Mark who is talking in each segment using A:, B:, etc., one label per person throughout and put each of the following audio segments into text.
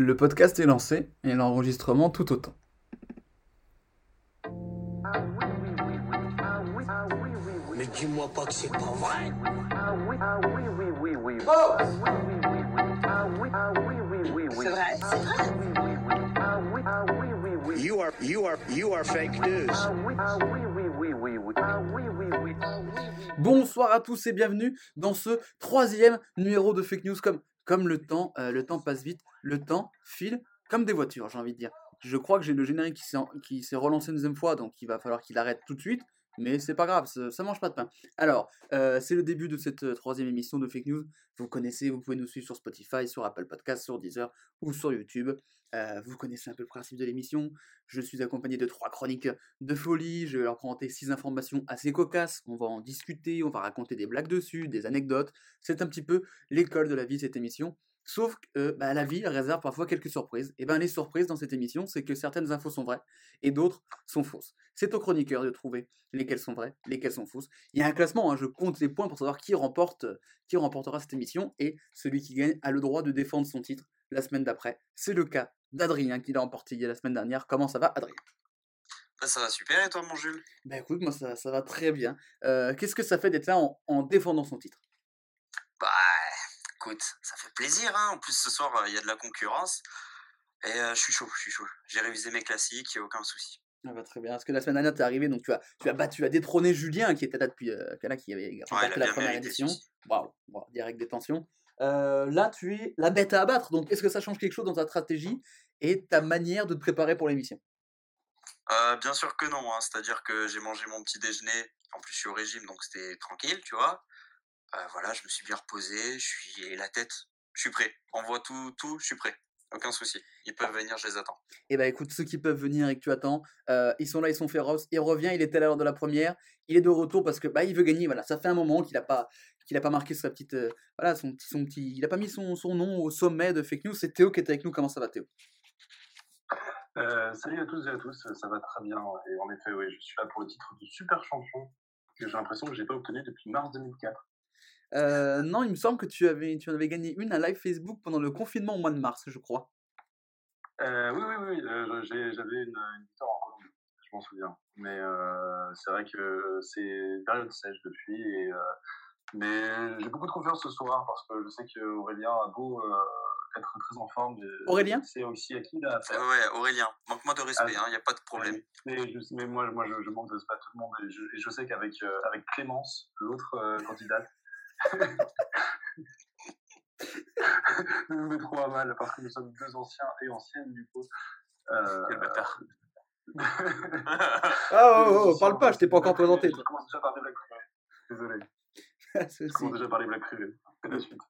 A: Le podcast est lancé et l'enregistrement tout autant.
B: Mais dis-moi pas que c'est pas vrai.
C: C'est vrai, c'est vrai.
B: You are, you are, you are fake news.
A: Bonsoir à tous et bienvenue dans ce troisième numéro de Fake News. Comme, comme le temps, euh, le temps passe vite, le temps file comme des voitures, j'ai envie de dire. Je crois que j'ai le générique qui s'est, relancé une deuxième fois, donc il va falloir qu'il arrête tout de suite. Mais c'est pas grave, ça, ça mange pas de pain. Alors, euh, c'est le début de cette euh, troisième émission de Fake News. Vous connaissez, vous pouvez nous suivre sur Spotify, sur Apple Podcasts, sur Deezer ou sur YouTube. Euh, vous connaissez un peu le principe de l'émission. Je suis accompagné de trois chroniques de folie. Je vais leur présenter six informations assez cocasses. On va en discuter, on va raconter des blagues dessus, des anecdotes. C'est un petit peu l'école de la vie, cette émission. Sauf que euh, bah, la vie réserve parfois quelques surprises. Et bien les surprises dans cette émission, c'est que certaines infos sont vraies et d'autres sont fausses. C'est aux chroniqueurs de trouver lesquelles sont vraies, lesquelles sont fausses. Il y a un classement, hein, je compte les points pour savoir qui, remporte, qui remportera cette émission et celui qui gagne a le droit de défendre son titre la semaine d'après. C'est le cas d'Adrien qui l'a y a la semaine dernière. Comment ça va Adrien?
D: Bah, ça va super et toi mon Jules?
A: Ben écoute, moi ça, ça va très bien. Euh, Qu'est-ce que ça fait d'être là en, en défendant son titre?
D: Bah écoute, ça fait plaisir hein. En plus ce soir euh, il y a de la concurrence. Et euh, je suis chaud, je suis chaud. J'ai révisé mes classiques, il a aucun souci.
A: Ah bah, très bien, parce que la semaine dernière, tu es arrivé, donc tu as, tu as battu, tu as détrôné Julien, qui était là depuis, là, qui avait remporté la première édition. Waouh, wow, direct des tensions. Là, tu es la bête à abattre, donc est-ce que ça change quelque chose dans ta stratégie et ta manière de te préparer pour l'émission?
D: Bien sûr que non, hein. c'est-à-dire que j'ai mangé mon petit déjeuner. En plus je suis au régime donc c'était tranquille, tu vois. Voilà, je me suis bien reposé, je suis la tête, je suis prêt. Envoie tout, tout, je suis prêt. Aucun souci. Ils peuvent venir, je les attends.
A: Eh ben écoute, ceux qui peuvent venir et que tu attends, euh, ils sont là, ils sont féroces. Il revient, il était à l'heure de la première, il est de retour parce que bah il veut gagner. Voilà, ça fait un moment qu'il a pas qu'il a pas marqué sa petite euh, voilà son petit son petit, il a pas mis son, son nom au sommet de fake news. C'est Théo qui est avec nous. Comment ça va Théo?
E: Euh, salut à tous et à tous, ça va très bien. Et en effet, oui, je suis là pour le titre de super champion que j'ai l'impression que j'ai pas obtenu depuis mars 2004.
A: Euh, Non, il me semble que tu avais tu en avais gagné une à live Facebook pendant le confinement au mois de mars, je crois.
E: Euh, oui, oui, oui, euh, j'ai- j'avais une, une victoire en Colombie, je m'en souviens. Mais euh, c'est vrai que c'est période sèche depuis. Et, euh, mais j'ai beaucoup de confiance ce soir parce que je sais qu'Aurélien a beau euh, être très en forme.
A: Aurélien?
E: C'est aussi à qui a
D: Ouais, Aurélien, manque-moi de respect,
E: Ah,
D: il n'y a pas de problème.
E: Mais, je, mais moi, moi je, je manque de respect à tout le monde et je, et je sais qu'avec euh, avec Clémence, l'autre euh, candidate, nous nous mettrons à mal parce que nous sommes deux anciens et anciennes du coup. Euh,
D: Quel bâtard.
A: Ah oh, oh, oh, parle pas, je t'ai pas encore présenté.
E: Je commence déjà par les blagues. Désolé. Je commence déjà par les blagues privées.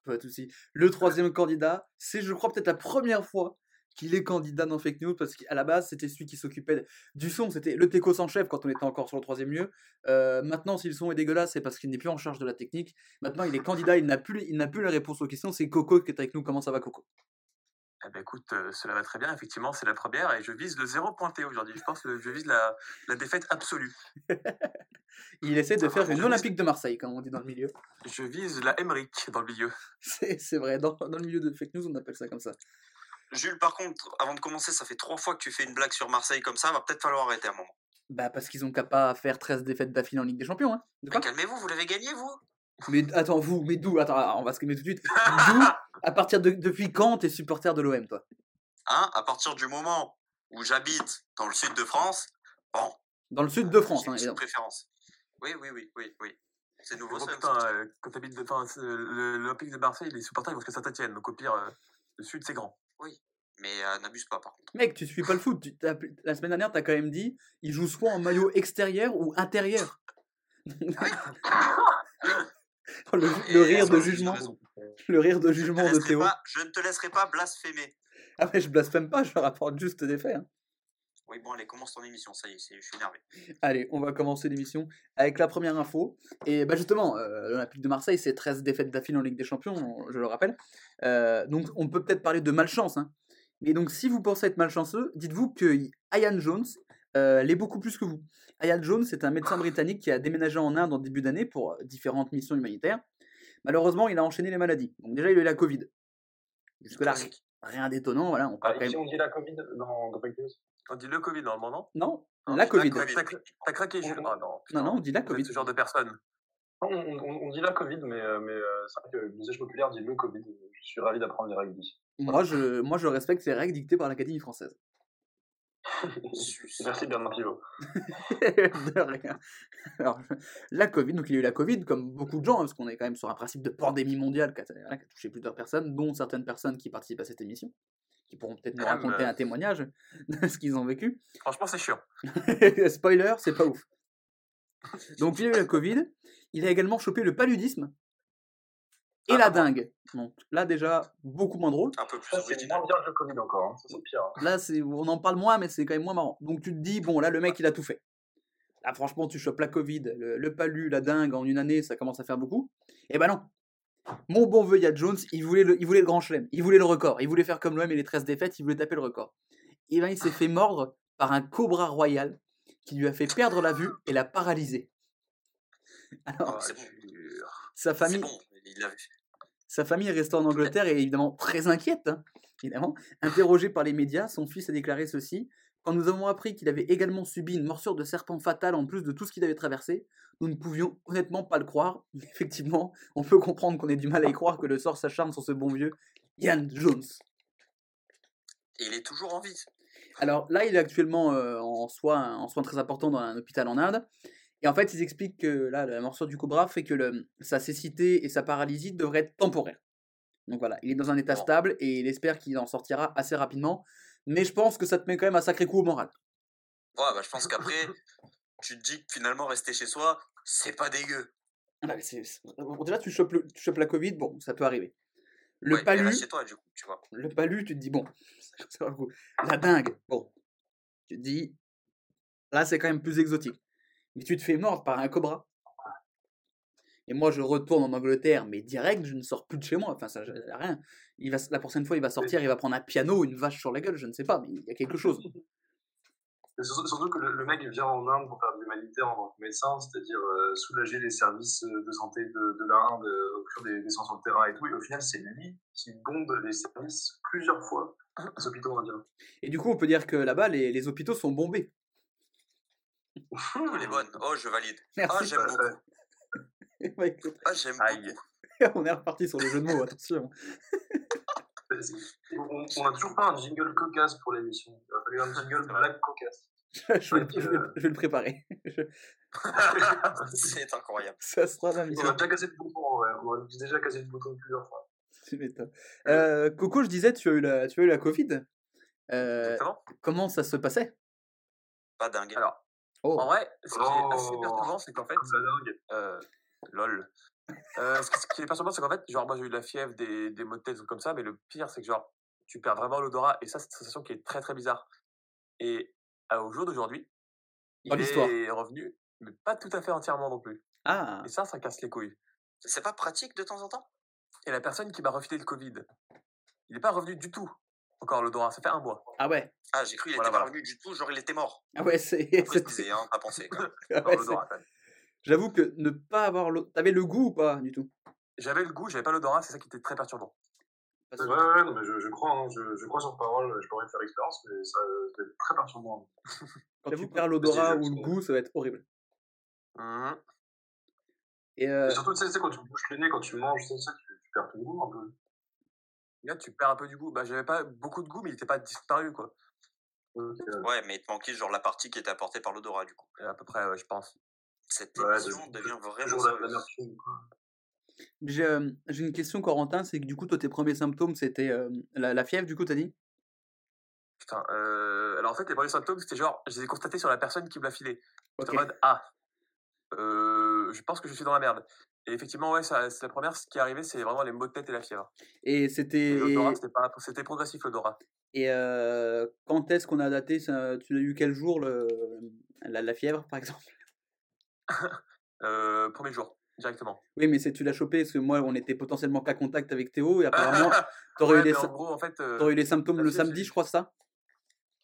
A: Pas de souci. Le troisième candidat, c'est je crois peut-être la première fois qu'il est candidat dans Fake News parce qu'à la base c'était celui qui s'occupait du son, c'était le techos en chef quand on était encore sur le troisième lieu. Euh, maintenant si le son est dégueulasse c'est parce qu'il n'est plus en charge de la technique. Maintenant il est candidat, il n'a plus, il n'a plus la réponse aux questions. C'est Coco qui est avec nous. Comment ça va Coco?
F: Eh ben écoute, euh, cela va très bien. Effectivement, c'est la première et je vise le zéro pointé aujourd'hui. Je pense que je vise la, la défaite absolue.
A: Il essaie de faire une Olympique de Marseille comme on dit dans le milieu.
F: Je vise la Emmerich dans le milieu.
A: C'est c'est vrai, dans, dans le milieu de Fake News on appelle ça comme ça.
D: Jules, par contre, avant de commencer, ça fait trois fois que tu fais une blague sur Marseille comme ça, va peut-être falloir arrêter un moment.
A: Bah parce qu'ils ont qu'à pas faire 13 défaites d'affilée en Ligue des Champions. Hein. De
D: Mais
A: quoi?
D: calmez-vous, vous l'avez gagné, vous?
A: Mais attends, vous, mais d'où? Attends, on va se calmer tout de suite. D'où? À partir de depuis quand t'es supporter de l'OM, toi?
D: Hein? À partir du moment où j'habite dans le sud de France, bon,
A: Dans le sud de France,
D: j'ai
A: hein,
D: une préférence. Oui, oui, oui, oui, oui. C'est nouveau,
F: Bon,
D: ça.
F: putain, euh, quand t'habites l'Olympique de Marseille, les supporters ils vont jusqu'à Saint-Etienne. Donc au pire, euh, le sud c'est grand.
D: Mais euh, n'abuse pas, par contre.
A: Mec, tu suis pas le foot. Tu la semaine dernière, t'as quand même dit, il joue soit en maillot extérieur ou intérieur. Oh, le, rire de jugement, le rire de jugement de Théo.
D: pas- je ne te laisserai pas blasphémer.
A: Ah mais je blasphème pas, je rapporte juste des faits. hein.
D: Oui, bon, allez, commence ton émission, ça y est, je suis énervé.
A: Allez, on va commencer l'émission avec la première info. Et bah justement, euh, l'Olympique de Marseille, c'est 13 défaites d'affilée en Ligue des Champions, je le rappelle. Euh, donc on peut peut-être parler de malchance. Hein. Mais donc si vous pensez être malchanceux, dites-vous que Ian Jones euh, l'est beaucoup plus que vous. Ian Jones, c'est un médecin britannique qui a déménagé en Inde en début d'année pour différentes missions humanitaires. Malheureusement, il a enchaîné les maladies. Donc déjà, il a eu la Covid. Jusque-là, rien d'étonnant, voilà, on
E: Ah,
A: parle quand même...
E: on dit la Covid dans, Fake News.
F: On dit le Covid normalement, non?
A: Non,
F: Non,
A: la Covid.
F: T'as craqué, Jules Ah non,
A: Non, on dit la Covid.
F: ce genre de personne.
E: On, on- on dit la Covid, mais, euh, mais euh, c'est vrai que l'usage populaire dit le Covid. Je suis ravi d'apprendre les règles d'ici.
A: Moi, je, moi, je respecte ces règles dictées par l'Académie française.
E: Merci Bernard Pivot.
A: de rien. Alors, la Covid, donc il y a eu la Covid, comme beaucoup de gens, hein, parce qu'on est quand même sur un principe de pandémie mondiale qui a, voilà, qui a touché plusieurs personnes, dont certaines personnes qui participent à cette émission, qui pourront peut-être nous
F: Même,
A: raconter
F: euh,
A: un témoignage de ce qu'ils ont vécu.
F: Franchement, c'est chiant.
A: Spoiler, c'est pas ouf. Donc il a eu la Covid, il a également chopé le paludisme et
F: Ah,
A: la
F: ah
A: dingue. Donc là déjà beaucoup moins drôle.
D: Un peu plus
E: Ça, c'est moins bien que le Covid encore. hein. C'est pire. hein.
A: Là on en parle moins mais c'est quand même moins marrant. Donc tu te dis bon là le mec il a tout fait. Là franchement tu chopes la Covid, le, le palu, la dingue en une année ça commence à faire beaucoup. Et ben non. Mon bon vieux Yad Jones, il voulait, le, il voulait le grand chelem, il voulait le record, il voulait faire comme l'OM et les 13 défaites, il voulait taper le record. Et ben il s'est fait mordre par un cobra royal qui lui a fait perdre la vue et l'a paralysé. Alors,
F: Oh, dur.
A: sa famille,
D: bon, il
A: sa famille est restée en Angleterre et est évidemment très inquiète. hein, évidemment. Interrogé par les médias, son fils a déclaré ceci. Quand nous avons appris qu'il avait également subi une morsure de serpent fatale en plus de tout ce qu'il avait traversé, nous ne pouvions honnêtement pas le croire. Effectivement, on peut comprendre qu'on ait du mal à y croire que le sort s'acharne sur ce bon vieux Ian Jones.
D: Et il est toujours en vie.
A: Alors là, il est actuellement euh, en, soins, en soins très importants dans un hôpital en Inde. Et en fait, ils expliquent que là, la morsure du cobra fait que le- sa cécité et sa paralysie devraient être temporaires. Donc voilà, il est dans un état stable et il espère qu'il en sortira assez rapidement. Mais je pense que ça te met quand même un sacré coup au moral.
D: Ouais, bah, je pense qu'après, tu te dis que finalement, rester chez soi, c'est pas dégueu.
A: Ah, mais bon, déjà, tu chopes, le- tu chopes la Covid, bon, ça peut arriver. Le
D: Ouais,
A: palu,
D: reste chez toi, du coup, tu vois.
A: le palu, tu te dis, bon, ça coup. La dingue, bon, tu te dis, là, c'est quand même plus exotique. Mais tu te fais mordre par un cobra. Et moi, je retourne en Angleterre, mais direct, je ne sors plus de chez moi. Enfin, ça, je- rien. Il va, la prochaine fois, il va sortir, il va prendre un piano, une vache sur la gueule, je ne sais pas, mais il y a quelque chose.
E: Surtout, que le, mec vient en Inde pour faire de l'humanitaire en tant que médecin, c'est-à-dire euh, soulager les services euh, de santé de, de l'Inde, euh, offrir des, des soins sur le terrain et tout. Et au final, c'est lui qui bonde les services plusieurs fois aux hôpitaux indiens.
A: Et du coup, on peut dire que là-bas, les, les hôpitaux sont bombés.
D: Elle est bonne. Oh, je valide. Ah,
A: Merci.
D: j'aime beaucoup.
A: Bah, écoute,
D: Ah, j'aime
A: on est reparti sur le jeu de mots, attention.
E: On, on a toujours pas un jingle cocasse pour l'émission. Il va falloir un jingle
F: C'est
E: black cocasse.
A: je, vais,
E: Ok,
A: je vais-
E: euh.
A: je vais le préparer. Je-
D: c'est incroyable.
A: ça sera la
E: On
A: mission.
E: a déjà cassé le bouton, ouais. On a déjà cassé le bouton plusieurs fois.
A: Tu m'étonnes. Euh, Coco, je disais, tu as eu la, tu as eu la Covid. Euh, comment ça se passait?
D: Pas dingue.
F: Alors,
A: Oh,
F: en vrai, ce qui est assez
E: Oh.
F: perturbant, c'est qu'en fait, euh, lol. Euh, ce, qui, est perturbant, c'est qu'en fait, genre, moi j'ai eu de la fièvre, des, des maux de tête, des trucs comme ça, mais le pire, c'est que genre, tu perds vraiment l'odorat, et ça, c'est une sensation qui est très très bizarre. Et à- au jour d'aujourd'hui, il est revenu, mais pas tout à fait entièrement non plus.
A: Ah,
F: Et ça, ça casse les couilles.
D: C'est pas pratique de temps en temps?
F: Et la personne qui m'a refilé le Covid, il n'est pas revenu du tout. Encore l'odorat, ça fait un mois.
A: ah ouais.
D: Ah, j'ai cru qu'il
F: Voilà,
D: était pas revenu du tout, genre il était mort.
A: Ah ouais, c'est.
D: Hein, à penser. quoi.
A: ah ouais, J'avoue que ne pas avoir l'eau. T'avais le goût ou pas du tout?
F: J'avais le goût, j'avais pas l'odorat, c'est ça qui était très perturbant.
E: Ouais, ouais, non, mais je, je crois, hein, je, je crois sur parole, je pourrais faire l'expérience, mais ça être très perturbant.
A: Quand
E: J'avoue
A: tu
E: que-
A: perds l'odorat ou le goût, ça va être horrible.
F: Mhm.
A: Et euh,
E: Et surtout, tu sais, tu sais, quand tu bouges le nez, quand tu manges, tu, sais, ça, tu, tu perds ton goût un peu.
F: Là, tu perds un peu du goût. Bah, j'avais pas beaucoup de goût, mais il était pas disparu, quoi.
E: Euh,
D: Ouais, mais il te manquait genre la partie qui était apportée par l'odorat, du coup.
F: Et à peu près, ouais, je pense.
D: Cette émission
E: de-
D: devient vraiment sérieuse.
A: j'ai euh, une question, Corentin. C'est que du coup, toi, tes premiers symptômes, c'était euh, la, la fièvre, du coup, t'as dit?
F: Putain, euh... alors en fait, les premiers symptômes, c'était genre, je les ai constatés sur la personne qui me l'a filé. J'étais en mode, ah, euh, je pense que je suis dans la merde. Et effectivement, ouais, ça- c'est la première, ce qui est arrivé, c'est vraiment les maux de tête et la fièvre.
A: Et c'était.
F: L'odorat, c'était pas, c'était progressif l'odorat.
A: et, euh, quand est-ce qu'on a daté ça Tu l'as eu quel jour, le, la, la fièvre, par exemple?
F: Euh, premier jour, directement.
A: Oui, mais c'est tu l'as chopé parce que moi, on était potentiellement cas contact avec Théo et apparemment, t'aurais
F: Ouais,
A: eu, les
F: mais en
A: sy-
F: gros, en fait, euh,
A: t'aurais eu les symptômes
F: la
A: le samedi, je crois, ça?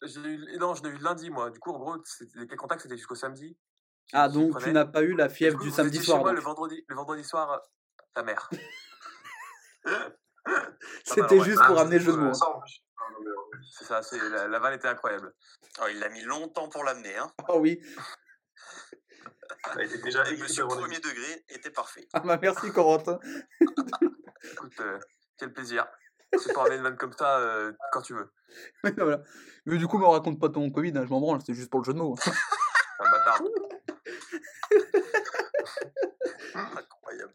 F: J'ai eu, non, je l'ai eu lundi, moi. Du coup, en gros, les cas contacts, c'était jusqu'au samedi.
A: Ah, donc tu n'as pas eu la fièvre
F: coup,
A: du samedi
F: chez
A: soir.
F: moi le vendredi, le vendredi soir, ta mère.
A: C'était
F: ouais.
A: juste pour amener le jeu de mots. hein.
E: Ah, mais, euh,
F: C'est ça, c'est, la, la vanne était incroyable.
D: Oh, il a mis longtemps pour l'amener. Hein.
A: Ah oui.
E: Ça a été déjà
D: Et monsieur
E: avant
D: premier degré était parfait.
A: Ah bah merci Corentin.
F: Écoute, euh, quel plaisir. C'est pour amener une vanne comme ça euh, quand tu veux.
A: Ouais, voilà. Mais du coup, me raconte pas ton Covid, hein, je m'en branle, c'était juste pour le jeu de mots.
F: C'est un bâtard.
D: Incroyable.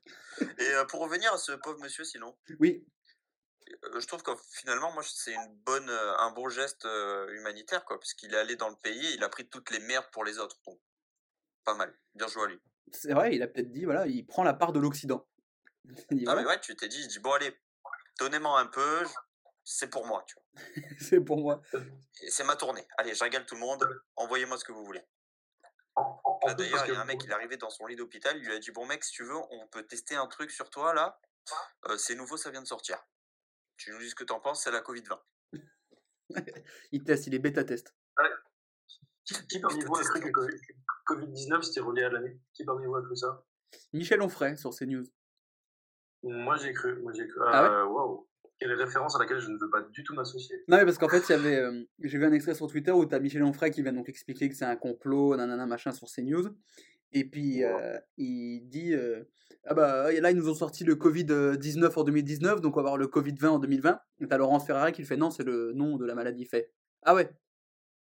D: Et euh, pour revenir à ce pauvre monsieur, sinon,
A: Oui,
D: euh, je trouve que finalement, moi, c'est une bonne, euh, un bon geste humanitaire, quoi, parce qu'il est allé dans le pays, et il a pris toutes les merdes pour les autres. Donc, pas mal. Bien joué à lui.
A: c'est vrai, il a peut-être dit, voilà, il prend la part de l'Occident.
D: Ah,
A: voilà,
D: mais ouais, tu t'es dit, il dit, bon, allez, donnez-moi un peu, c'est pour moi, tu vois.
A: c'est pour moi.
D: C'est ma tournée. Allez, je régale tout le monde, envoyez-moi ce que vous voulez. Là, d'ailleurs, il y a un mec, il est arrivé dans son lit d'hôpital, il lui a dit Bon, mec, si tu veux, on peut tester un truc sur toi là. Euh, c'est nouveau, ça vient de sortir. Tu nous dis ce que t'en penses, c'est la Covid-20.
A: Il teste, il est bêta-test.
E: Qui, parmi vous a cru que Covid- Covid-19 c'était relié à l'année? Qui parmi vous a cru ça?
A: Michel Onfray sur CNews.
E: Moi j'ai cru. Moi j'ai cru.
A: Ah ouais?
E: Euh, Waouh. Quelle référence à laquelle je ne veux pas du tout m'associer.
A: Non, mais parce qu'en fait, il y avait, euh, j'ai vu un extrait sur Twitter où tu as Michel Onfray qui vient donc expliquer que c'est un complot, nanana, machin, sur CNews. Et puis, euh, il dit euh, Ah bah là, ils nous ont sorti le Covid-19 en 2019, donc on va avoir le Covid-20 en 2020. Et t'as Laurence Ferrari qui le fait Non, c'est le nom de la maladie. Fait Ah ouais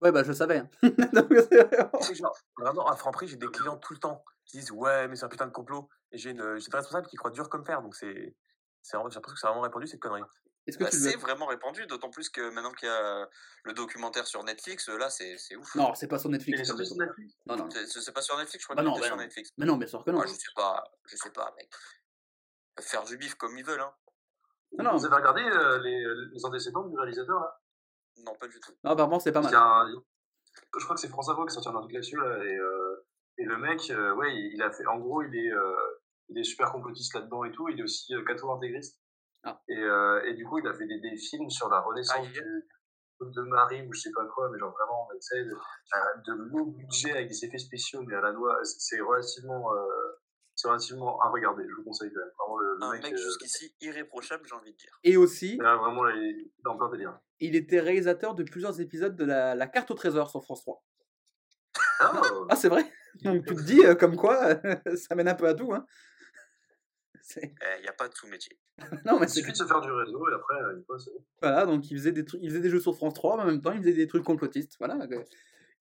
A: Ouais, bah je savais. hein. Donc, c'est
F: genre, vraiment, à Franprix, j'ai des clients tout le temps qui disent Ouais, mais c'est un putain de complot. Et j'ai une, j'ai une responsable qui croit dur comme fer. Donc, c'est. c'est vraiment- J'ai l'impression que c'est vraiment répandu cette connerie.
A: Est-ce que
D: Bah,
A: tu
D: c'est vraiment répandu, d'autant plus que maintenant qu'il y a le documentaire sur Netflix, là, c'est c'est ouf.
A: Non, c'est pas sur Netflix.
E: est sorti
A: ça,
E: sur
A: mais-
E: Netflix?
A: Non, non.
D: C'est c'est pas sur Netflix, je crois
A: Bah non, bah
D: sur
A: non.
D: Netflix.
A: Mais non, bien sûr que non.
D: Ah, je sais pas, je sais pas, mec. Faire du bif comme ils veulent, hein.
A: Non, non.
E: Vous avez regardé euh, les, les antécédents du réalisateur là?
D: Non, pas du tout.
A: Non, apparemment, c'est pas mal.
E: un- Je crois que c'est France Info qui a sorti un article là-dessus là, et, euh, et le mec, euh, ouais, il, il a fait. En gros, il est, euh, il est super complotiste là-dedans et tout. Il est aussi euh, catho-intégriste.
A: Ah.
E: Et, et du coup, il a fait des, des films sur la renaissance
D: Aïe.
E: du, de Marie ou je sais pas quoi, mais genre vraiment, tu sais, de, euh, de lourd budget avec des effets spéciaux, mais à la noix, c'est- c'est relativement, euh, c'est relativement à regarder. Je vous conseille quand même. Vraiment le, le
D: Un
E: mec,
D: mec
E: euh,
D: jusqu'ici irréprochable, j'ai envie de dire.
A: Et aussi,
E: là, vraiment, là, il est dans plein délire.
A: il était réalisateur de plusieurs épisodes de la, la carte au trésor sur France 3.
E: Ah,
A: Ah, c'est vrai Donc tu te dis, euh, comme quoi, ça mène un peu à tout. Hein. C'est-
D: Il n'y a pas de sous-métier.
A: Non, mais
E: il
A: c'est
E: suffit de se faire du réseau et après, euh, une fois, c'est bon.
A: Voilà, donc il faisait, des trucs, il faisait des jeux sur France 3, mais en même temps, il faisait des trucs complotistes. Voilà. euh,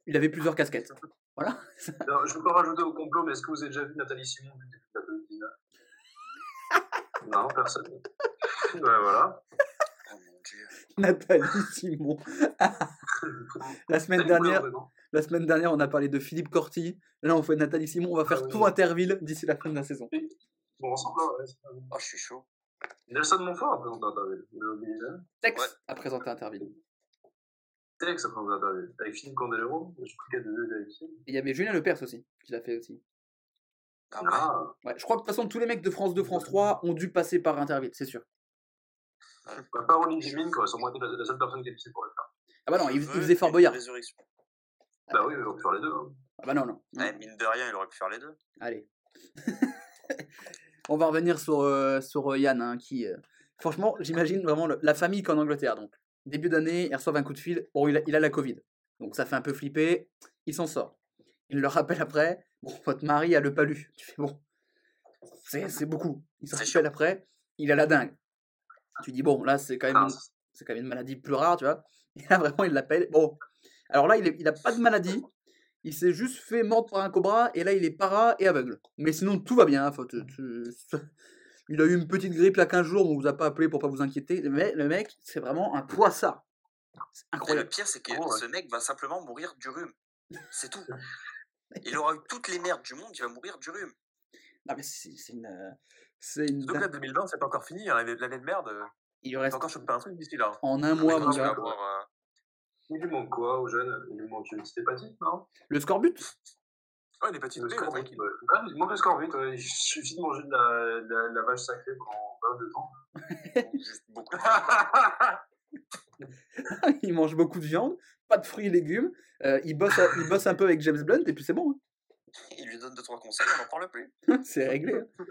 A: Il avait plusieurs casquettes. Voilà.
E: Alors, je peux pas rajouter au complot, mais est-ce que vous avez déjà vu Nathalie Simon du début de la Covid-19 Non, personne. ouais, voilà.
D: Oh mon dieu.
A: Nathalie Simon. la, semaine dernière, la semaine dernière, on a parlé de Philippe Corti. Là, on fait Nathalie Simon. On va faire
E: Ah oui.
A: tout Interville d'ici la fin de la saison.
E: Bon, ensemble, ouais.
D: Oh, je suis chaud.
E: Nelson Montfort a présenté Interville.
A: Tex
D: Ouais.
A: a présenté Interville.
E: Tex a présenté Interville. Avec Philippe Candelero. Je deux il.
A: Et il y avait Julien Lepers aussi, qui l'a fait aussi.
D: Ah ouais.
E: Ah,
A: Ouais, je crois que de toute façon, tous les mecs de France 2, France 3 ont dû passer par Interville, c'est sûr.
E: bah, pas Olivier Mine, quoi. Aurait été la, la seule personne qui a décidé pour le faire.
A: Ah bah non, il, il faisait Fort Boyard.
D: Résurrection.
E: Bah oui, on peut faire les deux. Hein.
A: Ah bah non, non.
D: Ouais, mine de rien, il aurait pu faire les deux.
A: Allez. On va revenir sur, euh, sur euh, Yann, hein, qui... euh, Franchement, j'imagine vraiment le- la famille qu'en Angleterre. Donc, début d'année, ils reçoivent un coup de fil. Bon, il a, il a la Covid. Donc, ça fait un peu flipper. Il s'en sort. Il le rappelle après. Bon, votre mari a le palu. Tu fais bon. C'est beaucoup. Il se rappelle après. Il a la dingue. Tu dis, bon, là, c'est quand même
E: Ah,
A: une, c'est quand même une maladie plus rare, tu vois. Et là, vraiment, il l'appelle. Bon. Alors là, il, est- il a pas de maladie. Il s'est juste fait mordre par un cobra et là il est para et aveugle. Mais sinon tout va bien. faut te- te- Il a eu une petite grippe il y a 15 jours, on vous a pas appelé pour pas vous inquiéter. Mais le mec, c'est vraiment un poissard. C'est
D: Et le
A: incroyable.
D: pire, c'est que
E: Oh, ouais.
D: ce mec va simplement mourir du rhume. C'est tout. Il aura eu toutes les merdes du monde, il va mourir du rhume.
A: Non, mais c'est c'est une. euh, C'est une.
F: Donc là, 2020, c'est pas encore fini. hein, L'année l'année de merde, euh,
A: Il reste
F: encore choper un truc d'ici là.
A: en un mois, mon gars.
D: euh,
E: Il lui manque quoi aux jeunes? Il lui manque une petite hépatite, non?
A: Le scorbut?
F: Ouais, des petites
E: Le
F: B, ouais,
E: scorbut,
F: tranquille.
E: ouais. Ah, il manque le scorbut. ouais. Il suffit de manger de la, de la, de la vache sacrée pendant pas de temps.
D: juste beaucoup.
A: il mange beaucoup de viande, pas de fruits et légumes. euh, il, bosse à- il bosse un peu avec James Blunt et puis c'est bon.
D: Il lui donne deux trois conseils, on n'en parle plus.
A: hein. c'est réglé. hein.
E: Je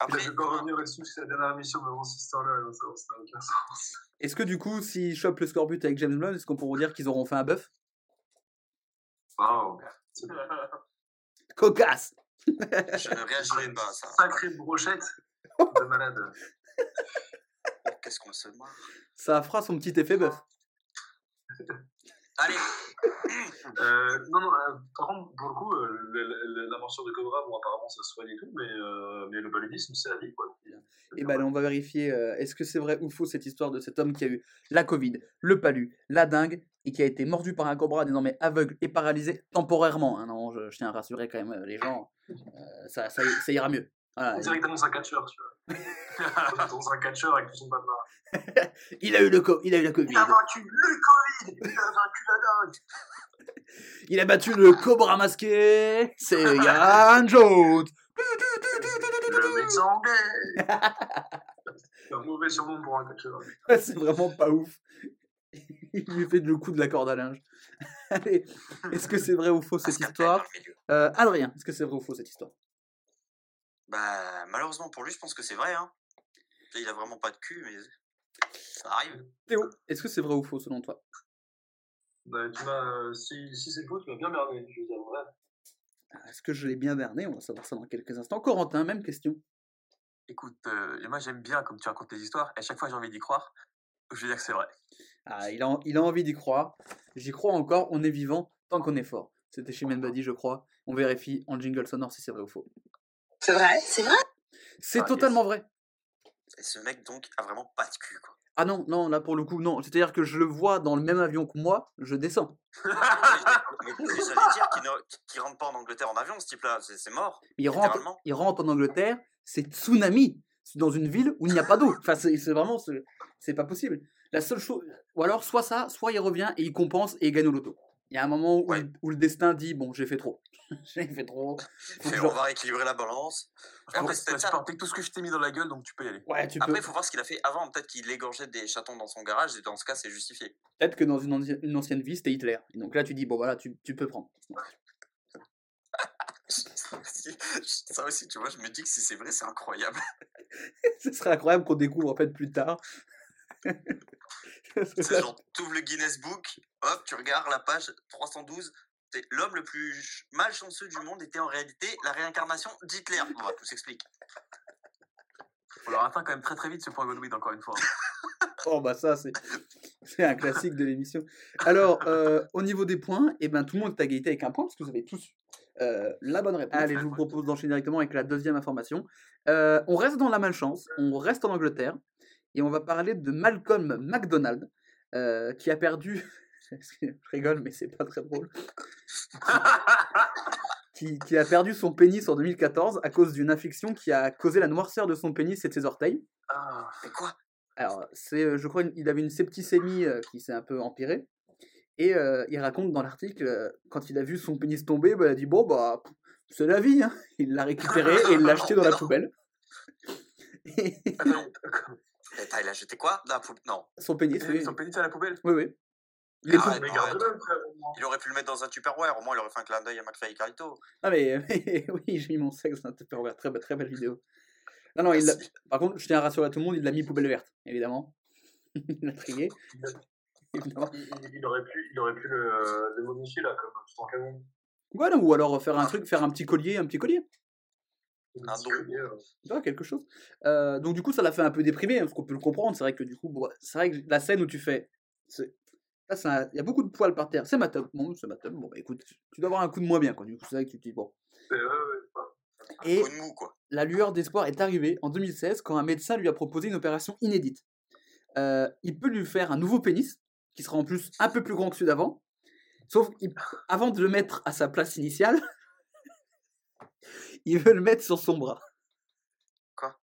D: Après,
E: ne vais pas revenir là-dessus, c'est la dernière émission, mais bon, cette histoire-là, ça n'a aucun sens.
A: Est-ce que du coup, s'ils chopent le scorbut avec James Bond, est-ce qu'on pourrait dire qu'ils auront fait un
E: c'est une
A: Cocasse
D: je ne réagirai pas à ça.
E: sacrée brochette de malade.
D: Qu'est-ce qu'on se marre
A: Ça fera son petit effet bœuf.
D: Allez,
E: Euh, non, non, euh, par contre, pour le coup, euh, le- le- la morsure de cobra, bon, apparemment, ça se soigne et tout, mais, euh, mais le paludisme, c'est la vie, quoi.
A: Et ben, allez, on va vérifier euh, est-ce que c'est vrai ou faux cette histoire de cet homme qui a eu la Covid, le palu, la dingue et qui a été mordu par un cobra, désormais aveugle et paralysé temporairement. hein. non, je, je tiens à rassurer quand même euh, les gens, euh, ça, ça, y- ça ira mieux. Voilà,
E: On dirait que dans un catcheur, tu vois. dans un catcheur avec tout son papa.
A: il a eu le co- il a eu la Covid.
E: Il a vaincu le Covid Il a vaincu la dingue
A: Il a battu le cobra masqué. C'est Yann Jones.
E: Le médecin anglais C'est un mauvais surnom pour un catcheur.
A: C'est vraiment pas ouf. Il lui fait le coup de la corde à linge. Allez, est-ce que c'est vrai ou faux cette
D: Pascal
A: histoire? Euh, Adrien, est-ce que c'est vrai ou faux cette histoire?
D: Bah, malheureusement pour lui, je pense que c'est vrai. Hein. Il a vraiment pas de cul, mais ça arrive.
A: Théo, est-ce que c'est vrai ou faux selon toi?
E: Bah, tu m'as, euh, si, si c'est faux, tu m'as bien berné, je veux dire, vrai.
A: Ah, Est-ce que je l'ai bien berné? On va savoir ça dans quelques instants. Corentin, même question.
F: Écoute, euh, moi j'aime bien comme tu racontes tes histoires, et à chaque fois j'ai envie d'y croire. Je veux dire que c'est vrai.
A: Ah, il, a, il a envie d'y croire. J'y crois encore. On est vivant tant qu'on est fort. C'était chez Badi, je crois. On vérifie en jingle sonore si c'est vrai ou faux.
C: C'est vrai, c'est vrai.
A: C'est
F: Ah,
A: totalement vrai.
D: Et ce mec, donc, a vraiment pas de cul, quoi.
A: Ah non, non, là pour le coup, non. C'est-à-dire que je le vois dans le même avion que moi, je descends.
D: mais mais j'allais dire qu'il ne- qu'il rentre pas en Angleterre en avion, ce type-là. C'est c'est mort.
A: Il rentre, il rentre en Angleterre, c'est tsunami. C'est dans une ville où il n'y a pas d'eau. Enfin, c'est vraiment, c'est pas possible. La seule chose, ou alors soit ça, soit il revient et il compense et il gagne au loto. Il y a un moment où,
D: Ouais.
A: où le destin dit bon, j'ai fait trop, j'ai fait trop. Je-
D: on va rééquilibrer la balance.
F: Après,
D: Après, c'est ça.
F: tout ce que je t'ai mis dans la gueule, donc tu peux y aller.
A: Ouais, tu peux.
D: Après, il faut voir ce qu'il a fait avant. Peut-être qu'il égorgeait des chatons dans son garage, et dans ce cas, c'est justifié.
A: Peut-être que dans une, anci- une ancienne vie, c'était Hitler. Et donc là, tu dis bon voilà, tu, tu peux prendre.
D: ça aussi, tu vois, je me dis que si c'est vrai, c'est incroyable.
A: Ce serait incroyable qu'on découvre en fait plus tard.
D: C'est genre, tu ouvres le Guinness Book, hop, tu regardes la page 312. c'est L'homme le plus ch- malchanceux du monde était en réalité la réincarnation d'Hitler. On va tout s'explique.
F: On leur atteint quand même très très vite ce point Godwin, encore une fois.
A: Oh bah ça c'est c'est un classique de l'émission. Alors euh, au niveau des points, et ben tout le monde est à égalité avec un point parce que vous avez tous euh, la bonne réponse. Allez, je vous propose d'enchaîner directement avec la deuxième information. Euh, on reste dans la malchance, on reste en Angleterre et on va parler de Malcolm McDonald euh, qui a perdu. Je rigole, mais c'est pas très drôle. qui, qui a perdu son pénis en 2014 à cause d'une infection qui a causé la noirceur de son pénis et de ses orteils.
F: Ah,
D: Mais quoi?
A: Alors, c'est, euh, je crois, une- il avait une septicémie euh, qui s'est un peu empirée. Et euh, il raconte dans l'article, quand il a vu son pénis tomber, bah, il a dit Bon, bah, c'est la vie. hein. Il l'a récupéré et il l'a jeté dans la poubelle. Et
D: il a jeté quoi? Dans la poubelle Non.
A: son pénis, oui.
F: son pénis à la poubelle?
A: Oui, oui. Les
D: Ah, ouais,
E: Mais frère.
D: Il aurait pu le mettre dans un Tupperware, au moins il aurait fait un clin d'œil à McFly et Carlito.
A: Ah, mais oui, j'ai mis mon sexe dans un Tupperware. Très, très belle vidéo. Non, non, il par contre, je tiens à rassurer tout le monde, il l'a mis poubelle verte, évidemment. il l'a trié. Évidemment.
E: Il, il- aurait pu, il aurait pu le, euh, le modifier, là, comme tout en canon.
A: Voilà, ou alors faire un truc, faire un petit collier, un petit collier.
D: Un don.
A: Tu vois, quelque chose. Euh, donc du coup, ça l'a fait un peu déprimer, hein, parce qu'on peut le comprendre. C'est vrai que du coup, bon, c'est vrai que la scène où tu fais, là, un- il y a beaucoup de poils par terre. C'est ma top. Bon, c'est ma top. Bon, bah écoute, tu dois avoir un coup de moins bien, quoi. Du coup, c'est vrai que tu te dis bon.
E: ouais.
A: Et
D: mou, quoi.
A: la lueur d'espoir est arrivée en 2016 quand un médecin lui a proposé une opération inédite. Euh, il peut lui faire un nouveau pénis, qui sera en plus un peu plus grand que celui d'avant. Sauf qu'avant de le mettre à sa place initiale, il veut le mettre sur son bras.
D: Quoi?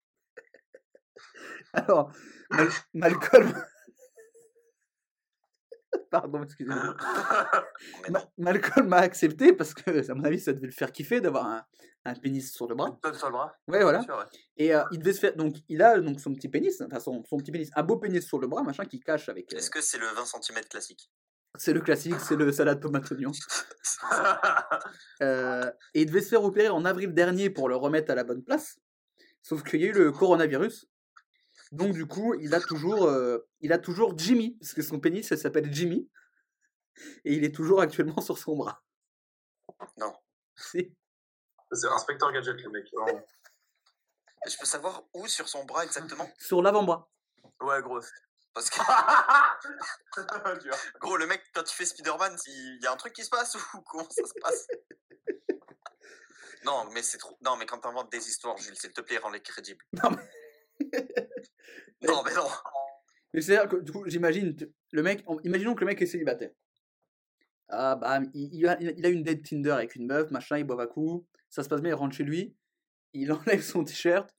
A: Alors, Mal- Malcolm. Pardon, excusez-moi. Ma-
D: non.
A: Malcolm a accepté parce que, à mon avis, ça devait le faire kiffer d'avoir un, un pénis sur le bras.
F: Une sur le bras?
A: Ouais, voilà.
F: Bien sûr, ouais.
A: Et euh, il devait se faire. Donc, il a donc son petit pénis, enfin son, son petit pénis, un beau pénis sur le bras, machin, qui cache avec. euh,
D: Est-ce que c'est le 20 cm classique?
A: C'est le classique, c'est le salade tomate oignon. Euh, et il devait se faire opérer en avril dernier pour le remettre à la bonne place. Sauf qu'il y a eu le coronavirus. Donc du coup, il a toujours, euh, il a toujours Jimmy, parce que son pénis, s'appelle Jimmy. Et il est toujours actuellement sur son bras.
D: Non.
A: Si.
E: C'est Inspecteur Gadget, le mec.
D: je peux savoir où sur son bras exactement?
A: Sur l'avant-bras.
F: Ouais, grosse.
D: Parce que, gros, le mec, quand tu fais Spider-Man, il y a un truc qui se passe ou comment ça se passe? Non, mais c'est trop. Non, mais quand t'inventes des histoires, Jules, s'il te plaît, rends-les crédibles.
A: Non,
D: Non, mais non.
A: Mais c'est-à-dire que du coup, j'imagine, le mec, imaginons que le mec est célibataire. Ah bah, il, il a, il a une date Tinder avec une meuf, machin, il boit à coup, ça se passe bien, il rentre chez lui, il enlève son t-shirt,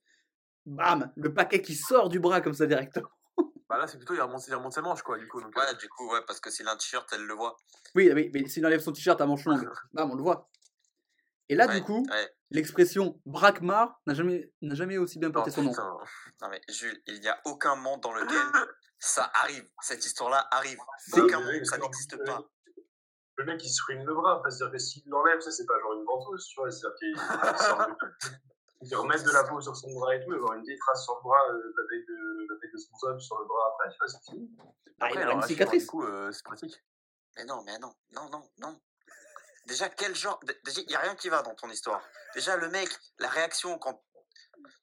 A: bam, le paquet qui sort du bras comme ça directement.
F: Bah là, c'est plutôt, il remonte, il remonte ses manches, quoi, du coup. Donc, euh,
D: Ouais, du coup, ouais, parce que s'il a un t-shirt, elle le voit.
A: Oui, oui, mais s'il enlève son t-shirt à manches longues, bam, on le voit. Et là,
D: Ouais,
A: du coup,
D: ouais.
A: l'expression braquemar n'a jamais, n'a jamais aussi bien porté son nom.
F: putain.
D: Non, mais Jules, il n'y a aucun monde dans lequel ça arrive. Cette histoire-là arrive. Aucun
E: Mais
D: monde, ça n'existe
E: mais-
D: pas.
E: Le mec, il se ruine le bras. C'est-à-dire que s'il l'enlève, ça, c'est pas genre une ventouse, tu vois. C'est-à-dire qu'il il sort de- il remet de la peau sur son bras et tout, il va avoir une vieille trace sur le bras, euh, la taille de, zob sur le bras après, tu vois, c'est fini.
A: Ah, il
F: Après,
A: a
F: alors,
A: une cicatrice.
F: Du coup, euh, c'est pratique.
D: Mais non, mais non, non, non, non. Déjà, quel genre. Déjà, il n'y a rien qui va dans ton histoire. Déjà, le mec, la réaction quand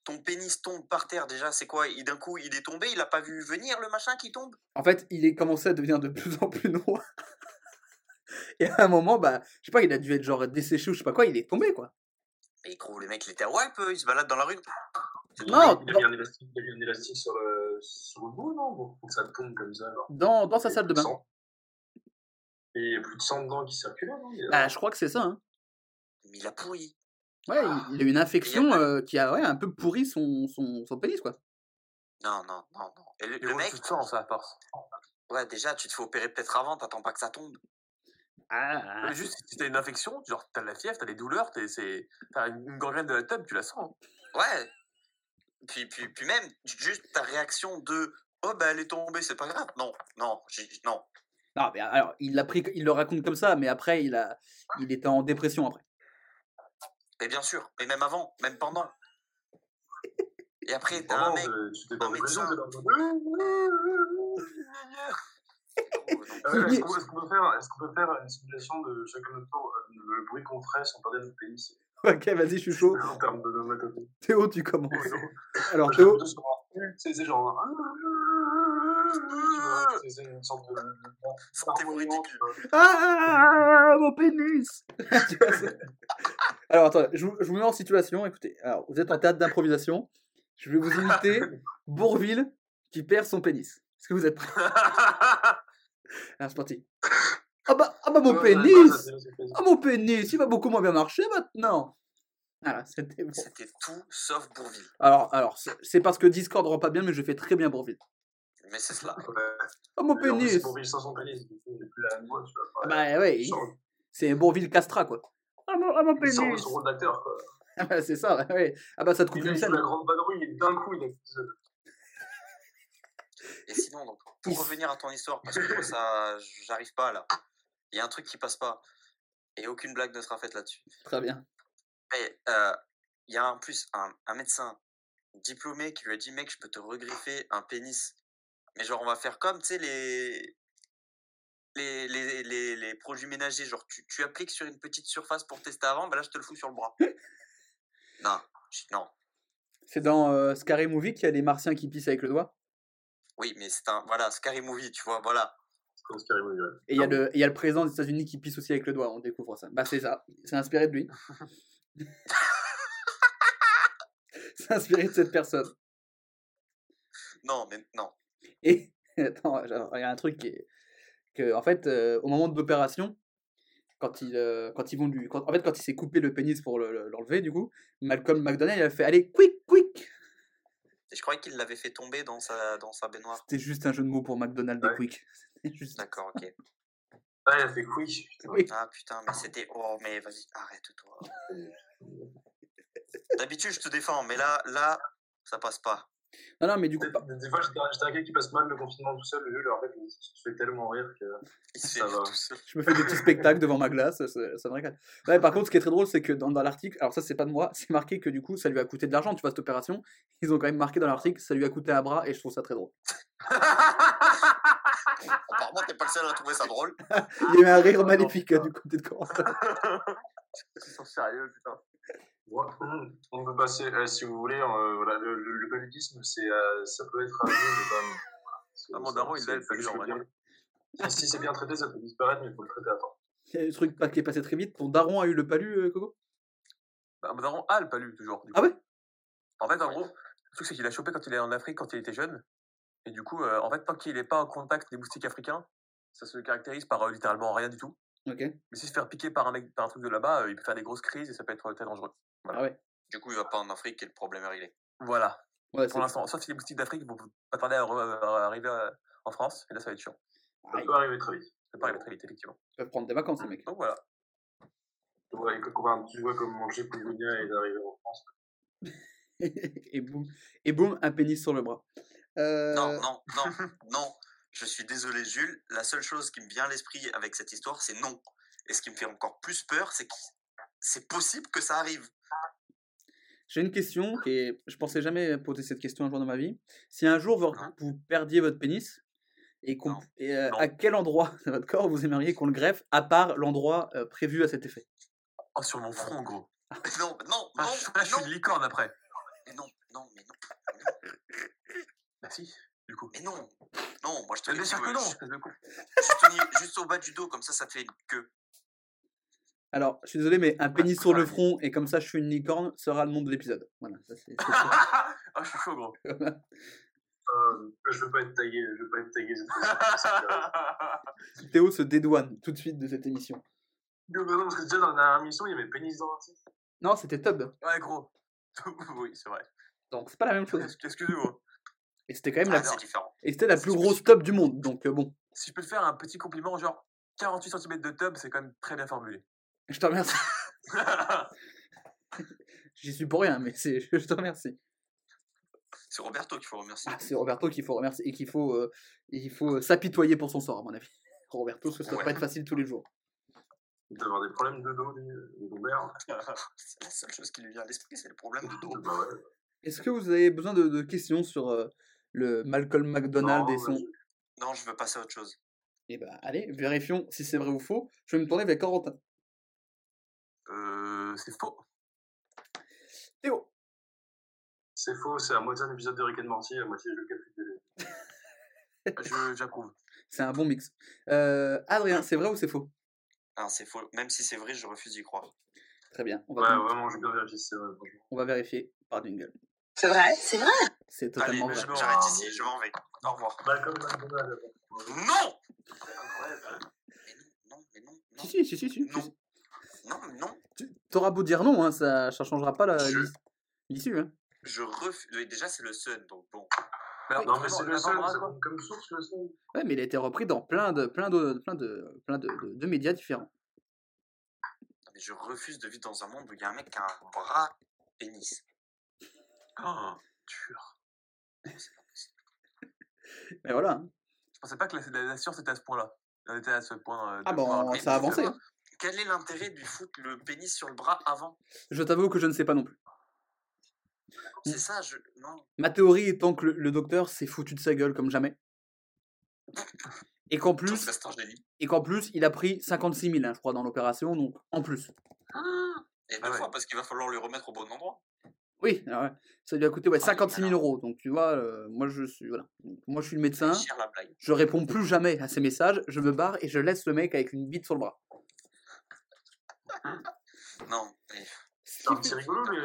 D: ton pénis tombe par terre, déjà, c'est quoi? Il- D'un coup, il est tombé, il a pas vu venir le machin qui tombe?
A: En fait, il est commencé à devenir de plus en plus noir. Et à un moment, bah, je sais pas, il a dû être genre desséché ou je sais pas quoi, il est tombé quoi.
D: Mais gros, le mec, il était à wipe, il se balade dans la rue.
A: Non,
E: Il a mis un élastique, il a mis un élastique sur le, sur le non? Pour que ça tombe comme ça. alors.
A: Dans, dans sa salle de bain.
E: Et il y a plus de sang dedans qui circulait, non? Il y a-
A: Bah, je crois que c'est ça. Hein.
D: Mais il a pourri.
A: Ouais, il, il a eu une infection euh, qui a ouais, un peu pourri son, son, son pénis quoi.
D: Non, non, non, non. Et le,
F: Il
D: le mec,
F: sang, ça, à force.
D: ouais, déjà, tu te fais opérer peut-être avant, t'attends pas que ça tombe.
A: Ah,
F: Mais juste, si t'as une infection, genre, t'as de la fièvre, t'as des douleurs, t'es- c'est- t'as une gangrène de la tube, tu la sens. hein.
D: Ouais. Puis, puis, puis même, juste ta réaction de Oh, bah elle est tombée, c'est pas grave. Non, non, j'ai- non.
A: Non, mais alors, il l'a pris, il le raconte comme ça, mais après, il a, il était en dépression après.
D: Mais bien sûr, mais même avant, même pendant. Et après, t'as un mec.
E: euh, tu t'es
D: médecin.
E: Est-ce qu'on peut, faire- une simulation de chacun notre tour, euh, le bruit qu'on ferait si on perdait notre pénis
A: Ok, vas-y, je suis chaud.
E: en termes de nomatopée
A: Théo, tu commences. Alors, Théo.
E: C'est genre. Tu vois, c'est- c'est une sorte de.
D: Ridicule.
A: Ah, mon pénis Tu vois, c'est- Alors, attends, je vous, je vous mets en situation. Écoutez, alors, vous êtes en théâtre d'improvisation. Je vais vous imiter Bourville qui perd son pénis. Est-ce que vous êtes prêts? Alors, c'est parti. Ah bah, ah bah mon pénis Ah mon pénis, il va beaucoup moins bien marcher maintenant Voilà, c'était bon.
D: C'était tout sauf Bourville.
A: Alors, alors c'est c'est parce que Discord rend pas bien, mais je fais très bien Bourville.
D: Mais c'est cela.
A: Ah mon pénis
E: Pour vivre sans son pénis, du coup, il la voix, tu vois.
A: Ah Bah ouais,
E: Il
A: il- c'est Bourville Castra quoi. Ah mon, ah, mon
E: il
A: pénis
E: son rôle d'acteur, quoi.
A: Ah bah, c'est ça, ouais, ouais. Ah bah ça te coupe
E: Il
A: une scène.
E: la grande vadrouille et d'un coup, il a
D: Et sinon, donc, pour
A: Il-
D: revenir à ton histoire, parce que moi, ça, j'arrive pas là. Il y a un truc qui passe pas. Et aucune blague ne sera faite là-dessus.
A: Très bien.
D: Mais euh, il y a en plus un, un médecin diplômé qui lui a dit mec je peux te regriffer un pénis mais genre on va faire comme tu sais les les, les, les, les produits ménagers genre tu, tu appliques sur une petite surface pour tester avant bah là je te le fous sur le bras non
A: C'est dans euh, Scary Movie qu'il y a les martiens qui pissent avec le doigt?
D: oui mais c'est un voilà scary movie tu vois voilà
A: Et il y, a le- et il y a le président des États-Unis qui pisse aussi avec le doigt, on découvre ça. Bah c'est ça, c'est inspiré de lui. c'est inspiré de cette personne.
D: non mais non
A: Et attends, il y a un truc qui est que en fait euh, au moment de l'opération, quand il euh, quand ils vont lui, quand- en fait quand il s'est coupé le pénis pour le- le- l'enlever du coup, Malcolm McDonald il a fait allez quick quick.
D: et je croyais qu'il l'avait fait tomber dans sa dans sa baignoire
A: C'était juste un jeu de mots pour McDonald et
E: Ouais.
A: quick. Juste.
D: d'accord ok
E: Ah, il a fait.
A: Oui.
D: ah putain mais c'était oh mais vas-y arrête-toi d'habitude je te défends mais là là ça passe pas
A: Non, non, mais du coup,
E: Des, fois, j'étais j'étais un gars qui passe mal le confinement tout seul, le jeu, en fait, il se fait tellement rire que.
D: Il se fait
E: Ça va.
D: tout seul.
A: je me fais des petits spectacles devant ma glace, ça, ça me régale. Ouais, par contre, ce qui est très drôle, c'est que dans, dans l'article, alors ça, c'est pas de moi, c'est marqué que du coup, ça lui a coûté de l'argent, tu vois, cette opération. Ils ont quand même marqué dans l'article, ça lui a coûté un bras, et je trouve ça très drôle.
D: Apparemment, t'es pas le seul à trouver ça drôle.
A: Il y a eu un rire
F: non,
A: maléfique
F: putain.
A: du côté de Corentin.
F: Ils sont sérieux, putain.
E: Ouais. On peut passer, euh, si vous voulez, euh, voilà, le, le, le paludisme, c'est, euh, ça peut être un jeu, mais
F: Ah, mon
E: c'est-
F: daron, il l'a le
E: faut
F: palu,
E: juste
F: en
E: le
F: vrai.
E: dire. Si, c'est bien traité, ça peut disparaître, mais il faut le traiter à temps.
A: Il y a un truc pas- qui est passé très vite. Ton daron a eu le palu, euh, Coco?
F: Bah, mon daron a le palu, toujours. du
A: Ah ouais?
F: En fait, en gros, le truc, c'est qu'il a chopé quand il est en Afrique, quand il était jeune. Et du coup, euh, en fait, tant qu'il n'est pas en contact des moustiques africains, ça se caractérise par euh, littéralement rien du tout. Mais s'il se fait piquer par un mec, par un truc de là-bas, euh, il peut faire des grosses crises et ça peut être très dangereux.
A: Ah ouais.
D: Du coup, il va pas en Afrique et le problème est réglé.
F: Voilà.
A: Ouais,
F: Pour l'instant, sauf si les moustiques d'Afrique vont pas tarder à, arriver en France, et là, ça va être chiant.
E: Ça
A: Aïe.
E: peut arriver très vite.
F: Ça peut arriver très vite, effectivement.
A: ils peuvent prendre des vacances, les mecs.
F: Donc voilà.
E: Ouais, que- enfin, tu vois comme manger Polonia est arrivé en France.
A: et boum, et boum, un pénis sur le bras. Euh,
D: Non, non, non, non. Je suis désolé, Jules. La seule chose qui me vient à l'esprit avec cette histoire, c'est non. Et ce qui me fait encore plus peur, c'est que c'est possible que ça arrive.
A: J'ai une question est, je pensais jamais poser cette question un jour dans ma vie. Si un jour vous,
D: Hein?
A: vous perdiez votre pénis et,
D: Non.
A: et, euh,
F: Non.
A: à quel endroit de votre corps vous aimeriez qu'on le greffe, à part l'endroit euh, prévu à cet effet?
F: Oh, sur mon front, gros.
D: Non, non,
F: Ah,
D: non,
F: je, là, je suis
D: non,
F: une licorne après.
D: mais non, non, mais non,
F: Bah si, du coup.
D: mais non, non. Moi, je te tu
F: que non,
D: juste, au ni- juste au bas du dos, comme ça, ça te fait une queue.
A: Alors, je suis désolé, mais un pénis sur le front et comme ça je suis une licorne sera le nom de l'épisode. Voilà, ça, c'est-
F: ah, je suis chaud, gros.
E: Euh, je veux pas être tagué, je veux pas être tagué cette clair.
A: Théo se dédouane tout de suite de cette émission.
E: Non, mais non, parce que déjà dans la dernière émission, il y avait pénis dans.
A: Non, c'était Tub,
F: ouais, gros. oui, c'est vrai.
A: donc c'est pas la même chose.
F: Qu'est-ce Excusez-moi.
A: Et c'était quand même
D: Ah,
A: la,
D: c'est différent.
A: et c'était la plus grosse tub du monde, donc euh, bon,
F: Si je peux te faire un petit compliment, genre 48 cm de tub, c'est quand même très bien formulé.
A: je te remercie. J'y suis pour rien, mais c'est, je te remercie.
D: C'est Roberto qu'il faut remercier.
A: Ah, c'est Roberto qu'il faut remercier et qu'il faut, euh, il faut euh, s'apitoyer pour son sort, à mon avis. Roberto, ce ne doit
D: Ouais.
A: pas être facile tous les jours.
E: D'avoir des problèmes de dos, lombaires.
D: C'est la seule chose qui lui vient à l'esprit, c'est le problème de dos.
E: Bah.
A: Est-ce que vous avez besoin de, de questions sur euh, le Malcolm McDonald et son...
D: Non, je veux passer à autre chose.
A: Eh ben, allez, vérifions si c'est vrai ou faux. Je vais me tourner vers Corentin.
F: euh, c'est faux.
A: Théo,
E: C'est faux, c'est à moitié un épisode de Rick and Morty, à moitié le capitaine.
F: Je- J'approuve.
A: c'est un bon mix. Euh, Adrien, c'est vrai ou c'est faux?
D: Ah, c'est faux. Même si c'est vrai, je refuse d'y croire.
A: Très bien, on va,
E: Ouais, vraiment, je vais vérifier si c'est vrai, franchement.
A: on va vérifier par jingle.
C: C'est vrai, c'est vrai.
A: C'est
D: Allez,
A: totalement
F: mais
A: vrai.
F: je
D: j'arrête ici, je m'en vais. Au revoir.
E: Malcolm McDonald.
D: Non non, non, mais non, non.
A: Si, si, si, si. si,
D: Non.
A: si.
D: Non, mais non.
A: Tu T'auras beau dire non, hein, ça ne changera pas
D: Je-
A: l'issue. Hein.
D: Je refuse. oui, Déjà, c'est le Sun, donc bon.
E: Non, mais c'est le seul, comme, comme source, le seul.
A: Ouais, mais il a été repris dans plein de, plein de, plein de, plein de, de- de médias différents.
D: Mais je refuse de vivre dans un monde où il y a un mec qui a un bras pénis.
F: Oh, dur.
D: C'est pas possible.
A: Mais voilà. hein.
F: Je pensais pas que la, la, la science était à ce point-là. Elle était à ce point. euh,
A: Ah bon, ça a avancé. hein.
D: Quel est l'intérêt de lui foutre le pénis sur le bras avant?
A: Je t'avoue que je ne sais pas non plus.
D: C'est ça, je. Non.
A: Ma théorie étant que le, le docteur s'est foutu de sa gueule comme jamais. Et qu'en
D: Plus...
A: et qu'en plus, il a pris 56 000, hein, je crois, dans l'opération, donc en plus.
D: Et
F: Ah ouais.
D: fois, parce qu'il va falloir le remettre au bon endroit.
A: Oui, ah ouais, ça lui a coûté ouais,
D: Ah,
A: 56 000
D: alors.
A: euros. Donc tu vois, euh, moi je suis voilà. Donc, moi je suis le médecin. Je réponds plus jamais à ces messages. Je me barre et je laisse le mec avec une bite sur le bras.
D: Non, mais
E: C'est un petit rigolo, mais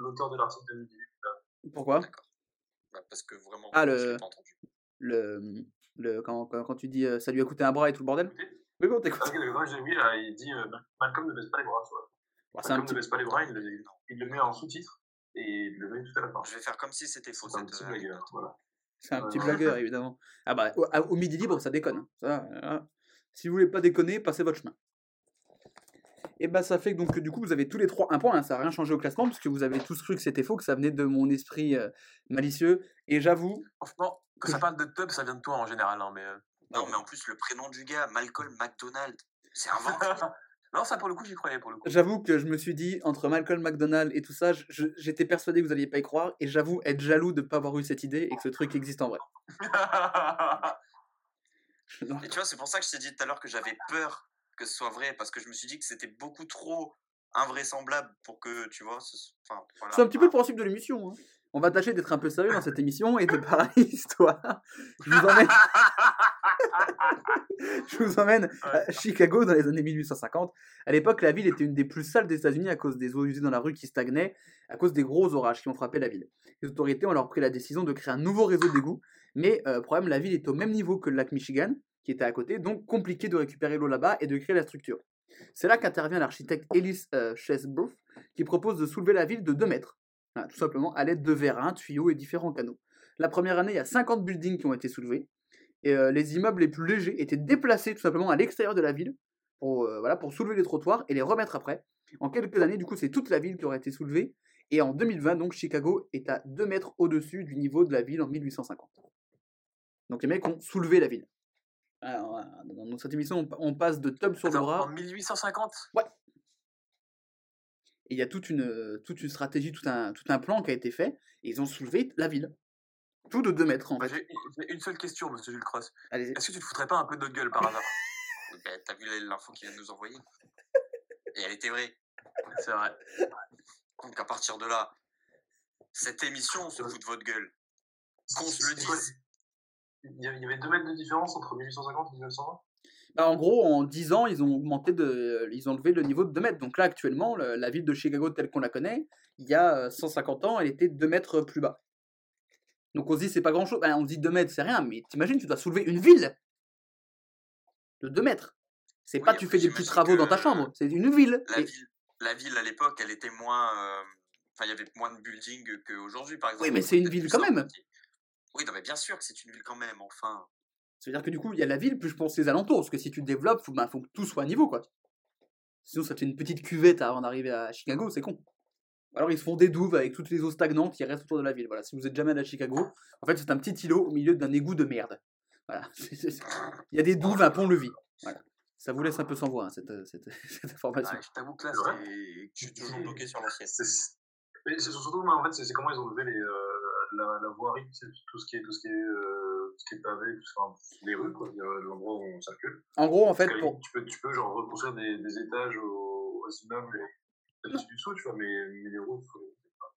E: l'auteur de l'article de midi.
A: Pourquoi?
D: Bah, parce que vraiment,
A: Ah,
D: je
A: le-
D: pas entendu.
A: le, le quand, quand, quand tu dis euh, ça lui a coûté un bras et tout le bordel? Oui, bon, t'écoutes.
E: Ah, ok, d'accord, j'ai vu, là, il dit euh, Malcolm ne baisse pas les bras, tu vois.
A: Un
E: Malcolm
A: petit,
E: ne baisse pas les bras, il le, il le met en sous-titre et il le met tout à la fin.
D: Je vais faire comme si c'était faux.
E: C'est un petit
D: euh,
E: blagueur, voilà.
A: c'est un petit blagueur, évidemment. Ah bah, au, midi libre, ça déconne. hein. Ça, si vous voulez pas déconner, passez votre chemin. Et bah ça fait que donc du coup vous avez tous les trois un point, hein, ça n'a rien changé au classement parce que vous avez tous cru que c'était faux, que ça venait de mon esprit euh, malicieux. Et j'avoue,
F: Franchement, quand ça parle de tub, ça vient de toi en général. Hein, mais... euh,
D: Non, mais en plus, le prénom du gars, Malcolm McDonald, c'est inventé.
F: non, ça pour le coup, j'y croyais pour le coup.
A: j'avoue que je me suis dit entre Malcolm McDonald et tout ça, j'étais persuadé que vous alliez pas y croire et j'avoue être jaloux de pas avoir eu cette idée et que ce truc existe en vrai.
D: Et tu vois, c'est pour ça que je t'ai dit tout à l'heure que j'avais peur que ce soit vrai, parce que je me suis dit que c'était beaucoup trop invraisemblable pour que, tu vois, ce- enfin, voilà.
A: C'est un petit peu le principe de l'émission. hein. On va tâcher d'être un peu sérieux dans cette émission et de parler histoire. Je vous emmène, je vous emmène à Chicago dans les années 1850. À l'époque, la ville était une des plus sales des États-Unis à cause des eaux usées dans la rue qui stagnaient, à cause des gros orages qui ont frappé la ville. Les autorités ont alors pris la décision de créer un nouveau réseau d'égouts, mais euh, problème, la ville est au même niveau que le lac Michigan, qui était à côté, donc compliqué de récupérer l'eau là-bas et de créer la structure. C'est là qu'intervient l'architecte Ellis euh, Chesbrough, qui propose de soulever la ville de 2 mètres, Voilà, tout simplement à l'aide de vérins, tuyaux et différents canaux. La première année, il y a 50 buildings qui ont été soulevés, et euh, les immeubles les plus légers étaient déplacés tout simplement à l'extérieur de la ville pour, euh, voilà, pour soulever les trottoirs et les remettre après. En quelques années, du coup, c'est toute la ville qui aurait été soulevée, et en 2020, donc, Chicago est à 2 mètres au-dessus du niveau de la ville en 1850. Donc les mecs ont soulevé la ville. Alors, voilà, dans cette émission, on, passe de tub sur le bras.
F: en 1850
A: Et il y a toute une, euh, toute une stratégie, tout un, tout un plan qui a été fait, et ils ont soulevé la ville. Tout de 2 mètres en fait.
F: J'ai une seule question, monsieur Jules Cross. Est-ce que tu te foutrais pas un peu de notre gueule par hasard?
D: Ben, T'as vu l'info qu'il vient de nous envoyer? Et elle était vraie.
F: C'est vrai.
D: Donc à partir de là, cette émission, on se fout de votre gueule. Qu'on se le dise.
E: Il y avait 2 mètres de différence entre 1850 et 1920
A: Bah, en gros, en 10 ans, ils ont augmenté de, ils ont levé le niveau de 2 mètres. Donc là, actuellement, le- la ville de Chicago telle qu'on la connaît, il y a euh, 150 ans, elle était 2 mètres plus bas. Donc on se dit, c'est pas grand chose. on se dit 2 mètres, c'est rien, mais t'imagines, tu dois soulever une ville de 2 mètres. C'est
D: Oui,
A: pas tu fais des petits travaux dans ta chambre, c'est une ville.
D: La
A: Et-
D: ville, la ville à l'époque, elle était moins. euh, Enfin, il y avait moins de buildings qu'aujourd'hui, par exemple.
A: Oui, mais c'est une ville quand
D: simple,
A: même.
D: Oui, non, mais bien sûr que c'est une ville quand même, enfin.
A: Ça veut dire que du coup, il y a la ville, plus je pense les alentours. Parce que si tu te développes, faut, bah, faut que tout soit à niveau, quoi. Sinon, ça te fait une petite cuvette avant d'arriver à Chicago, c'est con. Alors, ils se font des douves avec toutes les eaux stagnantes qui restent autour de la ville. Voilà, si vous êtes jamais allé à Chicago, en fait, c'est un petit îlot au milieu d'un égout de merde. Voilà. Il y a des douves, un pont-levis. Voilà. Ça vous laisse un peu sans voix, hein, cette, cette, cette information.
F: Ouais, je t'avoue que là.
D: Je suis toujours bloqué sur l'assiette.
E: C'est- Mais c'est surtout, moi, en fait, c'est c'est comment ils ont levé les, euh, la, la voirie, tout ce qui est, tout ce qui est, euh, tout ce qui est pavé, tout ça, enfin, les rues, quoi, l'endroit où on circule.
A: En gros, en fait, pour...
E: tu, peux, tu peux genre reconstruire des, des étages aux, aux immeubles et au-dessus du dessous, tu vois, mais, mais les routes, faut...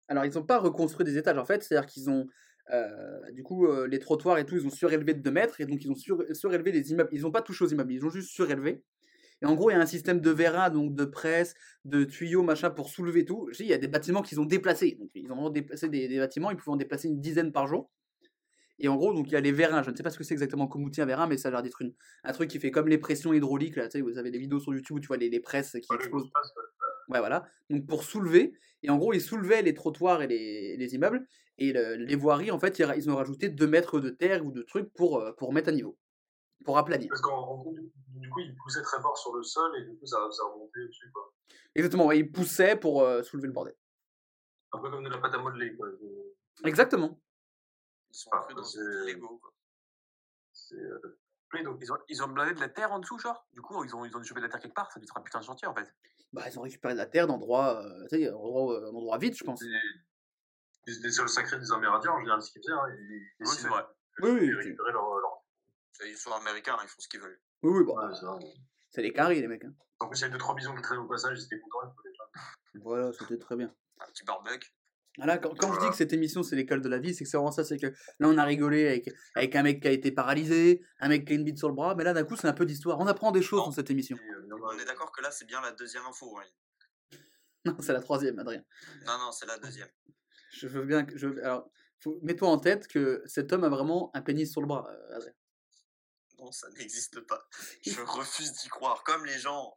A: Alors, ils n'ont pas reconstruit des étages, en fait. C'est-à-dire qu'ils ont, euh, du coup, euh, les trottoirs et tout, ils ont surélevé de 2 mètres. Et donc, ils ont sur- surélevé les immeubles. Ils n'ont pas touché aux immeubles, ils ont juste surélevé. Et en gros, il y a un système de vérins, donc de presse, de tuyaux, machin, pour soulever tout. Je dis, il y a des bâtiments qu'ils ont déplacés. Donc, ils ont vraiment déplacé des, des bâtiments. Ils pouvaient en déplacer une dizaine par jour. Et en gros, donc il y a les vérins. Je ne sais pas ce que c'est exactement comme outil un vérin, mais ça a l'air d'être un truc qui fait comme les pressions hydrauliques. Là, tu sais, vous avez des vidéos sur YouTube où tu vois les, les presses qui
E: Ouais,
A: explosent.
E: ouais.
A: Ouais, voilà. Donc pour soulever, et en gros, ils soulevaient les trottoirs et les, les immeubles, et le- les voiries, en fait, ils, ont rajouté 2 mètres de terre ou de trucs pour, euh, pour mettre à niveau, pour aplanir.
E: Parce qu'en en gros, du, coup, ils poussaient très fort sur le sol et du coup, ça, ça remontait au-dessus, quoi.
A: Exactement, ouais, ils poussaient pour euh, soulever le bordel.
E: Un peu comme de la pâte à modeler, quoi.
A: Exactement.
D: Ils sont
E: Ah,
D: dans une Lego, quoi.
E: C'est euh.
F: Ils ont, ils ont blindé de la terre en dessous, genre Du coup, ils ont, ils ont dû choper de la terre quelque part, ça doit être un putain de chantier en fait.
A: Bah, ils ont récupéré de la terre d'endroits, euh, euh, endroits vides, je pense.
E: Des, des, des sols sacrés des Amérindiens, en général, ce qu'ils faisaient, hein. Ils, ils,
F: Oui, c'est vrai.
A: Oui, oui,
E: ils récupéraient leur, leur...
D: Ils sont américains, ils font ce qu'ils veulent.
A: oui, oui, bon,
E: Ouais, c'est
A: les carrés, les mecs. hein.
E: En plus, il y avait deux, trois bisons qui traînaient au passage, ils étaient contents.
A: Voilà, c'était très bien.
D: Un petit barbecue.
A: Voilà, quand, quand je dis que cette émission c'est l'école de la vie, c'est que c'est vraiment ça, c'est que là on a rigolé avec, avec un mec qui a été paralysé, un mec qui a une bite sur le bras, mais là d'un coup c'est un peu d'histoire. On apprend des choses dans cette émission.
E: Euh,
D: On est d'accord que là, c'est bien la deuxième info. hein.
A: Non, c'est la troisième, Adrien.
D: Non, non, c'est la deuxième.
A: Je veux bien que. Je... Alors, faut... mets-toi en tête que cet homme a vraiment un pénis sur le bras, euh, Adrien.
D: Non, ça n'existe pas. Je refuse d'y croire. Comme les gens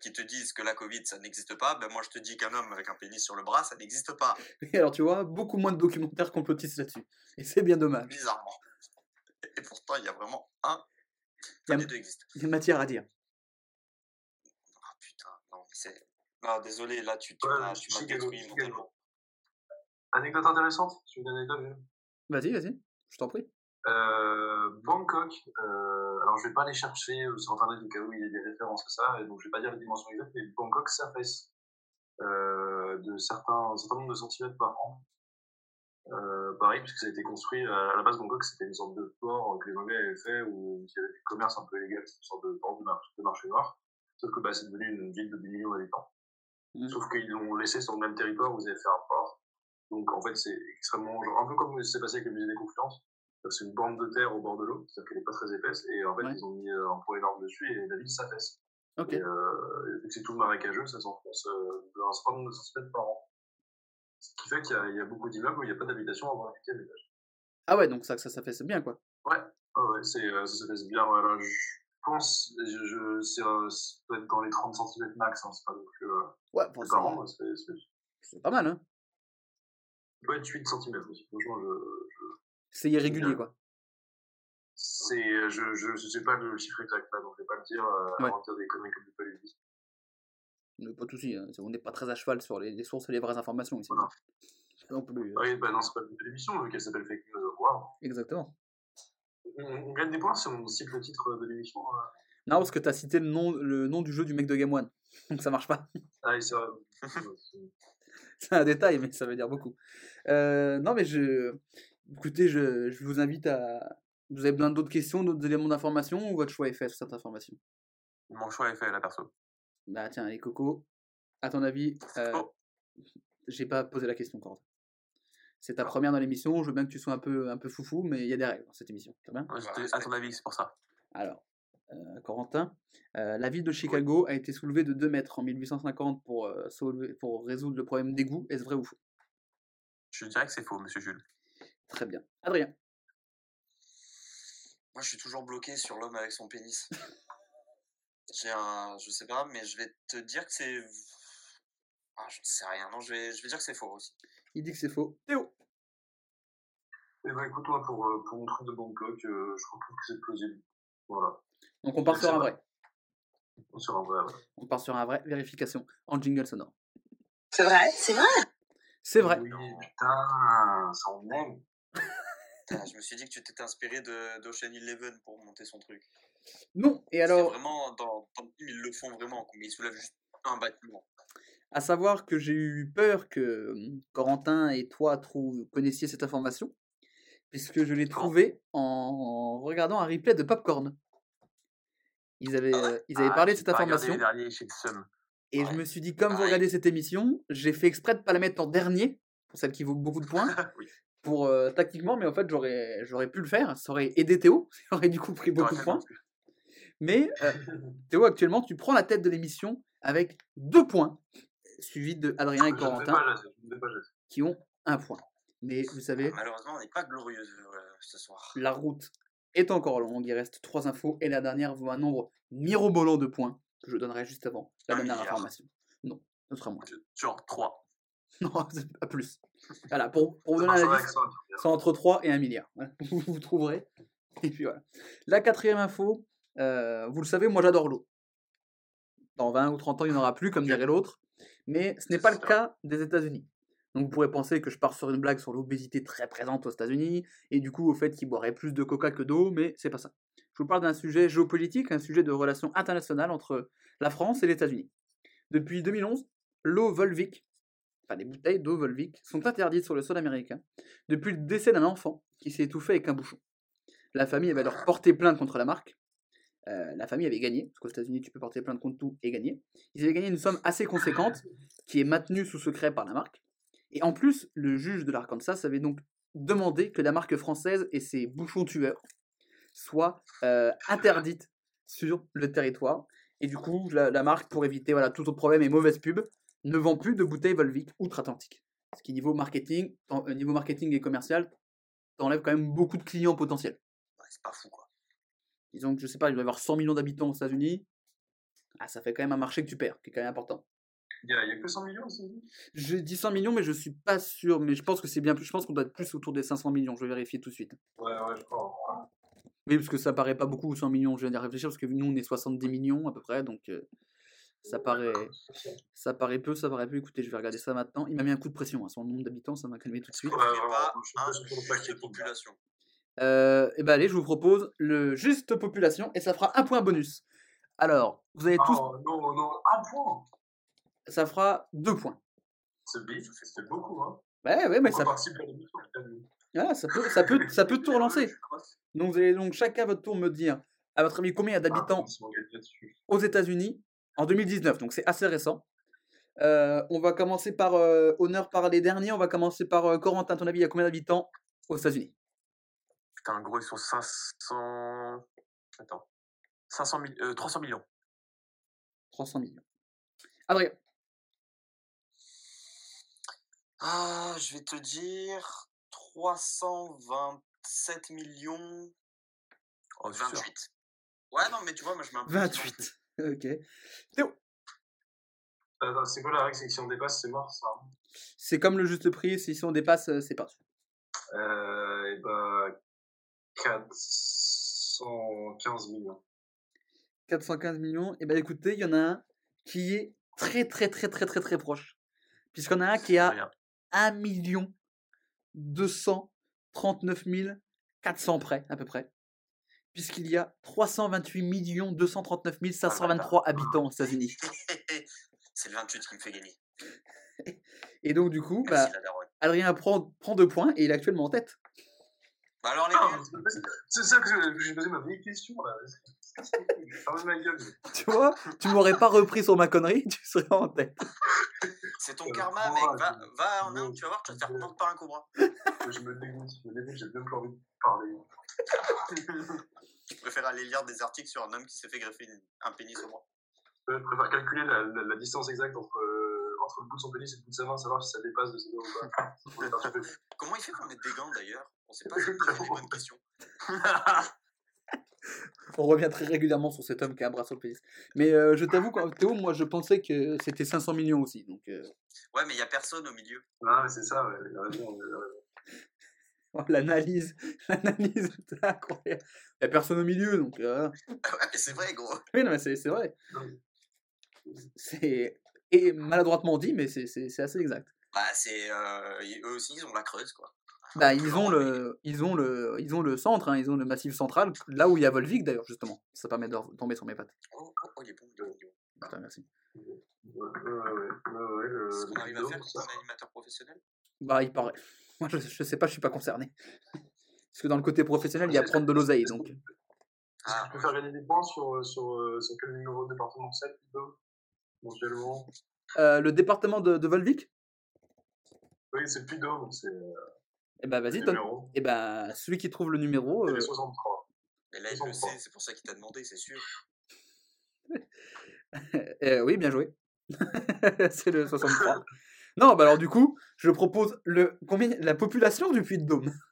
D: qui te disent que la Covid, ça n'existe pas, ben moi je te dis qu'un homme avec un pénis sur le bras, ça n'existe pas.
A: Et alors, tu vois, beaucoup moins de documentaires complotistes là-dessus. Et c'est bien dommage.
D: Bizarrement. Et pourtant, il y a vraiment un.
A: Il y a-
D: Les deux existent.
A: Il y a matière à dire.
D: Ah putain, non, C'est... Non, désolé, là, tu, tu
E: Ouais,
D: m'as, tu m'as détruit mentalement.
E: Anecdote intéressante, c'est une anecdote.
A: Vas-y, vas-y, je t'en prie.
E: Euh, Bangkok, euh, alors je vais pas aller chercher euh, sur internet au cas où il y a des références à ça, et donc je vais pas dire les dimensions exactes, mais Bangkok s'affaisse euh, de certains, un certain nombre de centimètres par an. Euh, pareil, puisque ça a été construit, à la base Bangkok c'était une sorte de port que les Anglais avaient fait où il y avait du commerce un peu illégal, c'était une sorte de port de marché, de marché noir, sauf que bah, c'est devenu une ville de 10 millions d'habitants.
A: Mhm.
E: Sauf qu'ils l'ont laissé sur le même territoire où ils avaient fait un port. Donc en fait c'est extrêmement, genre, un peu comme ce qui s'est passé avec le musée des Confluences. C'est une bande de terre au bord de l'eau, c'est-à-dire qu'elle n'est pas très épaisse, et en fait,
A: Ouais.
E: ils ont mis euh, un poids énorme dessus, et la ville s'affaisse.
A: Ok.
E: Et, euh, vu que c'est tout marécageux, ça s'enfonce euh, d'un certain nombre de centimètres par an. Ce qui fait qu'il y, a- il y a beaucoup d'immeubles où il n'y a pas d'habitation avant un huitième étage.
A: Ah ouais, donc ça, ça, c'est bien quoi.
E: Ouais, ouais, ouais, euh, ça s'affaisse bien. Voilà, je pense, je, je, c'est, euh, ça peut être dans les 30 cm max, hein, c'est pas non plus euh,
A: Ouais, bon, c'est- pas mal, hein.
E: peut être 8 cm aussi. Franchement, je, je,
A: C'est irrégulier quoi.
E: c'est, je, je, je sais pas le chiffre exact là, donc je vais pas le dire, euh,
A: Ouais.
E: avant de dire des conneries comme du paludisme.
A: Mais pas de soucis, hein. on n'est pas très à cheval sur les, les sources et les vraies informations ici.
E: Voilà.
A: Non plus. euh,
E: Oui, bah non, c'est pas le but de l'émission, vu qu'elle s'appelle Fake News. Wow.
A: Exactement.
E: On, on gagne des points si on cite le titre de l'émission. euh.
A: Non, parce que t'as cité le nom, le nom du jeu du mec de Game One. Donc ça marche pas.
E: Ah, oui, c'est vrai.
A: C'est un détail, mais ça veut dire beaucoup. Euh, non, mais je. Écoutez, je, je vous invite à. Vous avez besoin d'autres questions, d'autres éléments d'information ou votre choix est fait sur cette information?
F: Mon choix est fait, là, perso.
A: Bah tiens, les cocos, à ton avis, euh,
F: Oh.
A: j'ai pas posé la question, Corentin. C'est ta
F: Ah.
A: première dans l'émission, je veux bien que tu sois un peu, un peu foufou, mais il y a des règles dans cette émission, très bien?
F: À ton avis, c'est pour ça.
A: Alors, euh, Corentin, euh, la ville de Chicago a été soulevée de 2 mètres en 1850 pour, euh, soulever- pour résoudre le problème d'égout. Est-ce vrai ou faux?
F: Je dirais que c'est faux, monsieur Jules.
A: Très bien. Adrien
D: Moi, je suis toujours bloqué sur l'homme avec son pénis. J'ai un, je sais pas, mais je vais te dire que c'est, ah, je ne sais rien. Non, je vais, je vais dire que c'est faux aussi.
A: Il dit que c'est faux. Théo
E: Eh ben, écoute, moi, pour, euh, pour mon truc de Bangkok, euh, je trouve que c'est plausible. Voilà.
A: Donc on part sur un vrai.
E: Sur un vrai. ouais.
A: On part sur un vrai. Vérification en jingle sonore.
C: C'est vrai, c'est vrai?
A: C'est vrai.
E: Oui, putain, ça en aime.
D: Putain, je me suis dit que tu t'étais inspiré de d'Ocean Eleven pour monter son truc.
A: Non. Et alors,
D: vraiment dans, dans le film, ils le font vraiment, mais ils soulèvent juste un bâtiment.
A: à savoir que j'ai eu peur que hum, Corentin et toi trou- connaissiez cette information, puisque je l'ai trouvée en regardant un replay de Popcorn. Ils avaient,
D: Ah ouais
A: euh, ils avaient
F: Ah,
A: parlé de cette information.
F: derniers.
A: Et je me suis dit, comme vous regardez cette émission, j'ai fait exprès de pas la mettre en dernier, pour celle qui vaut beaucoup de points,
F: Oui.
A: Pour euh, tactiquement, mais en fait, j'aurais, j'aurais pu le faire, ça aurait aidé Théo, ça aurait du coup pris beaucoup de points. Mais euh, Théo, actuellement, tu prends la tête de l'émission avec deux points, suivi de Adrien et Corentin, qui ont un point. Mais vous savez,
D: Malheureusement, on n'est pas glorieux euh, ce soir.
A: la route est encore longue, il reste trois infos, et la dernière vaut un nombre mirobolant de points, que je donnerai juste avant la dernière
D: milliard.
A: information. Non, ce sera moins.
F: Genre 3.
A: Non, pas plus. Voilà, pour, pour vous donner
E: ça, tu veux
A: c'est entre 3 et 1 milliard. Voilà, Vous, vous trouverez. Et puis voilà. La quatrième info, euh, vous le savez, moi j'adore l'eau. Dans 20 ou 30 ans, il n'y en aura plus, comme dirait l'autre. Mais ce n'est pas le cas des États-Unis. Donc vous pourrez penser que je pars sur une blague sur l'obésité très présente aux États-Unis, et du coup au fait qu'ils boiraient plus de coca que d'eau, mais c'est pas ça. Je vous parle d'un sujet géopolitique, un sujet de relations internationales entre la France et les États-Unis. Depuis 2011, l'eau Volvic, enfin les bouteilles d'eau Volvic, sont interdites sur le sol américain depuis le décès d'un enfant qui s'est étouffé avec un bouchon. La famille avait alors porté plainte contre la marque. Euh, la famille avait gagné, parce qu'aux États-Unis tu peux porter plainte contre tout et gagner. Ils avaient gagné une somme assez conséquente qui est maintenue sous secret par la marque. Et en plus, le juge de l'Arkansas avait donc demandé que la marque française et ses bouchons tueurs soient euh, interdites sur le territoire. Et du coup, la, la marque, pour éviter voilà, tout autre problème et mauvaise pub, ne vend plus de bouteilles Volvic outre-Atlantique. Ce qui, niveau marketing, euh, niveau marketing et commercial, t'enlève quand même beaucoup de clients potentiels.
D: Ouais, c'est pas fou, quoi.
A: Disons que, je sais pas, il doit y avoir 100 millions d'habitants aux États-Unis. Ah, ça fait quand même un marché que tu perds, qui est quand même important.
E: Il y a, il y a que 100 millions aussi.
A: Je dis 100 millions, mais je suis pas sûr. Mais je pense que c'est bien plus. Je pense qu'on doit être plus autour des 500 millions. Je vais vérifier tout de suite.
E: Ouais, ouais, je crois.
A: Oui, parce que ça paraît pas beaucoup 100 millions. Je viens d'y réfléchir parce que nous on est 70 millions à peu près, donc euh, Ça paraît, ça paraît peu, ça paraît peu. Écoutez, je vais regarder ça maintenant. Il m'a mis un coup de pression. hein. Son nombre d'habitants, ça m'a calmé tout de suite.
D: On
E: Ouais,
D: pas un juste population?
A: Euh, et ben allez, je vous propose le juste population et ça fera un point bonus. Alors, vous avez tous,
E: Oh, non, non, un point.
A: ça fera deux points.
E: C'est beaucoup, hein.
A: Ouais, ouais, mais ça, voilà, ça peut, ça peut, ça peut tout relancer. Donc vous allez donc chacun à votre tour me dire, à votre avis, combien il y a d'habitants
E: Ah, là-dessus.
A: aux États-Unis? En 2019. Donc c'est assez récent. Euh, on va commencer par euh, honneur par les derniers. On va commencer par euh, Corentin. À ton avis, il y a combien d'habitants aux États-Unis?
F: Putain, gros, ils sont 500. Attends. 500 000, euh, 300 millions.
A: 300 millions. Adrien,
D: Ah, je vais te dire 327 millions
F: Oh, c'est sûr.
D: 28. Ouais, non, mais tu vois, moi je mets un peu.
A: 28. Ok. Théo,
E: Attends, c'est quoi la règle C'est que si on dépasse, c'est mort, ça. hein
A: c'est comme le juste prix. Si, si on dépasse, euh, c'est parti.
E: Euh, et bah, 415 millions.
A: 415 millions. Et ben écoutez, il y en a un qui est très très très très très très proche. En a un qui a
F: Rien.
A: 1 million 239 400 près, à peu près. Puisqu'il y a 328 millions 239 523 habitants aux États-Unis.
D: C'est le 28 qui me fait gagner.
A: Et donc, du coup, bah. Adrien prend, prend deux points et il est actuellement en tête.
D: Bah alors les
E: Ah,
D: nuls,
E: c'est ça que j'ai posé ma vieille question, là. Fermez ma gueule.
A: Tu vois, tu m'aurais pas repris sur ma connerie, tu serais en tête.
D: c'est ton
E: Euh,
D: karma, mec. Va, en Inde, tu vas voir, tu vas te faire mordre par un cobra.
E: Je me dégoûte, je me dégoûte, j'ai même pas envie de parler.
D: Je préfère aller lire des articles sur un homme qui s'est fait greffer une- un pénis au bras.
E: Je préfère calculer la, la- la distance exacte entre, euh, entre le bout de son pénis et le bout de sa main, savoir si ça dépasse de ses doigts ou pas.
D: Comment il fait pour mettre des gants d'ailleurs? On sait pas, c'est toujours des bonnes questions.
A: On revient très régulièrement sur cet homme qui a un bras sur le pénis. Mais euh, je t'avoue, quand- Théo, moi je pensais que c'était 500 millions aussi. Donc euh,
D: Ouais, mais il y a personne au milieu.
E: Non, mais c'est ça, ouais, il a raison, il a raison.
A: Oh, l'analyse, l'analyse, c'est incroyable. Il n'y a personne au milieu, donc. euh,
D: ouais, mais c'est vrai, gros.
A: Oui, non, mais c'est c'est vrai. C'est et maladroitement dit, mais c'est c'est- c'est assez exact.
D: Bah, c'est. euh, eux aussi, ils ont la creuse, quoi.
A: Bah, ils ont le, ils ont le, ils ont le centre, hein, ils ont le massif central, là où il y a Volvic d'ailleurs justement. Ça permet de tomber sur mes pattes.
D: Oh, oh, oh, il est bon, il est bon.
A: Putain, merci.
E: Ouais, ouais, ouais, ouais, ouais,
A: Bah. Moi, je, je sais pas, je suis pas concerné. Parce que dans le côté professionnel, il y a prendre de l'oseille, donc.
E: Est-ce que
D: Ah,
E: tu peux faire gagner des points sur, euh, sur, euh, sur quel numéro de département c'est plutôt Éventuellement?
A: Euh, le département de, de Volvic?
E: Oui, c'est plus d'eau, donc c'est euh,
A: Eh
E: le
A: vas-y,
E: numéro.
A: Eh bah, celui qui trouve le numéro.
E: C'est
A: euh,
E: les 63.
D: mais là, il
E: Ils
D: le
E: sont
D: sait, c'est pour ça qu'il t'a demandé, c'est sûr.
A: euh, oui, bien joué. c'est le 63. Non, bah alors du coup, je propose le combien la population du.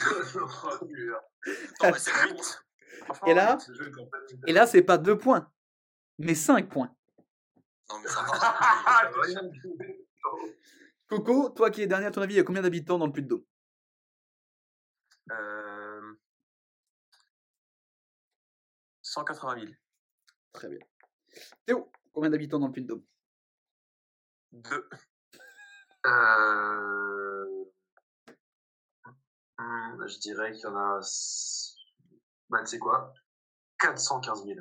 E: Oh,
D: mais c'est le but.
A: Et là, et là, c'est pas deux points, mais cinq points.
D: Non, mais ça va.
E: Rien du tout.
A: Coco, toi qui es dernier à ton avis, il y a combien d'habitants dans le Puy-de-Dôme
F: Euh... 180 000.
A: Très bien. Théo, combien d'habitants dans le Puy-de-Dôme
F: 2.
E: Euh... hmm, je dirais qu'il y en a. Bah, tu sais quoi? 415 000.